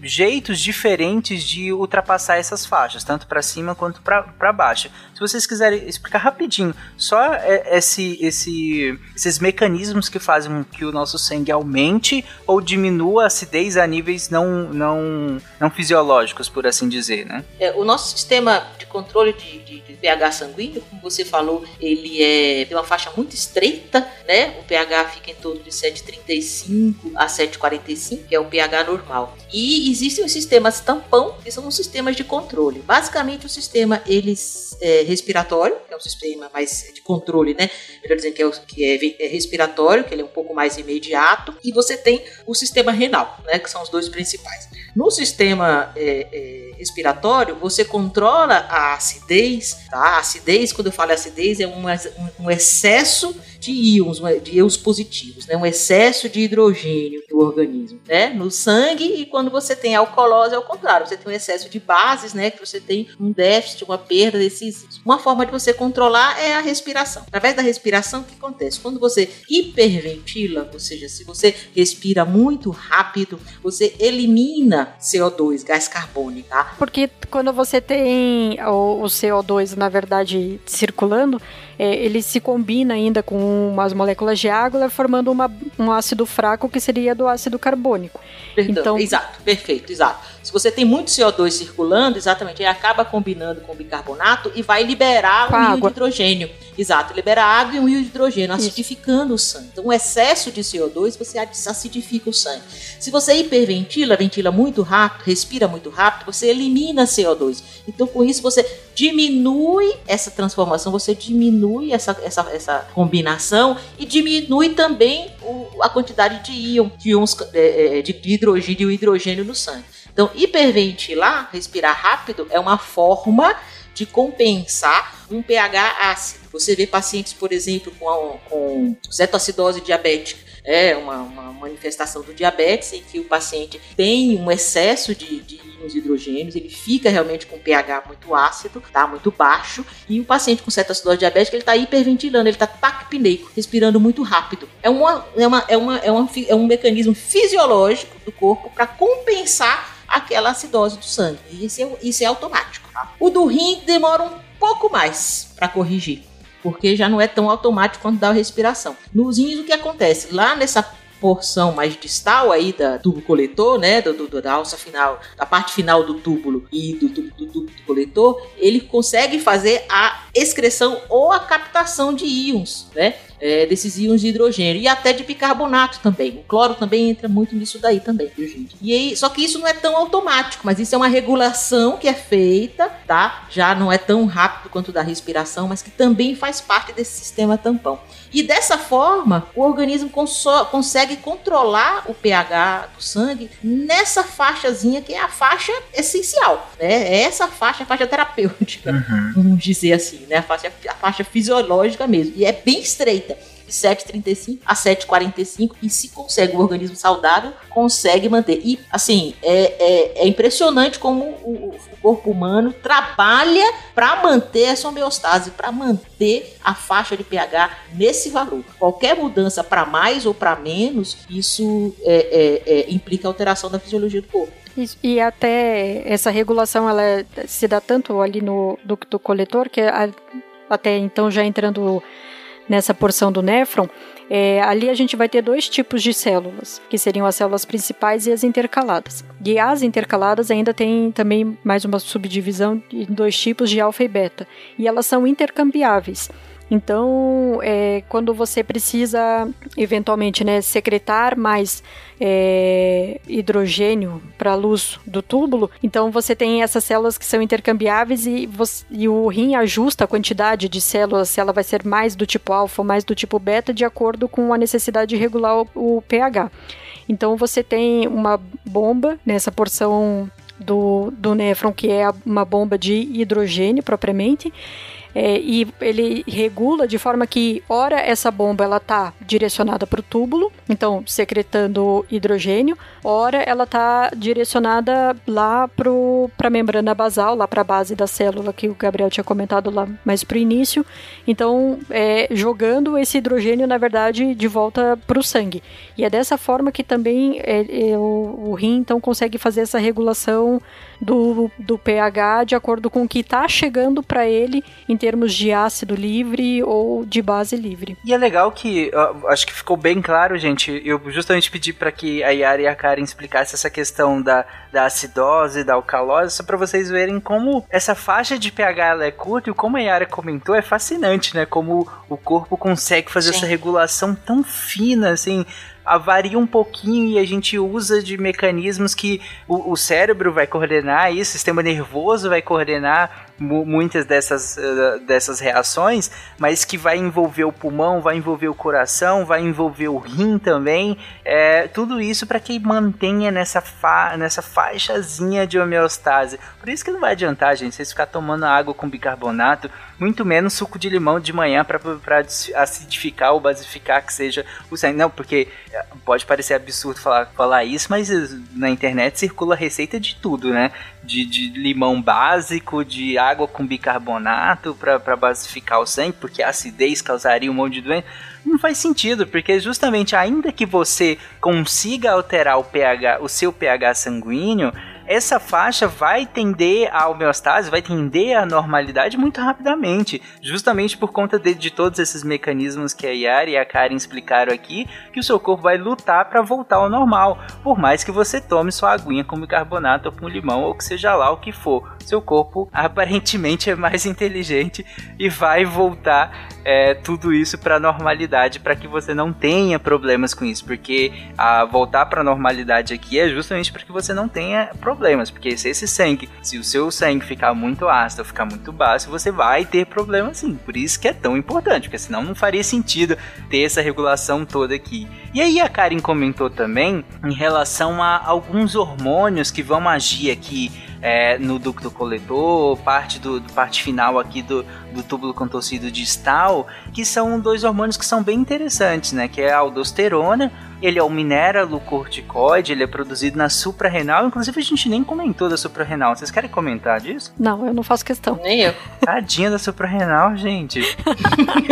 jeitos diferentes de ultrapassar essas faixas, tanto para cima quanto para baixo. Se vocês quiserem explicar rapidinho, só é, esse, esse, esses mecanismos que fazem que o nosso sangue aumente ou diminua a acidez a níveis não, não, não fisiológicos, por assim dizer, né? É, o nosso sistema de controle de, de- de pH sanguíneo, como você falou, ele é tem uma faixa muito estreita, né? O pH fica em torno de 7,35 a 7,45. que é o pH normal. E existem os sistemas tampão, que são os sistemas de controle. Basicamente, o sistema eles é, respiratório, que é um sistema mais de controle, né? Melhor dizendo que, é, o, que é, é respiratório, que ele é um pouco mais imediato, e você tem o sistema renal, né? Que são os dois principais. No sistema é, é, respiratório, você controla a acidez, tá? A acidez, quando eu falo acidez, é um, um excesso de íons, de íons positivos, né? um excesso de hidrogênio do organismo, né? No sangue e quando você tem alcoolose é o contrário, você tem um excesso de bases, né? Que você tem um déficit, uma perda desses. Uma forma de você controlar é a respiração. Através da respiração, o que acontece? Quando você hiperventila, ou seja, se você respira muito rápido, você elimina CO2, gás carbônico, tá? Porque quando você tem o, o CO2, na verdade, circulando, é, ele se combina ainda com umas moléculas de água, formando uma, um ácido fraco que seria do ácido carbônico. Perdão, então, exato, perfeito, exato. Se você tem muito CO2 circulando, exatamente, ele acaba combinando com o bicarbonato e vai liberar um íon de hidrogênio. Exato, libera água e um íon de hidrogênio, acidificando Isso. o sangue. Então, o excesso de CO2, você acidifica o sangue. Se você hiperventila, ventila muito rápido, respira muito rápido, você elimina CO2. Então, com isso, você diminui essa transformação, você diminui essa, essa, essa combinação e diminui também o, a quantidade de íon, de, íons, é, é, de hidrogênio e hidrogênio no sangue. Então, hiperventilar, respirar rápido, é uma forma de compensar um pH ácido. Você vê pacientes, por exemplo, com, com cetoacidose diabética, é uma, uma, manifestação do diabetes em que o paciente tem um excesso de, de íons hidrogênios, ele fica realmente com pH muito ácido, tá muito baixo, e o paciente com cetoacidose diabética ele está hiperventilando, ele está taquipneico, respirando muito rápido. É, uma, é, uma, é, uma, é, uma, é um mecanismo fisiológico do corpo para compensar aquela acidose do sangue. E isso é, isso é automático. Tá? O do rim demora um pouco mais para corrigir, porque já não é tão automático quanto dá a respiração. Nos rins, o que acontece? Lá nessa porção mais distal aí da tubo coletor, né, do, do, da alça final, da parte final do túbulo e do tubo do, do, do, coletor, ele consegue fazer a excreção ou a captação de íons, né? É, desses íons de hidrogênio e até de bicarbonato também. O cloro também entra muito nisso daí também, viu, gente? E aí, só que isso não é tão automático, mas isso é uma regulação que é feita, tá? Já não é tão rápido quanto da respiração, mas que também faz parte desse sistema tampão. E dessa forma, o organismo consegue controlar o pH do sangue nessa faixazinha que é a faixa essencial, né? É essa faixa, a faixa terapêutica, uhum. vamos dizer assim, né? A faixa, a faixa fisiológica mesmo. E é bem estreita de 7,35 a 7,45 e se consegue o organismo saudável, consegue manter. E assim, é, é, é impressionante como o, corpo humano trabalha para manter essa homeostase, para manter a faixa de pH nesse valor. Qualquer mudança para mais ou para menos, isso é, é, é, implica alteração da fisiologia do corpo. E até essa regulação ela se dá tanto ali no do, do coletor que até então já entrando nessa porção do néfron, é, ali a gente vai ter dois tipos de células, que seriam as células principais e as intercaladas. E as intercaladas ainda tem também mais uma subdivisão em dois tipos de alfa e beta, e elas são intercambiáveis. Então, é, quando você precisa eventualmente né, secretar mais é, hidrogênio para a luz do túbulo, então você tem essas células que são intercambiáveis e, você, e, o rim ajusta a quantidade de células, se ela vai ser mais do tipo alfa ou mais do tipo beta, de acordo com a necessidade de regular o, o pH. Então você tem uma bomba nessa porção do, do néfron, que é uma bomba de hidrogênio propriamente, é, e ele regula de forma que, ora, essa bomba ela está direcionada para o túbulo, então secretando hidrogênio, ora ela está direcionada lá para a membrana basal, lá para a base da célula que o Gabriel tinha comentado lá mais para o início, então é, jogando esse hidrogênio, na verdade, de volta para o sangue. E é dessa forma que também é, é, o, o rim então consegue fazer essa regulação do, do pH de acordo com o que está chegando para ele em termos de ácido livre ou de base livre. E é legal que, acho que ficou bem claro, gente. Eu justamente pedi para que a Yara e a Karen explicassem essa questão da, da acidose, da alcalose, só para vocês verem como essa faixa de pH ela é curta e como a Yara comentou, é fascinante, né? Como o corpo consegue fazer Sim. essa regulação tão fina, assim varia um pouquinho e a gente usa de mecanismos que o, o cérebro vai coordenar isso, o sistema nervoso vai coordenar muitas dessas, uh, dessas reações, mas que vai envolver o pulmão, vai envolver o coração, vai envolver o rim também. É, tudo isso para que mantenha nessa, fa nessa faixazinha de homeostase. Por isso que não vai adiantar, gente, vocês ficar tomando água com bicarbonato, muito menos suco de limão de manhã para acidificar ou basificar que seja o sangue. Não, porque é, pode parecer absurdo falar, falar isso, mas na internet circula receita de tudo, né? De, de limão básico, de água com bicarbonato para basificar o sangue, porque a acidez causaria um monte de doença. Não faz sentido, porque justamente ainda que você consiga alterar o pH, o seu pH sanguíneo, essa faixa vai tender à homeostase, vai tender à normalidade muito rapidamente, justamente por conta de, de todos esses mecanismos que a Yara e a Karen explicaram aqui, que o seu corpo vai lutar para voltar ao normal, por mais que você tome sua aguinha com bicarbonato ou com limão ou que seja lá o que for. Seu corpo aparentemente é mais inteligente e vai voltar é, tudo isso para a normalidade para que você não tenha problemas com isso, porque a voltar para a normalidade aqui é justamente para que você não tenha problemas, porque se esse sangue, se o seu sangue ficar muito ácido, ficar muito baixo, você vai ter problemas sim. Por isso que é tão importante, porque senão não faria sentido ter essa regulação toda aqui. E aí a Karen comentou também em relação a alguns hormônios que vão agir aqui é, no ducto coletor, parte do, do, parte final aqui do, do túbulo contorcido distal, que são dois hormônios que são bem interessantes, né? Que é a aldosterona, ele é o mineralocorticoide, ele é produzido na suprarrenal, inclusive a gente nem comentou da suprarrenal. Vocês querem comentar disso? Não, eu não faço questão. Nem eu. Tadinha da suprarrenal, gente.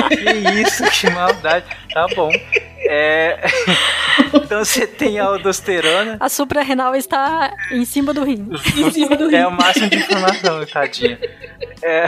que isso, que maldade. Tá bom. É... então você tem a aldosterona. A suprarrenal está em cima do rim. em cima do rim. É o máximo de informação, tadinha. É...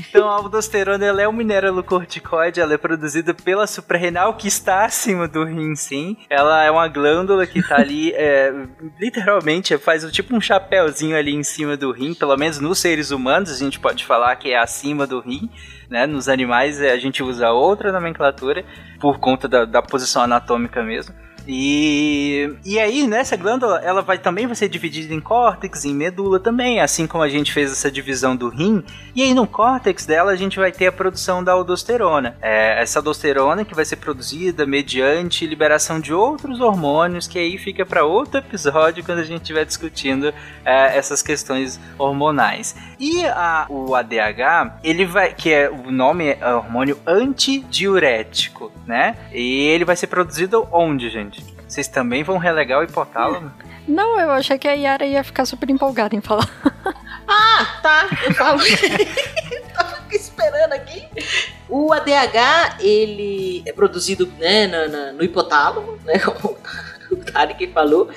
Então a aldosterona ela é um mineralocorticoide, ela é produzida pela suprarrenal que está acima do rim, sim. Ela é uma glândula que está ali, é, literalmente faz tipo um chapéuzinho ali em cima do rim, pelo menos nos seres humanos a gente pode falar que é acima do rim. Né? Nos animais a gente usa outra nomenclatura por conta da, da posição anatômica mesmo. E, e aí, nessa glândula, ela vai também vai ser dividida em córtex, em medula também, assim como a gente fez essa divisão do rim. E aí, no córtex dela, a gente vai ter a produção da aldosterona. É, essa aldosterona que vai ser produzida mediante liberação de outros hormônios, que aí fica para outro episódio quando a gente estiver discutindo é, essas questões hormonais. E a, o ADH, ele vai, que é o nome é hormônio antidiurético, né? E ele vai ser produzido onde, gente? Vocês também vão relegar o hipotálamo? Não, eu achei que a Yara ia ficar super empolgada em falar. Ah, tá. Eu falo. Tava esperando aqui. O ADH, ele é produzido né, no, no hipotálamo, né? Como o Tarek falou.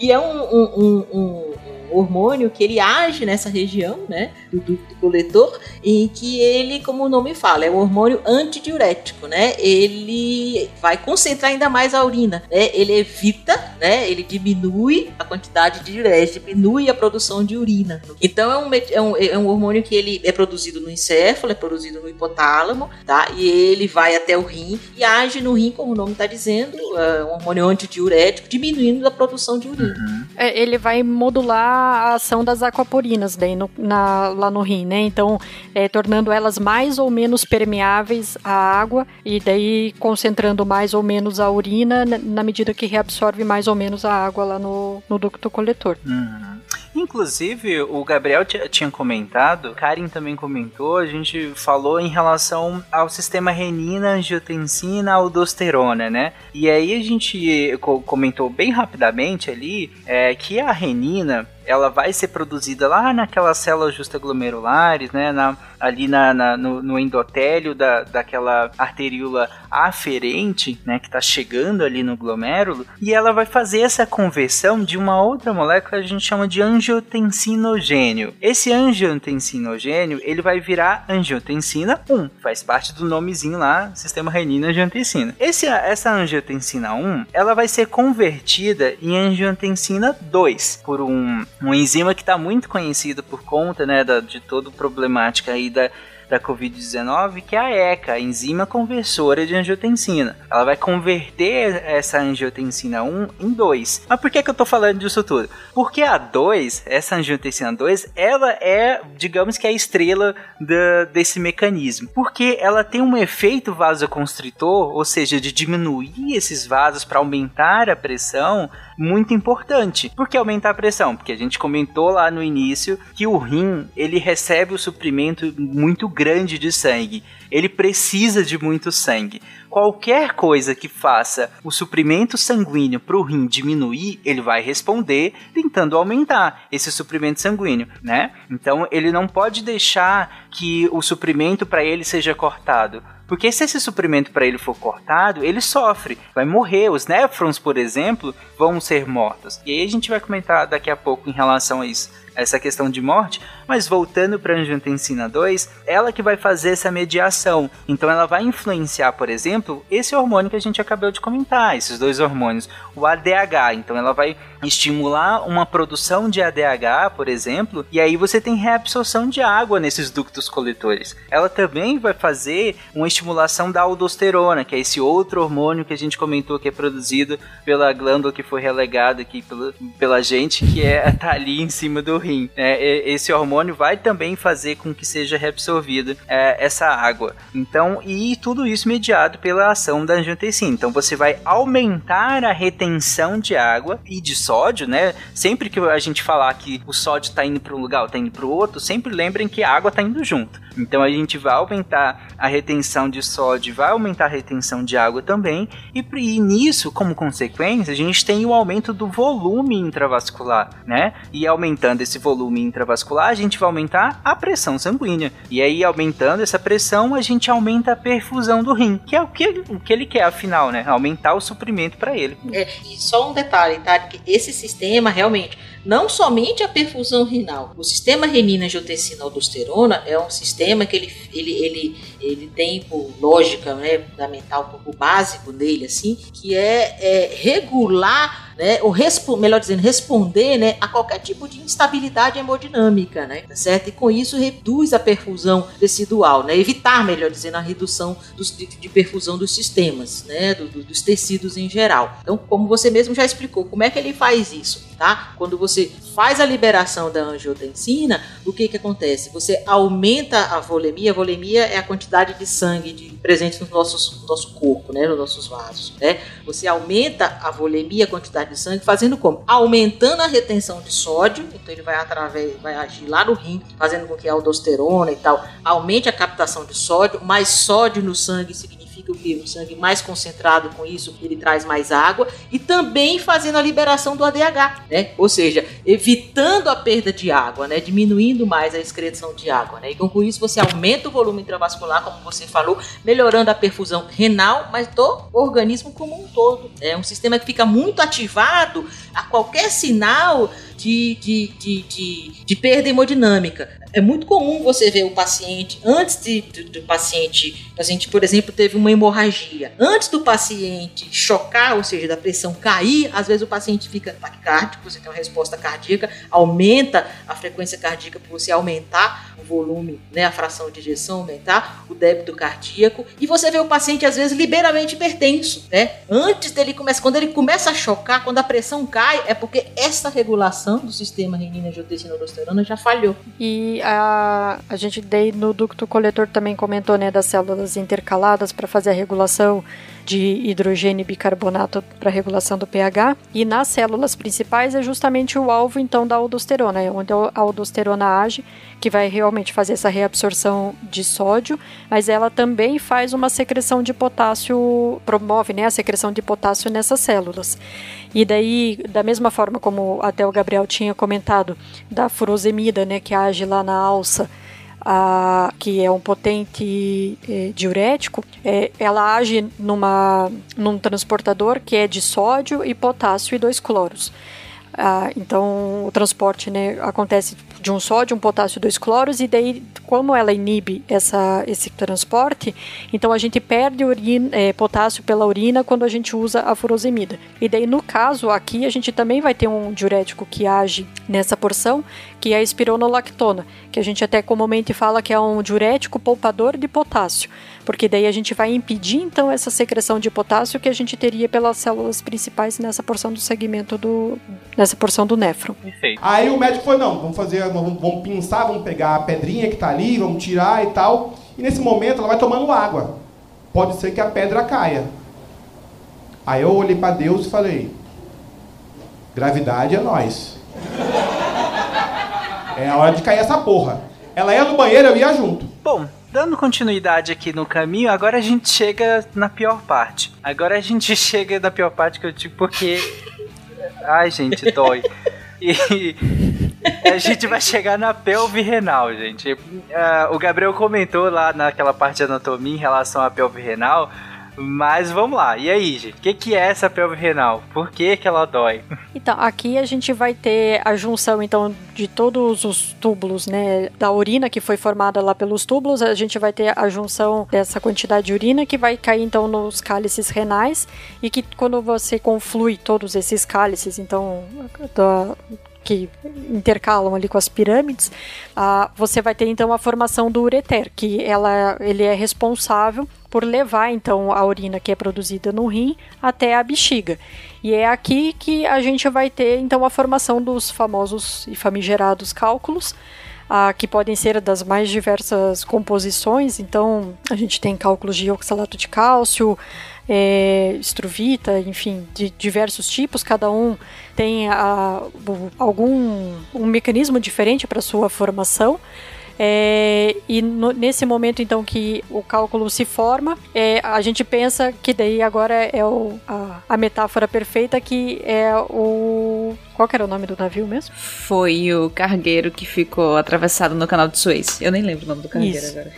E é um, um, um, um hormônio que ele age nessa região, né, do ducto coletor, e que ele, como o nome fala, é um hormônio antidiurético, né? Ele vai concentrar ainda mais a urina, né? Ele evita, né? Ele diminui a quantidade de diurético, diminui a produção de urina. Então é um, é um, é um hormônio que ele é produzido no encéfalo, é produzido no hipotálamo, tá? E ele vai até o rim e age no rim, como o nome está dizendo, é um hormônio antidiurético, diminuindo a produção de urina. Uhum. Ele vai modular a ação das aquaporinas daí no, na, lá no rim, né? Então, é, tornando elas mais ou menos permeáveis à água e daí concentrando mais ou menos a urina na medida que reabsorve mais ou menos a água lá no, no ducto coletor. Uhum. Inclusive, o Gabriel tinha comentado, Karen também comentou, a gente falou em relação ao sistema renina, angiotensina, aldosterona, né? E aí a gente comentou bem rapidamente ali é, que a renina ela vai ser produzida lá naquelas células justaglomerulares, né, na, ali na, na no, no, endotélio da, daquela arteríola aferente, né, que está chegando ali no glomérulo, e ela vai fazer essa conversão de uma outra molécula que a gente chama de angiotensinogênio. Esse angiotensinogênio, ele vai virar angiotensina 1, faz parte do nomezinho lá, sistema renina-angiotensina. Esse, essa angiotensina 1, ela vai ser convertida em angiotensina 2 por um uma enzima que está muito conhecida por conta né, da, de toda a problemática aí da, da Covid-19, que é a ECA, a enzima conversora de angiotensina. Ela vai converter essa angiotensina 1 em 2. Mas por que, que eu tô falando disso tudo? Porque a 2, essa angiotensina 2, ela é, digamos que é a estrela da, desse mecanismo. Porque ela tem um efeito vasoconstritor, ou seja, de diminuir esses vasos para aumentar a pressão, muito importante. Por que aumentar a pressão? Porque a gente comentou lá no início que o rim, ele recebe o suprimento muito grande de sangue. Ele precisa de muito sangue. Qualquer coisa que faça o suprimento sanguíneo para o rim diminuir, ele vai responder tentando aumentar esse suprimento sanguíneo, né? Então ele não pode deixar que o suprimento para ele seja cortado. Porque se esse suprimento para ele for cortado, ele sofre, vai morrer. Os néfrons, por exemplo, vão ser mortos. E aí a gente vai comentar daqui a pouco em relação a isso essa questão de morte, mas voltando para angiotensina 2, ela que vai fazer essa mediação. Então ela vai influenciar, por exemplo, esse hormônio que a gente acabou de comentar, esses dois hormônios, o ADH. Então ela vai estimular uma produção de ADH, por exemplo, e aí você tem reabsorção de água nesses ductos coletores. Ela também vai fazer uma estimulação da aldosterona, que é esse outro hormônio que a gente comentou que é produzido pela glândula que foi relegada aqui pela, pela gente, que é tá ali em cima do rim. É, esse hormônio vai também fazer com que seja reabsorvida é, essa água. Então, e tudo isso mediado pela ação da angiotensina. Então, você vai aumentar a retenção de água e de sódio, né? Sempre que a gente falar que o sódio está indo para um lugar ou está indo para o outro, sempre lembrem que a água está indo junto. Então, a gente vai aumentar a retenção de sódio, vai aumentar a retenção de água também. E, e nisso, como consequência, a gente tem o aumento do volume intravascular, né? E aumentando esse esse volume intravascular, a gente vai aumentar a pressão sanguínea. E aí, aumentando essa pressão, a gente aumenta a perfusão do rim, que é o que, o que ele quer, afinal, né? Aumentar o suprimento para ele. É, e só um detalhe, tá? Que esse sistema realmente não somente a perfusão renal. O sistema renina-angiotensina-aldosterona é um sistema que ele, ele, ele, ele tem por lógica né, fundamental, por básico dele, assim, que é, é regular né, ou melhor dizendo, responder né, a qualquer tipo de instabilidade hemodinâmica, né, tá certo? E com isso reduz a perfusão tecidual, né, evitar, melhor dizendo, a redução dos, de, de perfusão dos sistemas, né, do, do, dos tecidos em geral. Então, como você mesmo já explicou, como é que ele faz isso, tá? Quando você faz a liberação da angiotensina, o que que acontece? Você aumenta a volemia, a volemia é a quantidade de sangue de, presente no, nossos, no nosso corpo, né, nos nossos vasos, né? Você aumenta a volemia, a quantidade sangue, fazendo como? Aumentando a retenção de sódio, então ele vai através, vai agir lá no rim, fazendo com que a aldosterona e tal aumente a captação de sódio, mais sódio no sangue significa significa o que? Um sangue mais concentrado com isso, ele traz mais água e também fazendo a liberação do ADH, né? Ou seja, evitando a perda de água, né? Diminuindo mais a excreção de água, né? E com isso você aumenta o volume intravascular, como você falou, melhorando a perfusão renal, mas do organismo como um todo. É um sistema que fica muito ativado a qualquer sinal de, de, de, de, de perda hemodinâmica. É muito comum você ver o paciente, antes de, do, do paciente, o paciente, por exemplo, teve uma hemorragia. Antes do paciente chocar, ou seja, da pressão cair, às vezes o paciente fica taquicárdico, você tem uma resposta cardíaca, aumenta a frequência cardíaca por você aumentar o volume, né, a fração de ejeção, aumentar o débito cardíaco, e você vê o paciente, às vezes, liberamente hipertenso, né? Antes dele começar, quando ele começa a chocar, quando a pressão cai, é porque essa regulação do sistema renina-angiotensina-aldosterona já falhou. E a, a gente daí no ducto coletor também comentou né, das células intercaladas para fazer a regulação de hidrogênio e bicarbonato para regulação do pH. E nas células principais é justamente o alvo então da aldosterona, é onde a aldosterona age, que vai realmente fazer essa reabsorção de sódio, mas ela também faz uma secreção de potássio, promove né, a secreção de potássio nessas células. E daí, da mesma forma como até o Gabriel tinha comentado, da furosemida, né, que age lá na alça, a, que é um potente é, diurético, é, ela age numa, num transportador que é de sódio e potássio e dois cloros. Ah, então, o transporte né, acontece de um sódio, um potássio dois cloros, e daí, como ela inibe essa, esse transporte, então a gente perde urina, é, potássio pela urina quando a gente usa a furosemida. E daí, no caso aqui, a gente também vai ter um diurético que age nessa porção, que é a espironolactona, que a gente até comumente fala que é um diurético poupador de potássio, porque daí a gente vai impedir então essa secreção de potássio que a gente teria pelas células principais nessa porção do segmento do nessa porção do néfron. Perfeito. Aí o médico falou, não, vamos fazer, vamos, vamos pinçar, vamos pegar a pedrinha que tá ali, vamos tirar e tal. E nesse momento ela vai tomando água. Pode ser que a pedra caia. Aí eu olhei para Deus e falei, gravidade é nós. É a hora de cair essa porra. Ela ia no banheiro, eu ia junto. Bom, dando continuidade aqui no caminho, agora a gente chega na pior parte. Agora a gente chega na pior parte que eu digo porque. Ai, gente, dói. E a gente vai chegar na pelve renal, gente. Ah, o Gabriel comentou lá naquela parte de anatomia em relação à pelve renal. Mas vamos lá, e aí, gente? O que, que é essa pelve renal? Por que, que ela dói? Então, aqui a gente vai ter a junção então de todos os túbulos, né, da urina que foi formada lá pelos túbulos, a gente vai ter a junção dessa quantidade de urina que vai cair então nos cálices renais e que quando você conflui todos esses cálices, então da, que intercalam ali com as pirâmides, ah, você vai ter então a formação do ureter, que ela, ele é responsável por levar então a urina que é produzida no rim até a bexiga. E é aqui que a gente vai ter então a formação dos famosos e famigerados cálculos, ah, que podem ser das mais diversas composições. Então a gente tem cálculos de oxalato de cálcio, é, estruvita, enfim, de diversos tipos, cada um tem a, o- algum um mecanismo diferente para sua formação. É, e no- nesse momento, então, que o cálculo se forma, é, a gente pensa que daí agora é o, a, a metáfora perfeita que é o. Qual era o nome do navio mesmo? Foi o cargueiro que ficou atravessado no canal de Suez. Eu nem lembro o nome do cargueiro Isso. agora.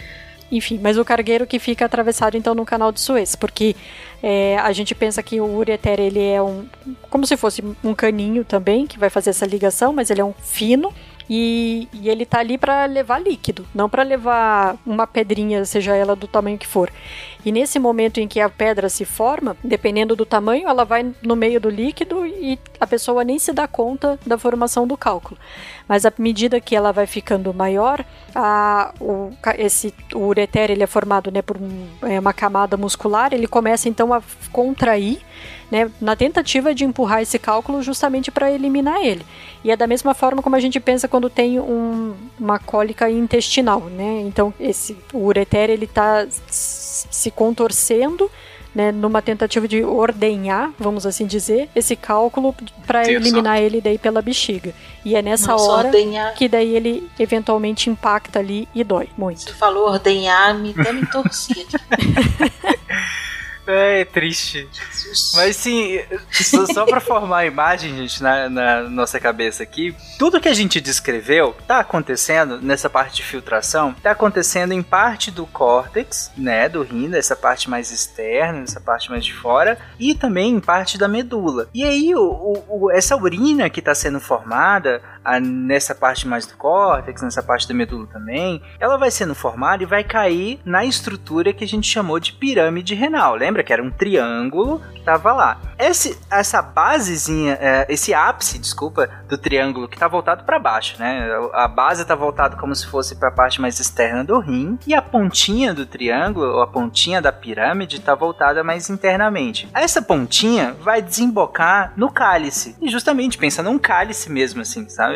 Enfim, mas o cargueiro que fica atravessado então no canal de Suez, porque é, a gente pensa que o ureter ele é um como se fosse um caninho também que vai fazer essa ligação, mas ele é um fino e, e ele tá ali para levar líquido, não para levar uma pedrinha, seja ela do tamanho que for. E nesse momento em que a pedra se forma, dependendo do tamanho, ela vai no meio do líquido e a pessoa nem se dá conta da formação do cálculo. Mas à medida que ela vai ficando maior, a, o, esse, o ureter ele é formado né, por um- é, uma camada muscular, ele começa então a contrair, né, na tentativa de empurrar esse cálculo justamente para eliminar ele. E é da mesma forma como a gente pensa quando tem um- uma cólica intestinal, né? Então esse o ureter ele está se contorcendo né, numa tentativa de ordenhar, vamos assim dizer, esse cálculo para eliminar ele daí pela bexiga. E é nessa Nossa, hora ordenhar. que daí ele eventualmente impacta ali e dói muito. Tu falou ordenhar, me até me torci aqui. É triste. Jesus. Mas sim, só, só pra formar a imagem, gente, na, na nossa cabeça aqui, tudo que a gente descreveu tá acontecendo nessa parte de filtração, tá acontecendo em parte do córtex, né, do rim, dessa parte mais externa, nessa parte mais de fora, e também em parte da medula. E aí, o, o- o- essa urina que tá sendo formada a- nessa parte mais do córtex, nessa parte da medula também, ela vai sendo formada e vai cair na estrutura que a gente chamou de pirâmide renal. Lembra que era um triângulo que estava lá. Esse, essa basezinha, é, esse ápice, desculpa, do triângulo que está voltado para baixo, né? A base está voltada como se fosse para a parte mais externa do rim e a pontinha do triângulo, ou a pontinha da pirâmide, está voltada mais internamente. Essa pontinha vai desembocar no cálice e justamente pensa num cálice mesmo, assim, sabe?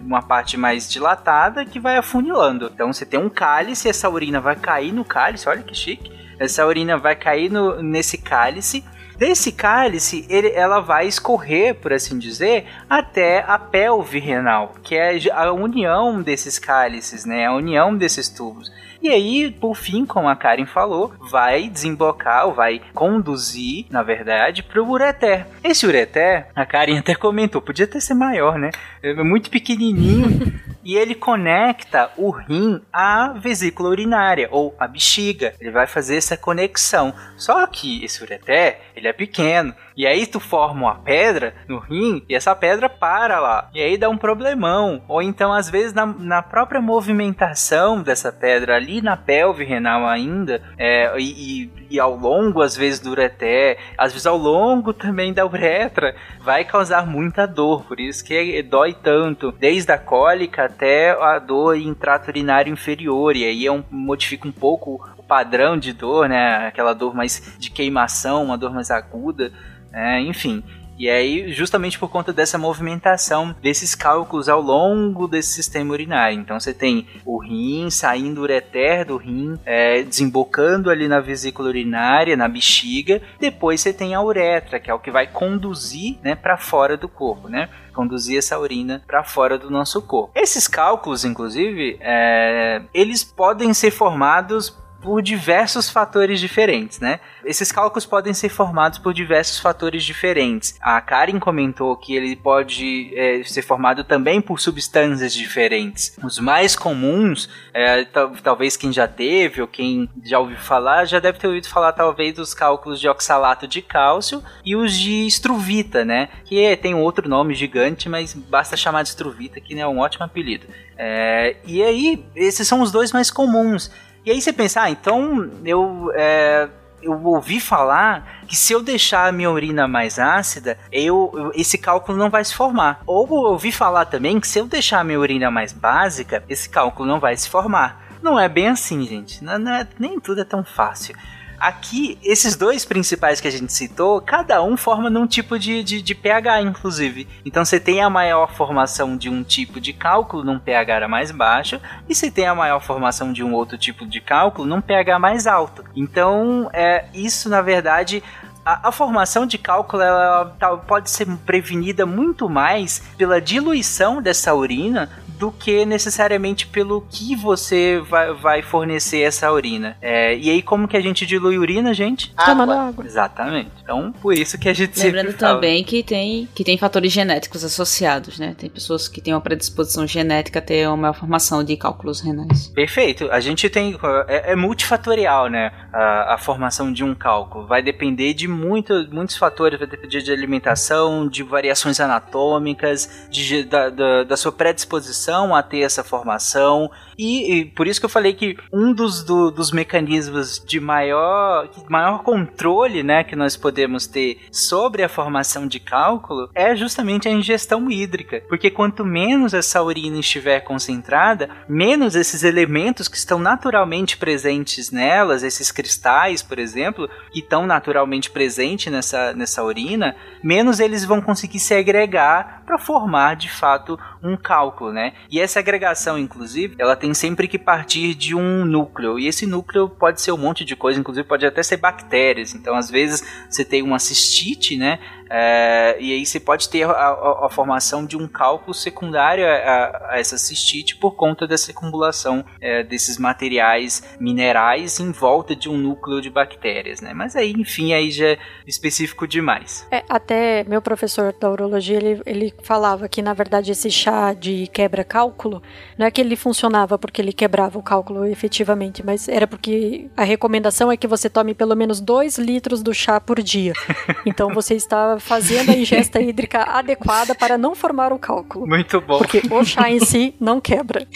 Uma parte mais dilatada que vai afunilando. Então você tem um cálice, essa urina vai cair no cálice, olha que chique. Essa urina vai cair no, nesse cálice. Desse cálice, ele, ela vai escorrer, por assim dizer, até a pelve renal, que é a união desses cálices, né? A união desses tubos. E aí, por fim, como a Karen falou, vai desembocar, ou vai conduzir, na verdade, para o ureter. Esse ureter, a Karen até comentou, podia até ser maior, né? É muito pequenininho. e ele conecta o rim à vesícula urinária, ou à bexiga. Ele vai fazer essa conexão. Só que esse ureter, ele é pequeno. E aí tu forma uma pedra no rim e essa pedra para lá. E aí dá um problemão. Ou então, às vezes, na, na própria movimentação dessa pedra ali na pelve renal ainda, é, e, e, e, ao longo, às vezes, do ureter, às vezes ao longo também da uretra, vai causar muita dor. Por isso que dói tanto, desde a cólica até a dor em trato urinário inferior. E aí é um, modifica um pouco o padrão de dor, né? Aquela dor mais de queimação, uma dor mais aguda. É, enfim, e aí, justamente por conta dessa movimentação desses cálculos ao longo desse sistema urinário. Então, você tem o rim saindo ureter do rim, é, desembocando ali na vesícula urinária, na bexiga. Depois, você tem a uretra, que é o que vai conduzir né, para fora do corpo, né? conduzir essa urina para fora do nosso corpo. Esses cálculos, inclusive, é, eles podem ser formados por diversos fatores diferentes, né? Esses cálculos podem ser formados por diversos fatores diferentes. A Karen comentou que ele pode é, ser formado também por substâncias diferentes. Os mais comuns, é, talvez quem já teve ou quem já ouviu falar, já deve ter ouvido falar talvez dos cálculos de oxalato de cálcio e os de estruvita, né? Que é, tem outro nome gigante, mas basta chamar de estruvita, que é um ótimo apelido. É, e aí, esses são os dois mais comuns. E aí você pensa, ah, então eu, é, eu ouvi falar que se eu deixar a minha urina mais ácida, eu, eu, esse cálculo não vai se formar. Ou eu ouvi falar também que se eu deixar a minha urina mais básica, esse cálculo não vai se formar. Não é bem assim, gente. Não, não é, nem tudo é tão fácil. Aqui, esses dois principais que a gente citou, cada um forma num tipo de, de, de, pH, inclusive. Então você tem a maior formação de um tipo de cálculo num pH mais baixo, e você tem a maior formação de um outro tipo de cálculo num pH mais alto. Então, é, isso na verdade a, formação de cálculo ela, pode ser prevenida muito mais pela diluição dessa urina do que necessariamente pelo que você vai, vai fornecer essa urina. É, e aí, como que a gente dilui urina, gente? Tomando água. Exatamente. Então, por isso que a gente Lembrando sempre fala. também que tem, que tem fatores genéticos associados, né? Tem pessoas que têm uma predisposição genética a ter uma maior formação de cálculos renais. Perfeito. A gente tem. É, é multifatorial, né? A, a, formação de um cálculo. Vai depender de muito, muitos fatores. Vai depender de alimentação, de variações anatômicas, de, da, da, da sua predisposição a ter essa formação. E, e por isso que eu falei que um dos, do, dos mecanismos de maior, maior controle né, que nós podemos ter sobre a formação de cálculo é justamente a ingestão hídrica. Porque quanto menos essa urina estiver concentrada, menos esses elementos que estão naturalmente presentes nelas, esses cristais, por exemplo, que estão naturalmente presentes nessa, nessa urina, menos eles vão conseguir se agregar para formar de fato um cálculo, né? E essa agregação, inclusive, ela tem sempre que partir de um núcleo. E esse núcleo pode ser um monte de coisa, inclusive pode até ser bactérias. Então, às vezes, você tem uma cistite, né? É, e aí você pode ter a, a, a, formação de um cálculo secundário a, a, essa cistite por conta dessa acumulação é, desses materiais minerais em volta de um núcleo de bactérias, né? Mas aí, enfim, aí já é específico demais. É, até meu professor da urologia, ele, ele falava que, na verdade, esse chá de quebra-cálculo, não é que ele funcionava porque ele quebrava o cálculo efetivamente, mas era porque a recomendação é que você tome pelo menos 2 litros do chá por dia. Então você está fazendo a ingesta hídrica adequada para não formar o cálculo. Muito bom. Porque o chá em si não quebra.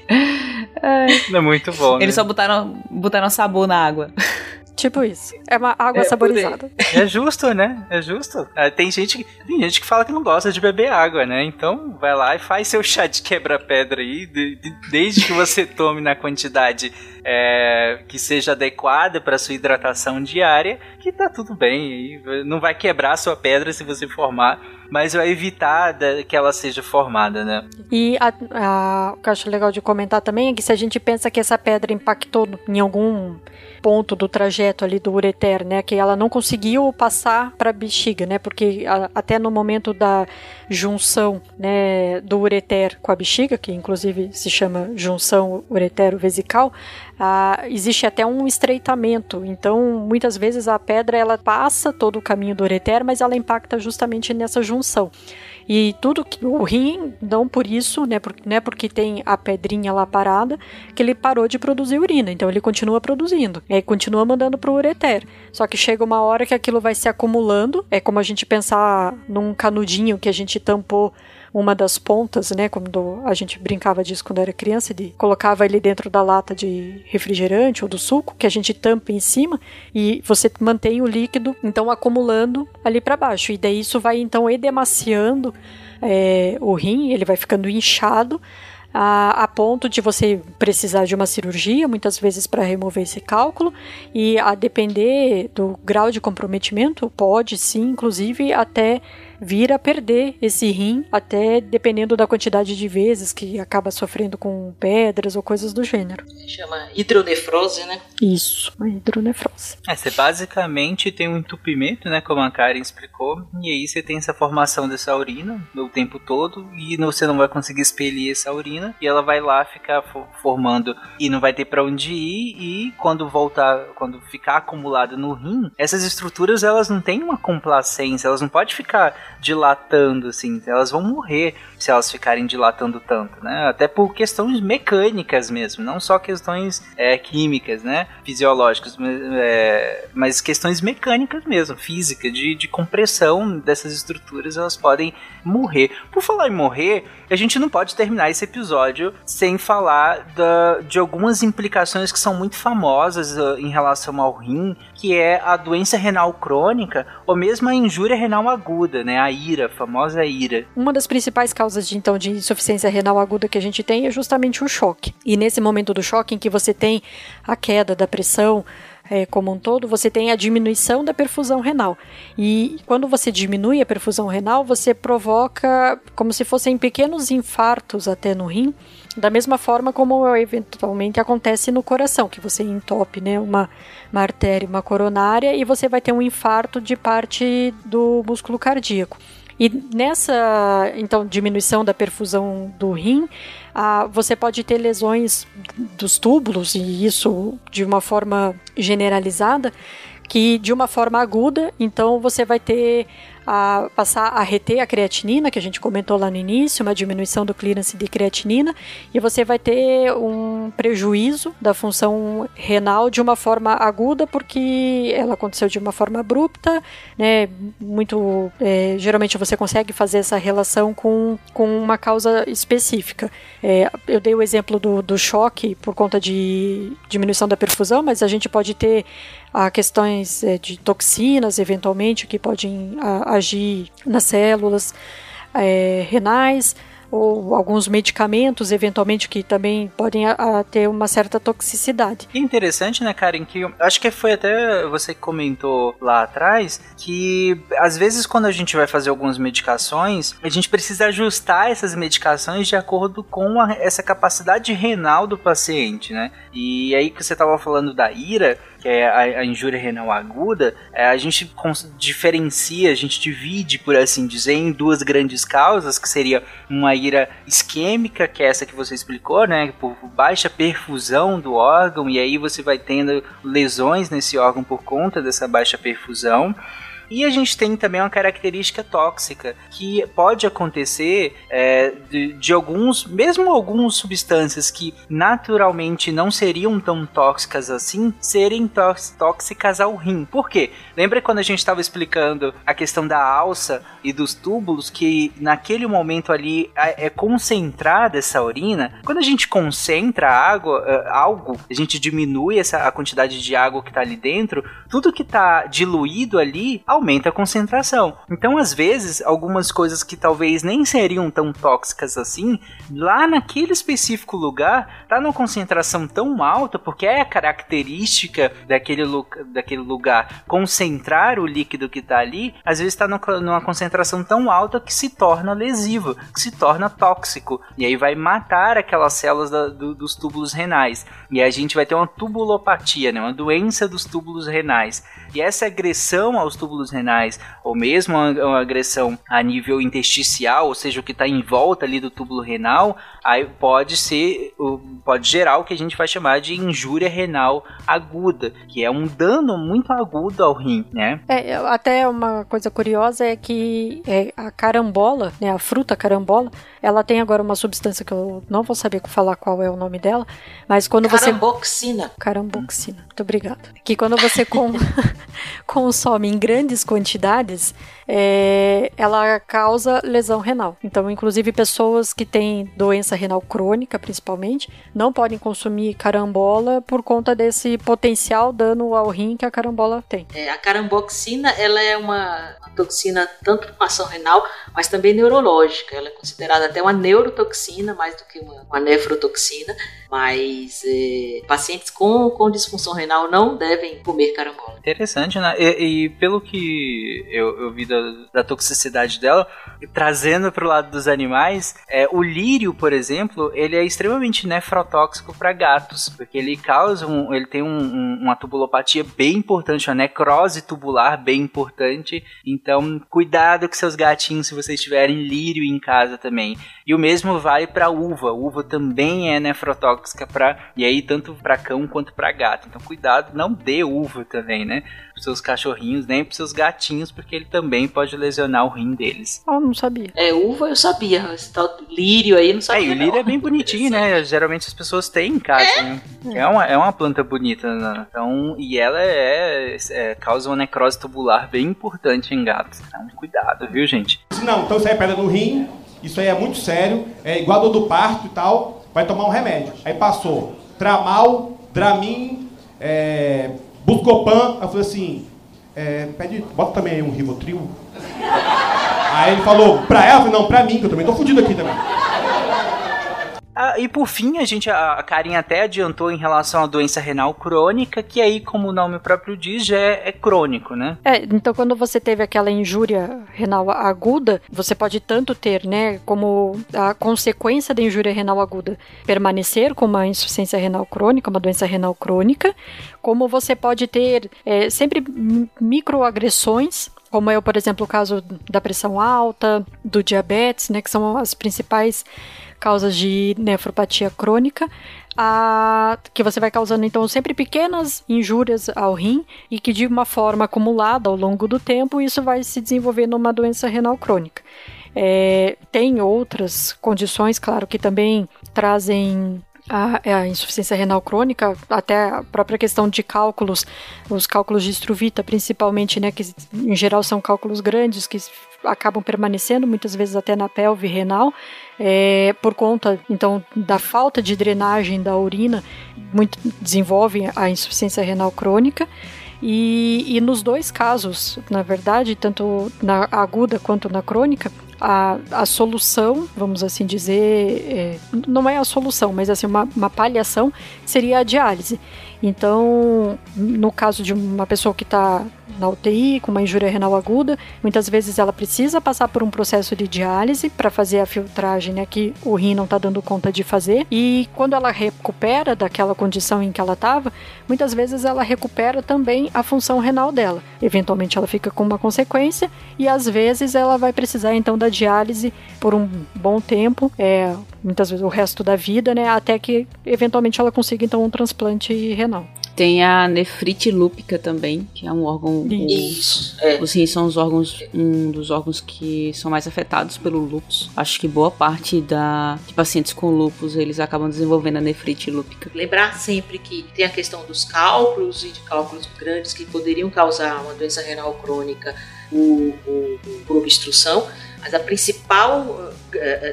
é muito bom. Eles né? só botaram, botaram sabor na água. Tipo isso. É uma água é, saborizada. É justo, né? É justo. É, tem, gente, tem gente que fala que não gosta de beber água, né? Então vai lá e faz seu chá de quebra-pedra aí, de, de, desde que você tome na quantidade é, que seja adequada para sua hidratação diária, que tá tudo bem. Não vai quebrar a sua pedra se você formar mas vai evitar que ela seja formada, né? E a, a, o que eu acho legal de comentar também é que se a gente pensa que essa pedra impactou em algum ponto do trajeto ali do ureter, né, que ela não conseguiu passar para a bexiga, né, porque a, até no momento da junção, né, do ureter com a bexiga, que inclusive se chama junção uretero-vesical, ah, existe até um estreitamento. Então, muitas vezes a pedra ela passa todo o caminho do ureter, mas ela impacta justamente nessa junção. E tudo que o rim, não por isso, né, por, né, porque tem a pedrinha lá parada, que ele parou de produzir urina. Então ele continua produzindo. E aí continua mandando pro ureter. Só que chega uma hora que aquilo vai se acumulando. É como a gente pensar num canudinho que a gente tampou uma das pontas, né? Quando a gente brincava disso quando era criança, de colocava ele dentro da lata de refrigerante ou do suco, que a gente tampa em cima e você mantém o líquido, então acumulando ali para baixo. E daí isso vai então edemaciando é, o rim, ele vai ficando inchado. A, a, ponto de você precisar de uma cirurgia, muitas vezes para remover esse cálculo, e a depender do grau de comprometimento, pode sim, inclusive, até vir a perder esse rim, até dependendo da quantidade de vezes que acaba sofrendo com pedras ou coisas do gênero. Chama hidronefrose, né? Isso, a hidronefrose. É, você basicamente tem um entupimento, né, como a Karen explicou, e aí você tem essa formação dessa urina o tempo todo e você não vai conseguir expelir essa urina e ela vai lá ficar formando e não vai ter para onde ir e quando voltar, quando ficar acumulado no rim, essas estruturas elas não têm uma complacência, elas não podem ficar dilatando, assim. Elas vão morrer se elas ficarem dilatando tanto, né? Até por questões mecânicas mesmo, não só questões é, químicas, né? Fisiológicas, é, mas questões mecânicas mesmo, física, de, de compressão dessas estruturas, elas podem morrer. Por falar em morrer, a gente não pode terminar esse episódio sem falar da, de algumas implicações que são muito famosas uh, em relação ao rim, que é a doença renal crônica ou mesmo a injúria renal aguda, né? A IRA, a famosa IRA. Uma das principais causas de, então de insuficiência renal aguda que a gente tem é justamente o choque. E nesse momento do choque em que você tem a queda da pressão, é, como um todo, você tem a diminuição da perfusão renal. E quando você diminui a perfusão renal, você provoca como se fossem pequenos infartos até no rim, da mesma forma como eventualmente acontece no coração, que você entope né, uma, uma artéria, uma coronária, e você vai ter um infarto de parte do músculo cardíaco. E nessa, então, diminuição da perfusão do rim, ah, você pode ter lesões dos túbulos, e isso de uma forma generalizada, que de uma forma aguda, então você vai ter a passar a reter a creatinina, que a gente comentou lá no início, uma diminuição do clearance de creatinina, e você vai ter um prejuízo da função renal de uma forma aguda, porque ela aconteceu de uma forma abrupta, né? Muito é, geralmente você consegue fazer essa relação com, com uma causa específica. É, eu dei o exemplo do, do choque por conta de diminuição da perfusão, mas a gente pode ter a questões é, de toxinas, eventualmente, que podem agir nas células é, renais, ou alguns medicamentos, eventualmente, que também podem a, a ter uma certa toxicidade. E interessante, né, Karen, que acho que foi até você que comentou lá atrás, que às vezes quando a gente vai fazer algumas medicações, a gente precisa ajustar essas medicações de acordo com a, essa capacidade renal do paciente, né? E aí que você estava falando da ira, que é a, a injúria renal aguda, é, a gente diferencia, a gente divide, por assim dizer, em duas grandes causas, que seria uma ira isquêmica, que é essa que você explicou, né, por baixa perfusão do órgão, e aí você vai tendo lesões nesse órgão por conta dessa baixa perfusão. E a gente tem também uma característica tóxica que pode acontecer é, de, de, alguns, mesmo algumas substâncias que naturalmente não seriam tão tóxicas assim, serem tóxicas ao rim. Por quê? Lembra quando a gente estava explicando a questão da alça e dos túbulos que naquele momento ali é, é concentrada essa urina? Quando a gente concentra água, é, algo, a gente diminui essa, a quantidade de água que está ali dentro, tudo que está diluído ali aumenta a concentração. Então, às vezes, algumas coisas que talvez nem seriam tão tóxicas assim, lá naquele específico lugar, tá numa concentração tão alta, porque é a característica daquele, daquele lugar concentrar o líquido que está ali, às vezes está numa concentração tão alta que se torna lesivo, que se torna tóxico, e aí vai matar aquelas células da, do, dos túbulos renais. E a gente vai ter uma tubulopatia, né, uma doença dos túbulos renais. E essa agressão aos túbulos renais, ou mesmo uma, agressão a nível intersticial, ou seja, o que está em volta ali do túbulo renal, aí pode ser, pode gerar o que a gente vai chamar de injúria renal aguda, que é um dano muito agudo ao rim, né? É, até uma coisa curiosa é que é, a carambola, né, a fruta carambola, ela tem agora uma substância que eu não vou saber falar qual é o nome dela, mas quando você Caramboxina. caramboxina. Muito obrigada. Que quando você com- consome em grandes quantidades, é, ela causa lesão renal. Então, inclusive, pessoas que têm doença renal crônica, principalmente, não podem consumir carambola por conta desse potencial dano ao rim que a carambola tem. É, a caramboxina ela é uma, uma toxina tanto com ação renal, mas também neurológica. Ela é considerada até uma neurotoxina, mais do que uma, uma nefrotoxina. Mas é, pacientes com, com disfunção renal não devem comer carambola. Interessante, né? E, e pelo que eu, eu vi da, da toxicidade dela, trazendo pro lado dos animais, é, o lírio, por exemplo, ele é extremamente nefrotóxico para gatos, porque ele causa um, ele tem um- um- uma tubulopatia bem importante, uma necrose tubular bem importante. Então, cuidado com seus gatinhos se vocês tiverem lírio em casa também. E o mesmo vale para uva. Uva também é nefrotóxica para e aí tanto para cão quanto para gato. Então cuidado, não dê uva também, né? Pros seus cachorrinhos, nem pros seus gatinhos, porque ele também pode lesionar o rim deles. Ah, não sabia. É, uva eu sabia, esse tal lírio aí eu não É, sabia. e o lírio não. é bem bonitinho, né? Geralmente as pessoas têm em casa, né? É uma, é uma planta bonita, né? Então, e ela é, é- causa uma necrose tubular bem importante em gatos. Então, cuidado, viu, gente? Disse, não, então isso aí é pedra no rim, isso aí é muito sério, é igual a dor do parto e tal, vai tomar um remédio. Aí passou Tramal, Dramin, é, Buscopan, aí eu falei assim, é, pede, bota também aí um Rivotril. Aí ele falou, pra ela, não, pra mim, que eu também tô fudido aqui também. Ah, e por fim, a gente, a Karin até adiantou em relação à doença renal crônica, que aí, como o nome próprio diz, é, é crônico, né? É, então quando você teve aquela injúria renal aguda, você pode tanto ter, né, como a consequência da injúria renal aguda permanecer com uma insuficiência renal crônica, uma doença renal crônica, como você pode ter é, sempre mi- microagressões, como é, por exemplo, o caso da pressão alta, do diabetes, né, que são as principais causas de nefropatia crônica, a- que você vai causando então sempre pequenas injúrias ao rim e que de uma forma acumulada ao longo do tempo isso vai se desenvolver numa doença renal crônica. É, tem outras condições, claro, que também trazem a, a insuficiência renal crônica, até a própria questão de cálculos, os cálculos de estruvita, principalmente, né, que em geral são cálculos grandes que acabam permanecendo muitas vezes até na pelve renal, é, por conta então da falta de drenagem da urina, muito desenvolve a insuficiência renal crônica. E, e nos dois casos, na verdade, tanto na aguda quanto na crônica, a, a solução, vamos assim dizer, é, não é a solução, mas assim, uma, uma paliação seria a diálise. Então, no caso de uma pessoa que está na UTI com uma injúria renal aguda, muitas vezes ela precisa passar por um processo de diálise para fazer a filtragem né, que o rim não está dando conta de fazer. E quando ela recupera daquela condição em que ela estava, muitas vezes ela recupera também a função renal dela. Eventualmente ela fica com uma consequência e às vezes ela vai precisar então da diálise por um bom tempo, é, muitas vezes o resto da vida, né, até que eventualmente ela consiga então um transplante renal. Tem a nefrite lúpica também, que é um órgão. Isso, é. Os rins são os órgãos, um dos órgãos que são mais afetados pelo lúpus. Acho que boa parte da, de pacientes com lúpus eles acabam desenvolvendo a nefrite lúpica. Lembrar sempre que tem a questão dos cálculos e de cálculos grandes que poderiam causar uma doença renal crônica por, por, por obstrução, mas a principal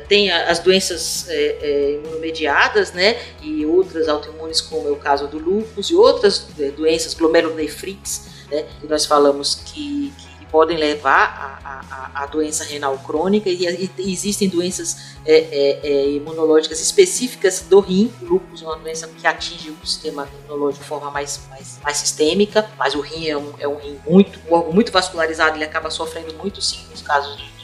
tem a- as doenças eh, eh, imunomediadas, né, e outras autoimunes como é o caso do lúpus e outras eh, doenças glomerulonefrites, né, que nós falamos que, que podem levar à doença renal crônica e, e existem doenças é, é, é, imunológicas específicas do rim. O lúpus é uma doença que atinge o sistema imunológico de forma mais, mais, mais sistêmica, mas o rim é um, é um rim muito, um órgão muito vascularizado, ele acaba sofrendo muito sim nos casos de.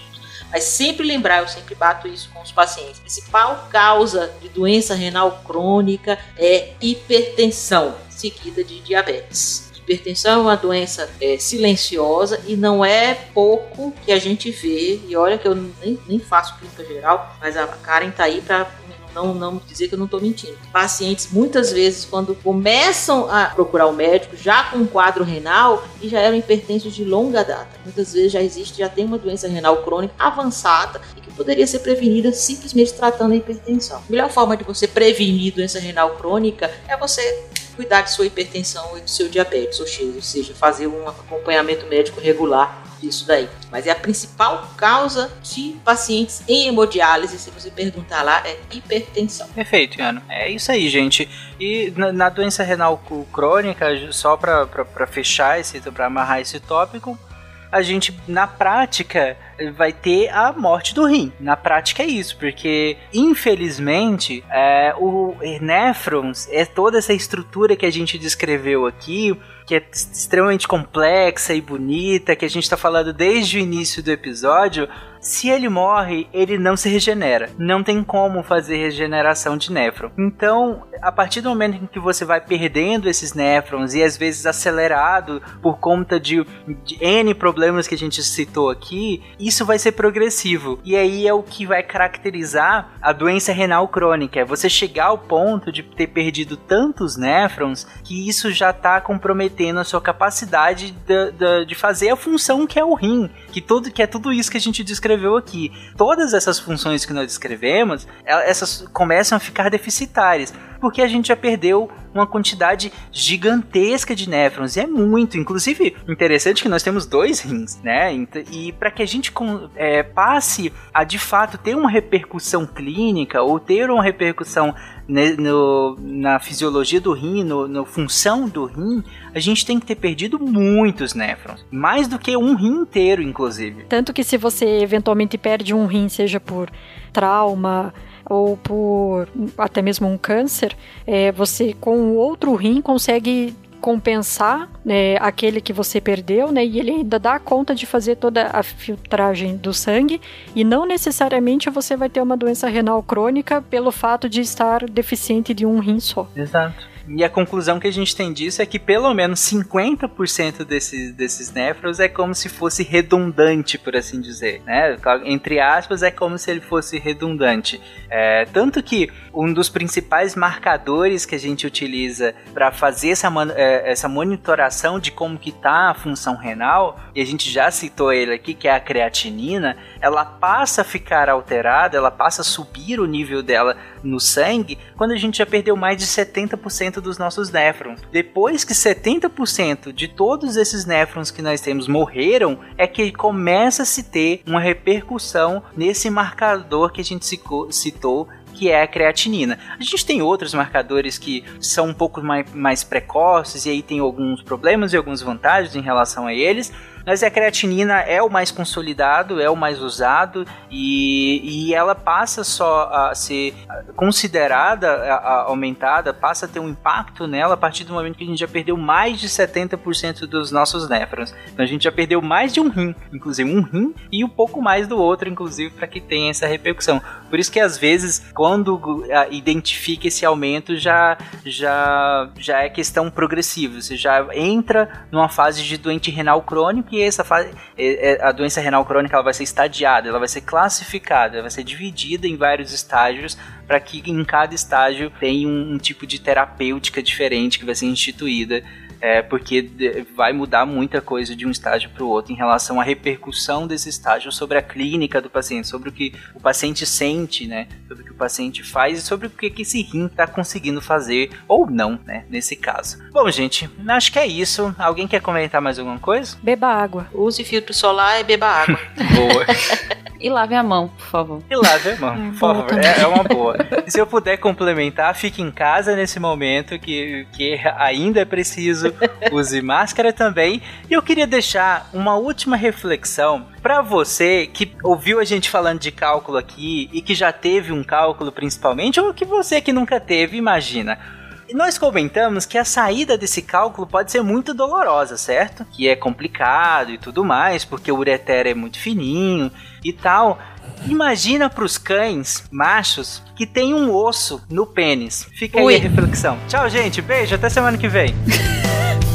Mas sempre lembrar, eu sempre bato isso com os pacientes. A principal causa de doença renal crônica é hipertensão, seguida de diabetes. Hipertensão é uma doença é, silenciosa e não é pouco que a gente vê. E olha que eu nem, nem faço clínica geral, mas a Karen tá aí para não, não dizer que eu não estou mentindo. Pacientes, muitas vezes, quando começam a procurar o médico, já com um quadro renal, e já eram hipertensos de longa data. Muitas vezes já existe, já tem uma doença renal crônica avançada e que poderia ser prevenida simplesmente tratando a hipertensão. A melhor forma de você prevenir doença renal crônica é você cuidar de sua hipertensão e do seu diabetes, ou seja, fazer um acompanhamento médico regular disso daí. Mas é a principal causa de pacientes em hemodiálise, se você perguntar lá, é hipertensão. Perfeito, Iano. É isso aí, gente. E na, na doença renal crônica, só para fechar esse, para amarrar esse tópico, a gente, na prática, vai ter a morte do rim. Na prática é isso, porque infelizmente é, o nefrons é toda essa estrutura que a gente descreveu aqui que é extremamente complexa e bonita, que a gente está falando desde o início do episódio, se ele morre, ele não se regenera. Não tem como fazer regeneração de néfron. Então, a partir do momento em que você vai perdendo esses néfrons e às vezes acelerado por conta de, de N problemas que a gente citou aqui, isso vai ser progressivo. E aí é o que vai caracterizar a doença renal crônica. É você chegar ao ponto de ter perdido tantos néfrons que isso já está comprometendo a sua capacidade de, de, de fazer a função que é o rim. Que, todo, que é tudo isso que a gente descreveu descreveu aqui. Todas essas funções que nós descrevemos, essas começam a ficar deficitárias, porque a gente já perdeu uma quantidade gigantesca de néfrons, e é muito. Inclusive, interessante que nós temos dois rins, né? E para que a gente é, passe a de fato ter uma repercussão clínica ou ter uma repercussão no, na fisiologia do rim, no, na função do rim, a gente tem que ter perdido muitos néfrons. Mais do que um rim inteiro, inclusive. Tanto que se você eventualmente perde um rim, seja por trauma, ou por até mesmo um câncer, é, você com o outro rim consegue compensar né, aquele que você perdeu, né? E ele ainda dá conta de fazer toda a filtragem do sangue e não necessariamente você vai ter uma doença renal crônica pelo fato de estar deficiente de um rim só. Exato. E a conclusão que a gente tem disso é que pelo menos 50% desses, desses néfrons é como se fosse redundante, por assim dizer. Né? Entre aspas, é como se ele fosse redundante. É, tanto que um dos principais marcadores que a gente utiliza para fazer essa, é, essa monitoração de como que está a função renal, e a gente já citou ele aqui, que é a creatinina, ela passa a ficar alterada, ela passa a subir o nível dela no sangue quando a gente já perdeu mais de 70% dos nossos néfrons. Depois que 70% de todos esses néfrons que nós temos morreram, é que começa a se ter uma repercussão nesse marcador que a gente citou que é a creatinina. A gente tem outros marcadores que são um pouco mais, mais precoces e aí tem alguns problemas e algumas vantagens em relação a eles, mas a creatinina é o mais consolidado, é o mais usado e, e ela passa só a ser considerada a, a, aumentada, passa a ter um impacto nela a partir do momento que a gente já perdeu mais de 70% dos nossos néfrons. Então a gente já perdeu mais de um rim, inclusive um rim e um pouco mais do outro, inclusive, para que tenha essa repercussão. Por isso que às vezes, quando identifica esse aumento, já, já, já é questão progressiva. Você já entra numa fase de doente renal crônico que essa fase, a doença renal crônica ela vai ser estadiada, ela vai ser classificada, ela vai ser dividida em vários estágios para que em cada estágio tenha um, um tipo de terapêutica diferente que vai ser instituída é, porque vai mudar muita coisa de um estágio para o outro em relação à repercussão desse estágio sobre a clínica do paciente, sobre o que o paciente sente, né, sobre o que o paciente faz e sobre o que, que esse rim está conseguindo fazer ou não, né, nesse caso. Bom, gente, acho que é isso. Alguém quer comentar mais alguma coisa? Beba água. Use filtro solar e beba água. Boa. E lave a mão, por favor. E lave a mão, por favor. É, é, uma boa. Se eu puder complementar, fique em casa nesse momento que, que ainda é preciso. Use máscara também. E eu queria deixar uma última reflexão para você que ouviu a gente falando de cálculo aqui e que já teve um cálculo principalmente, ou que você que nunca teve, imagina. Nós comentamos que a saída desse cálculo pode ser muito dolorosa, certo? Que é complicado e tudo mais, porque o ureter é muito fininho e tal. Imagina para os cães machos que tem um osso no pênis. Fica Ui. aí a reflexão. Tchau, gente. Beijo. Até semana que vem.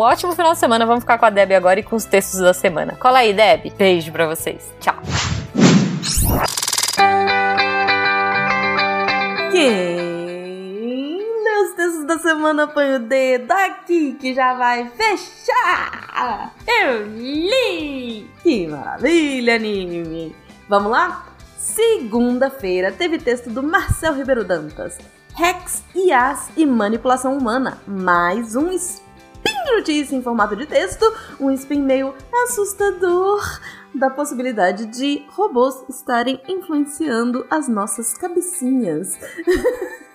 ótimo final de semana. Vamos ficar com a Deb agora e com os textos da semana. Cola aí, Deb. Beijo pra vocês. Tchau. Quem os textos da semana põe o dedo aqui que já vai fechar? Eu li! Que maravilha, anime! Vamos lá? Segunda-feira teve texto do Marcel Ribeiro Dantas. Rex, IAs e manipulação humana. Mais um spin notícia em formato de texto, um spin meio assustador da possibilidade de robôs estarem influenciando as nossas cabecinhas.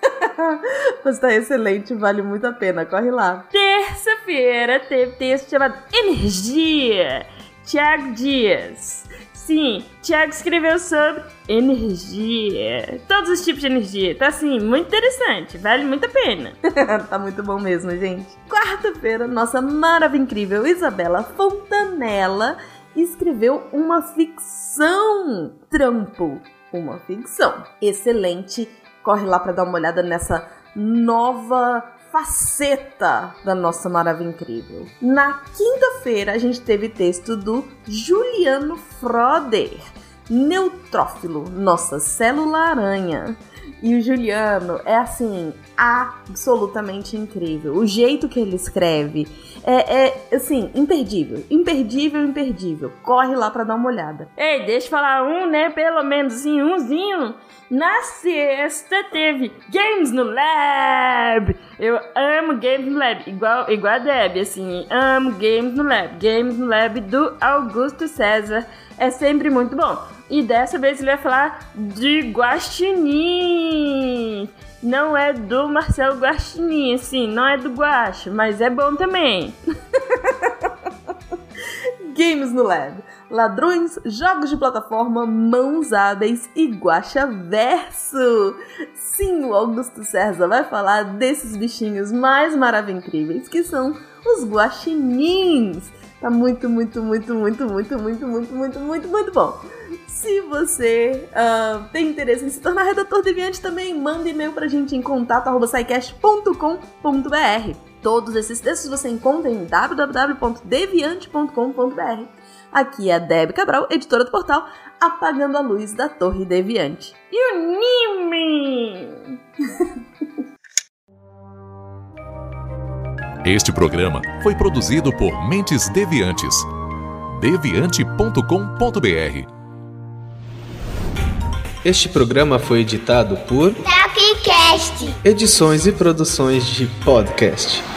Mas tá excelente, vale muito a pena, corre lá. Terça-feira teve texto chamado Energia, Tiago Dias. Sim, Tiago escreveu sobre energia. Todos os tipos de energia. Tá assim, muito interessante. Vale muito a pena. tá muito bom mesmo, gente. Quarta-feira, nossa maravilha incrível Isabela Fontanella escreveu uma ficção. Trampo. Uma ficção. Excelente. Corre lá para dar uma olhada nessa nova faceta da nossa maravilha incrível. Na quinta-feira a gente teve texto do Juliano Froder, Neutrófilo, nossa célula aranha. E o Juliano é assim, absolutamente incrível. O jeito que ele escreve é, é assim, imperdível. Imperdível, imperdível. Corre lá para dar uma olhada. Ei, deixa eu falar um, né? Pelo menos assim, umzinho. Na sexta teve Games no Lab. Eu amo Games no Lab, igual, igual a Deb, assim, amo Games no Lab. Games no Lab do Augusto César é sempre muito bom. E dessa vez ele vai falar de Guaxinim. Não é do Marcelo Guaxinim, assim, não é do Guaxa, mas é bom também. Games no Lab. Ladrões, jogos de plataforma, mãos hábeis e guacha verso. Sim, o Augusto César vai falar desses bichinhos mais maravilhosos que são os guaxinins. Tá muito, muito, muito, muito, muito, muito, muito, muito, muito, muito bom. Se você uh, tem interesse em se tornar redator deviante também, manda e-mail pra gente em contato.com.br. Todos esses textos você encontra em www.deviante.com.br. Aqui é a Deb Cabral, editora do portal Apagando a Luz da Torre Deviante. E o Nime! Este programa foi produzido por Mentes Deviantes. deviante.com.br. Este programa foi editado por Tapcast. Edições e produções de podcast.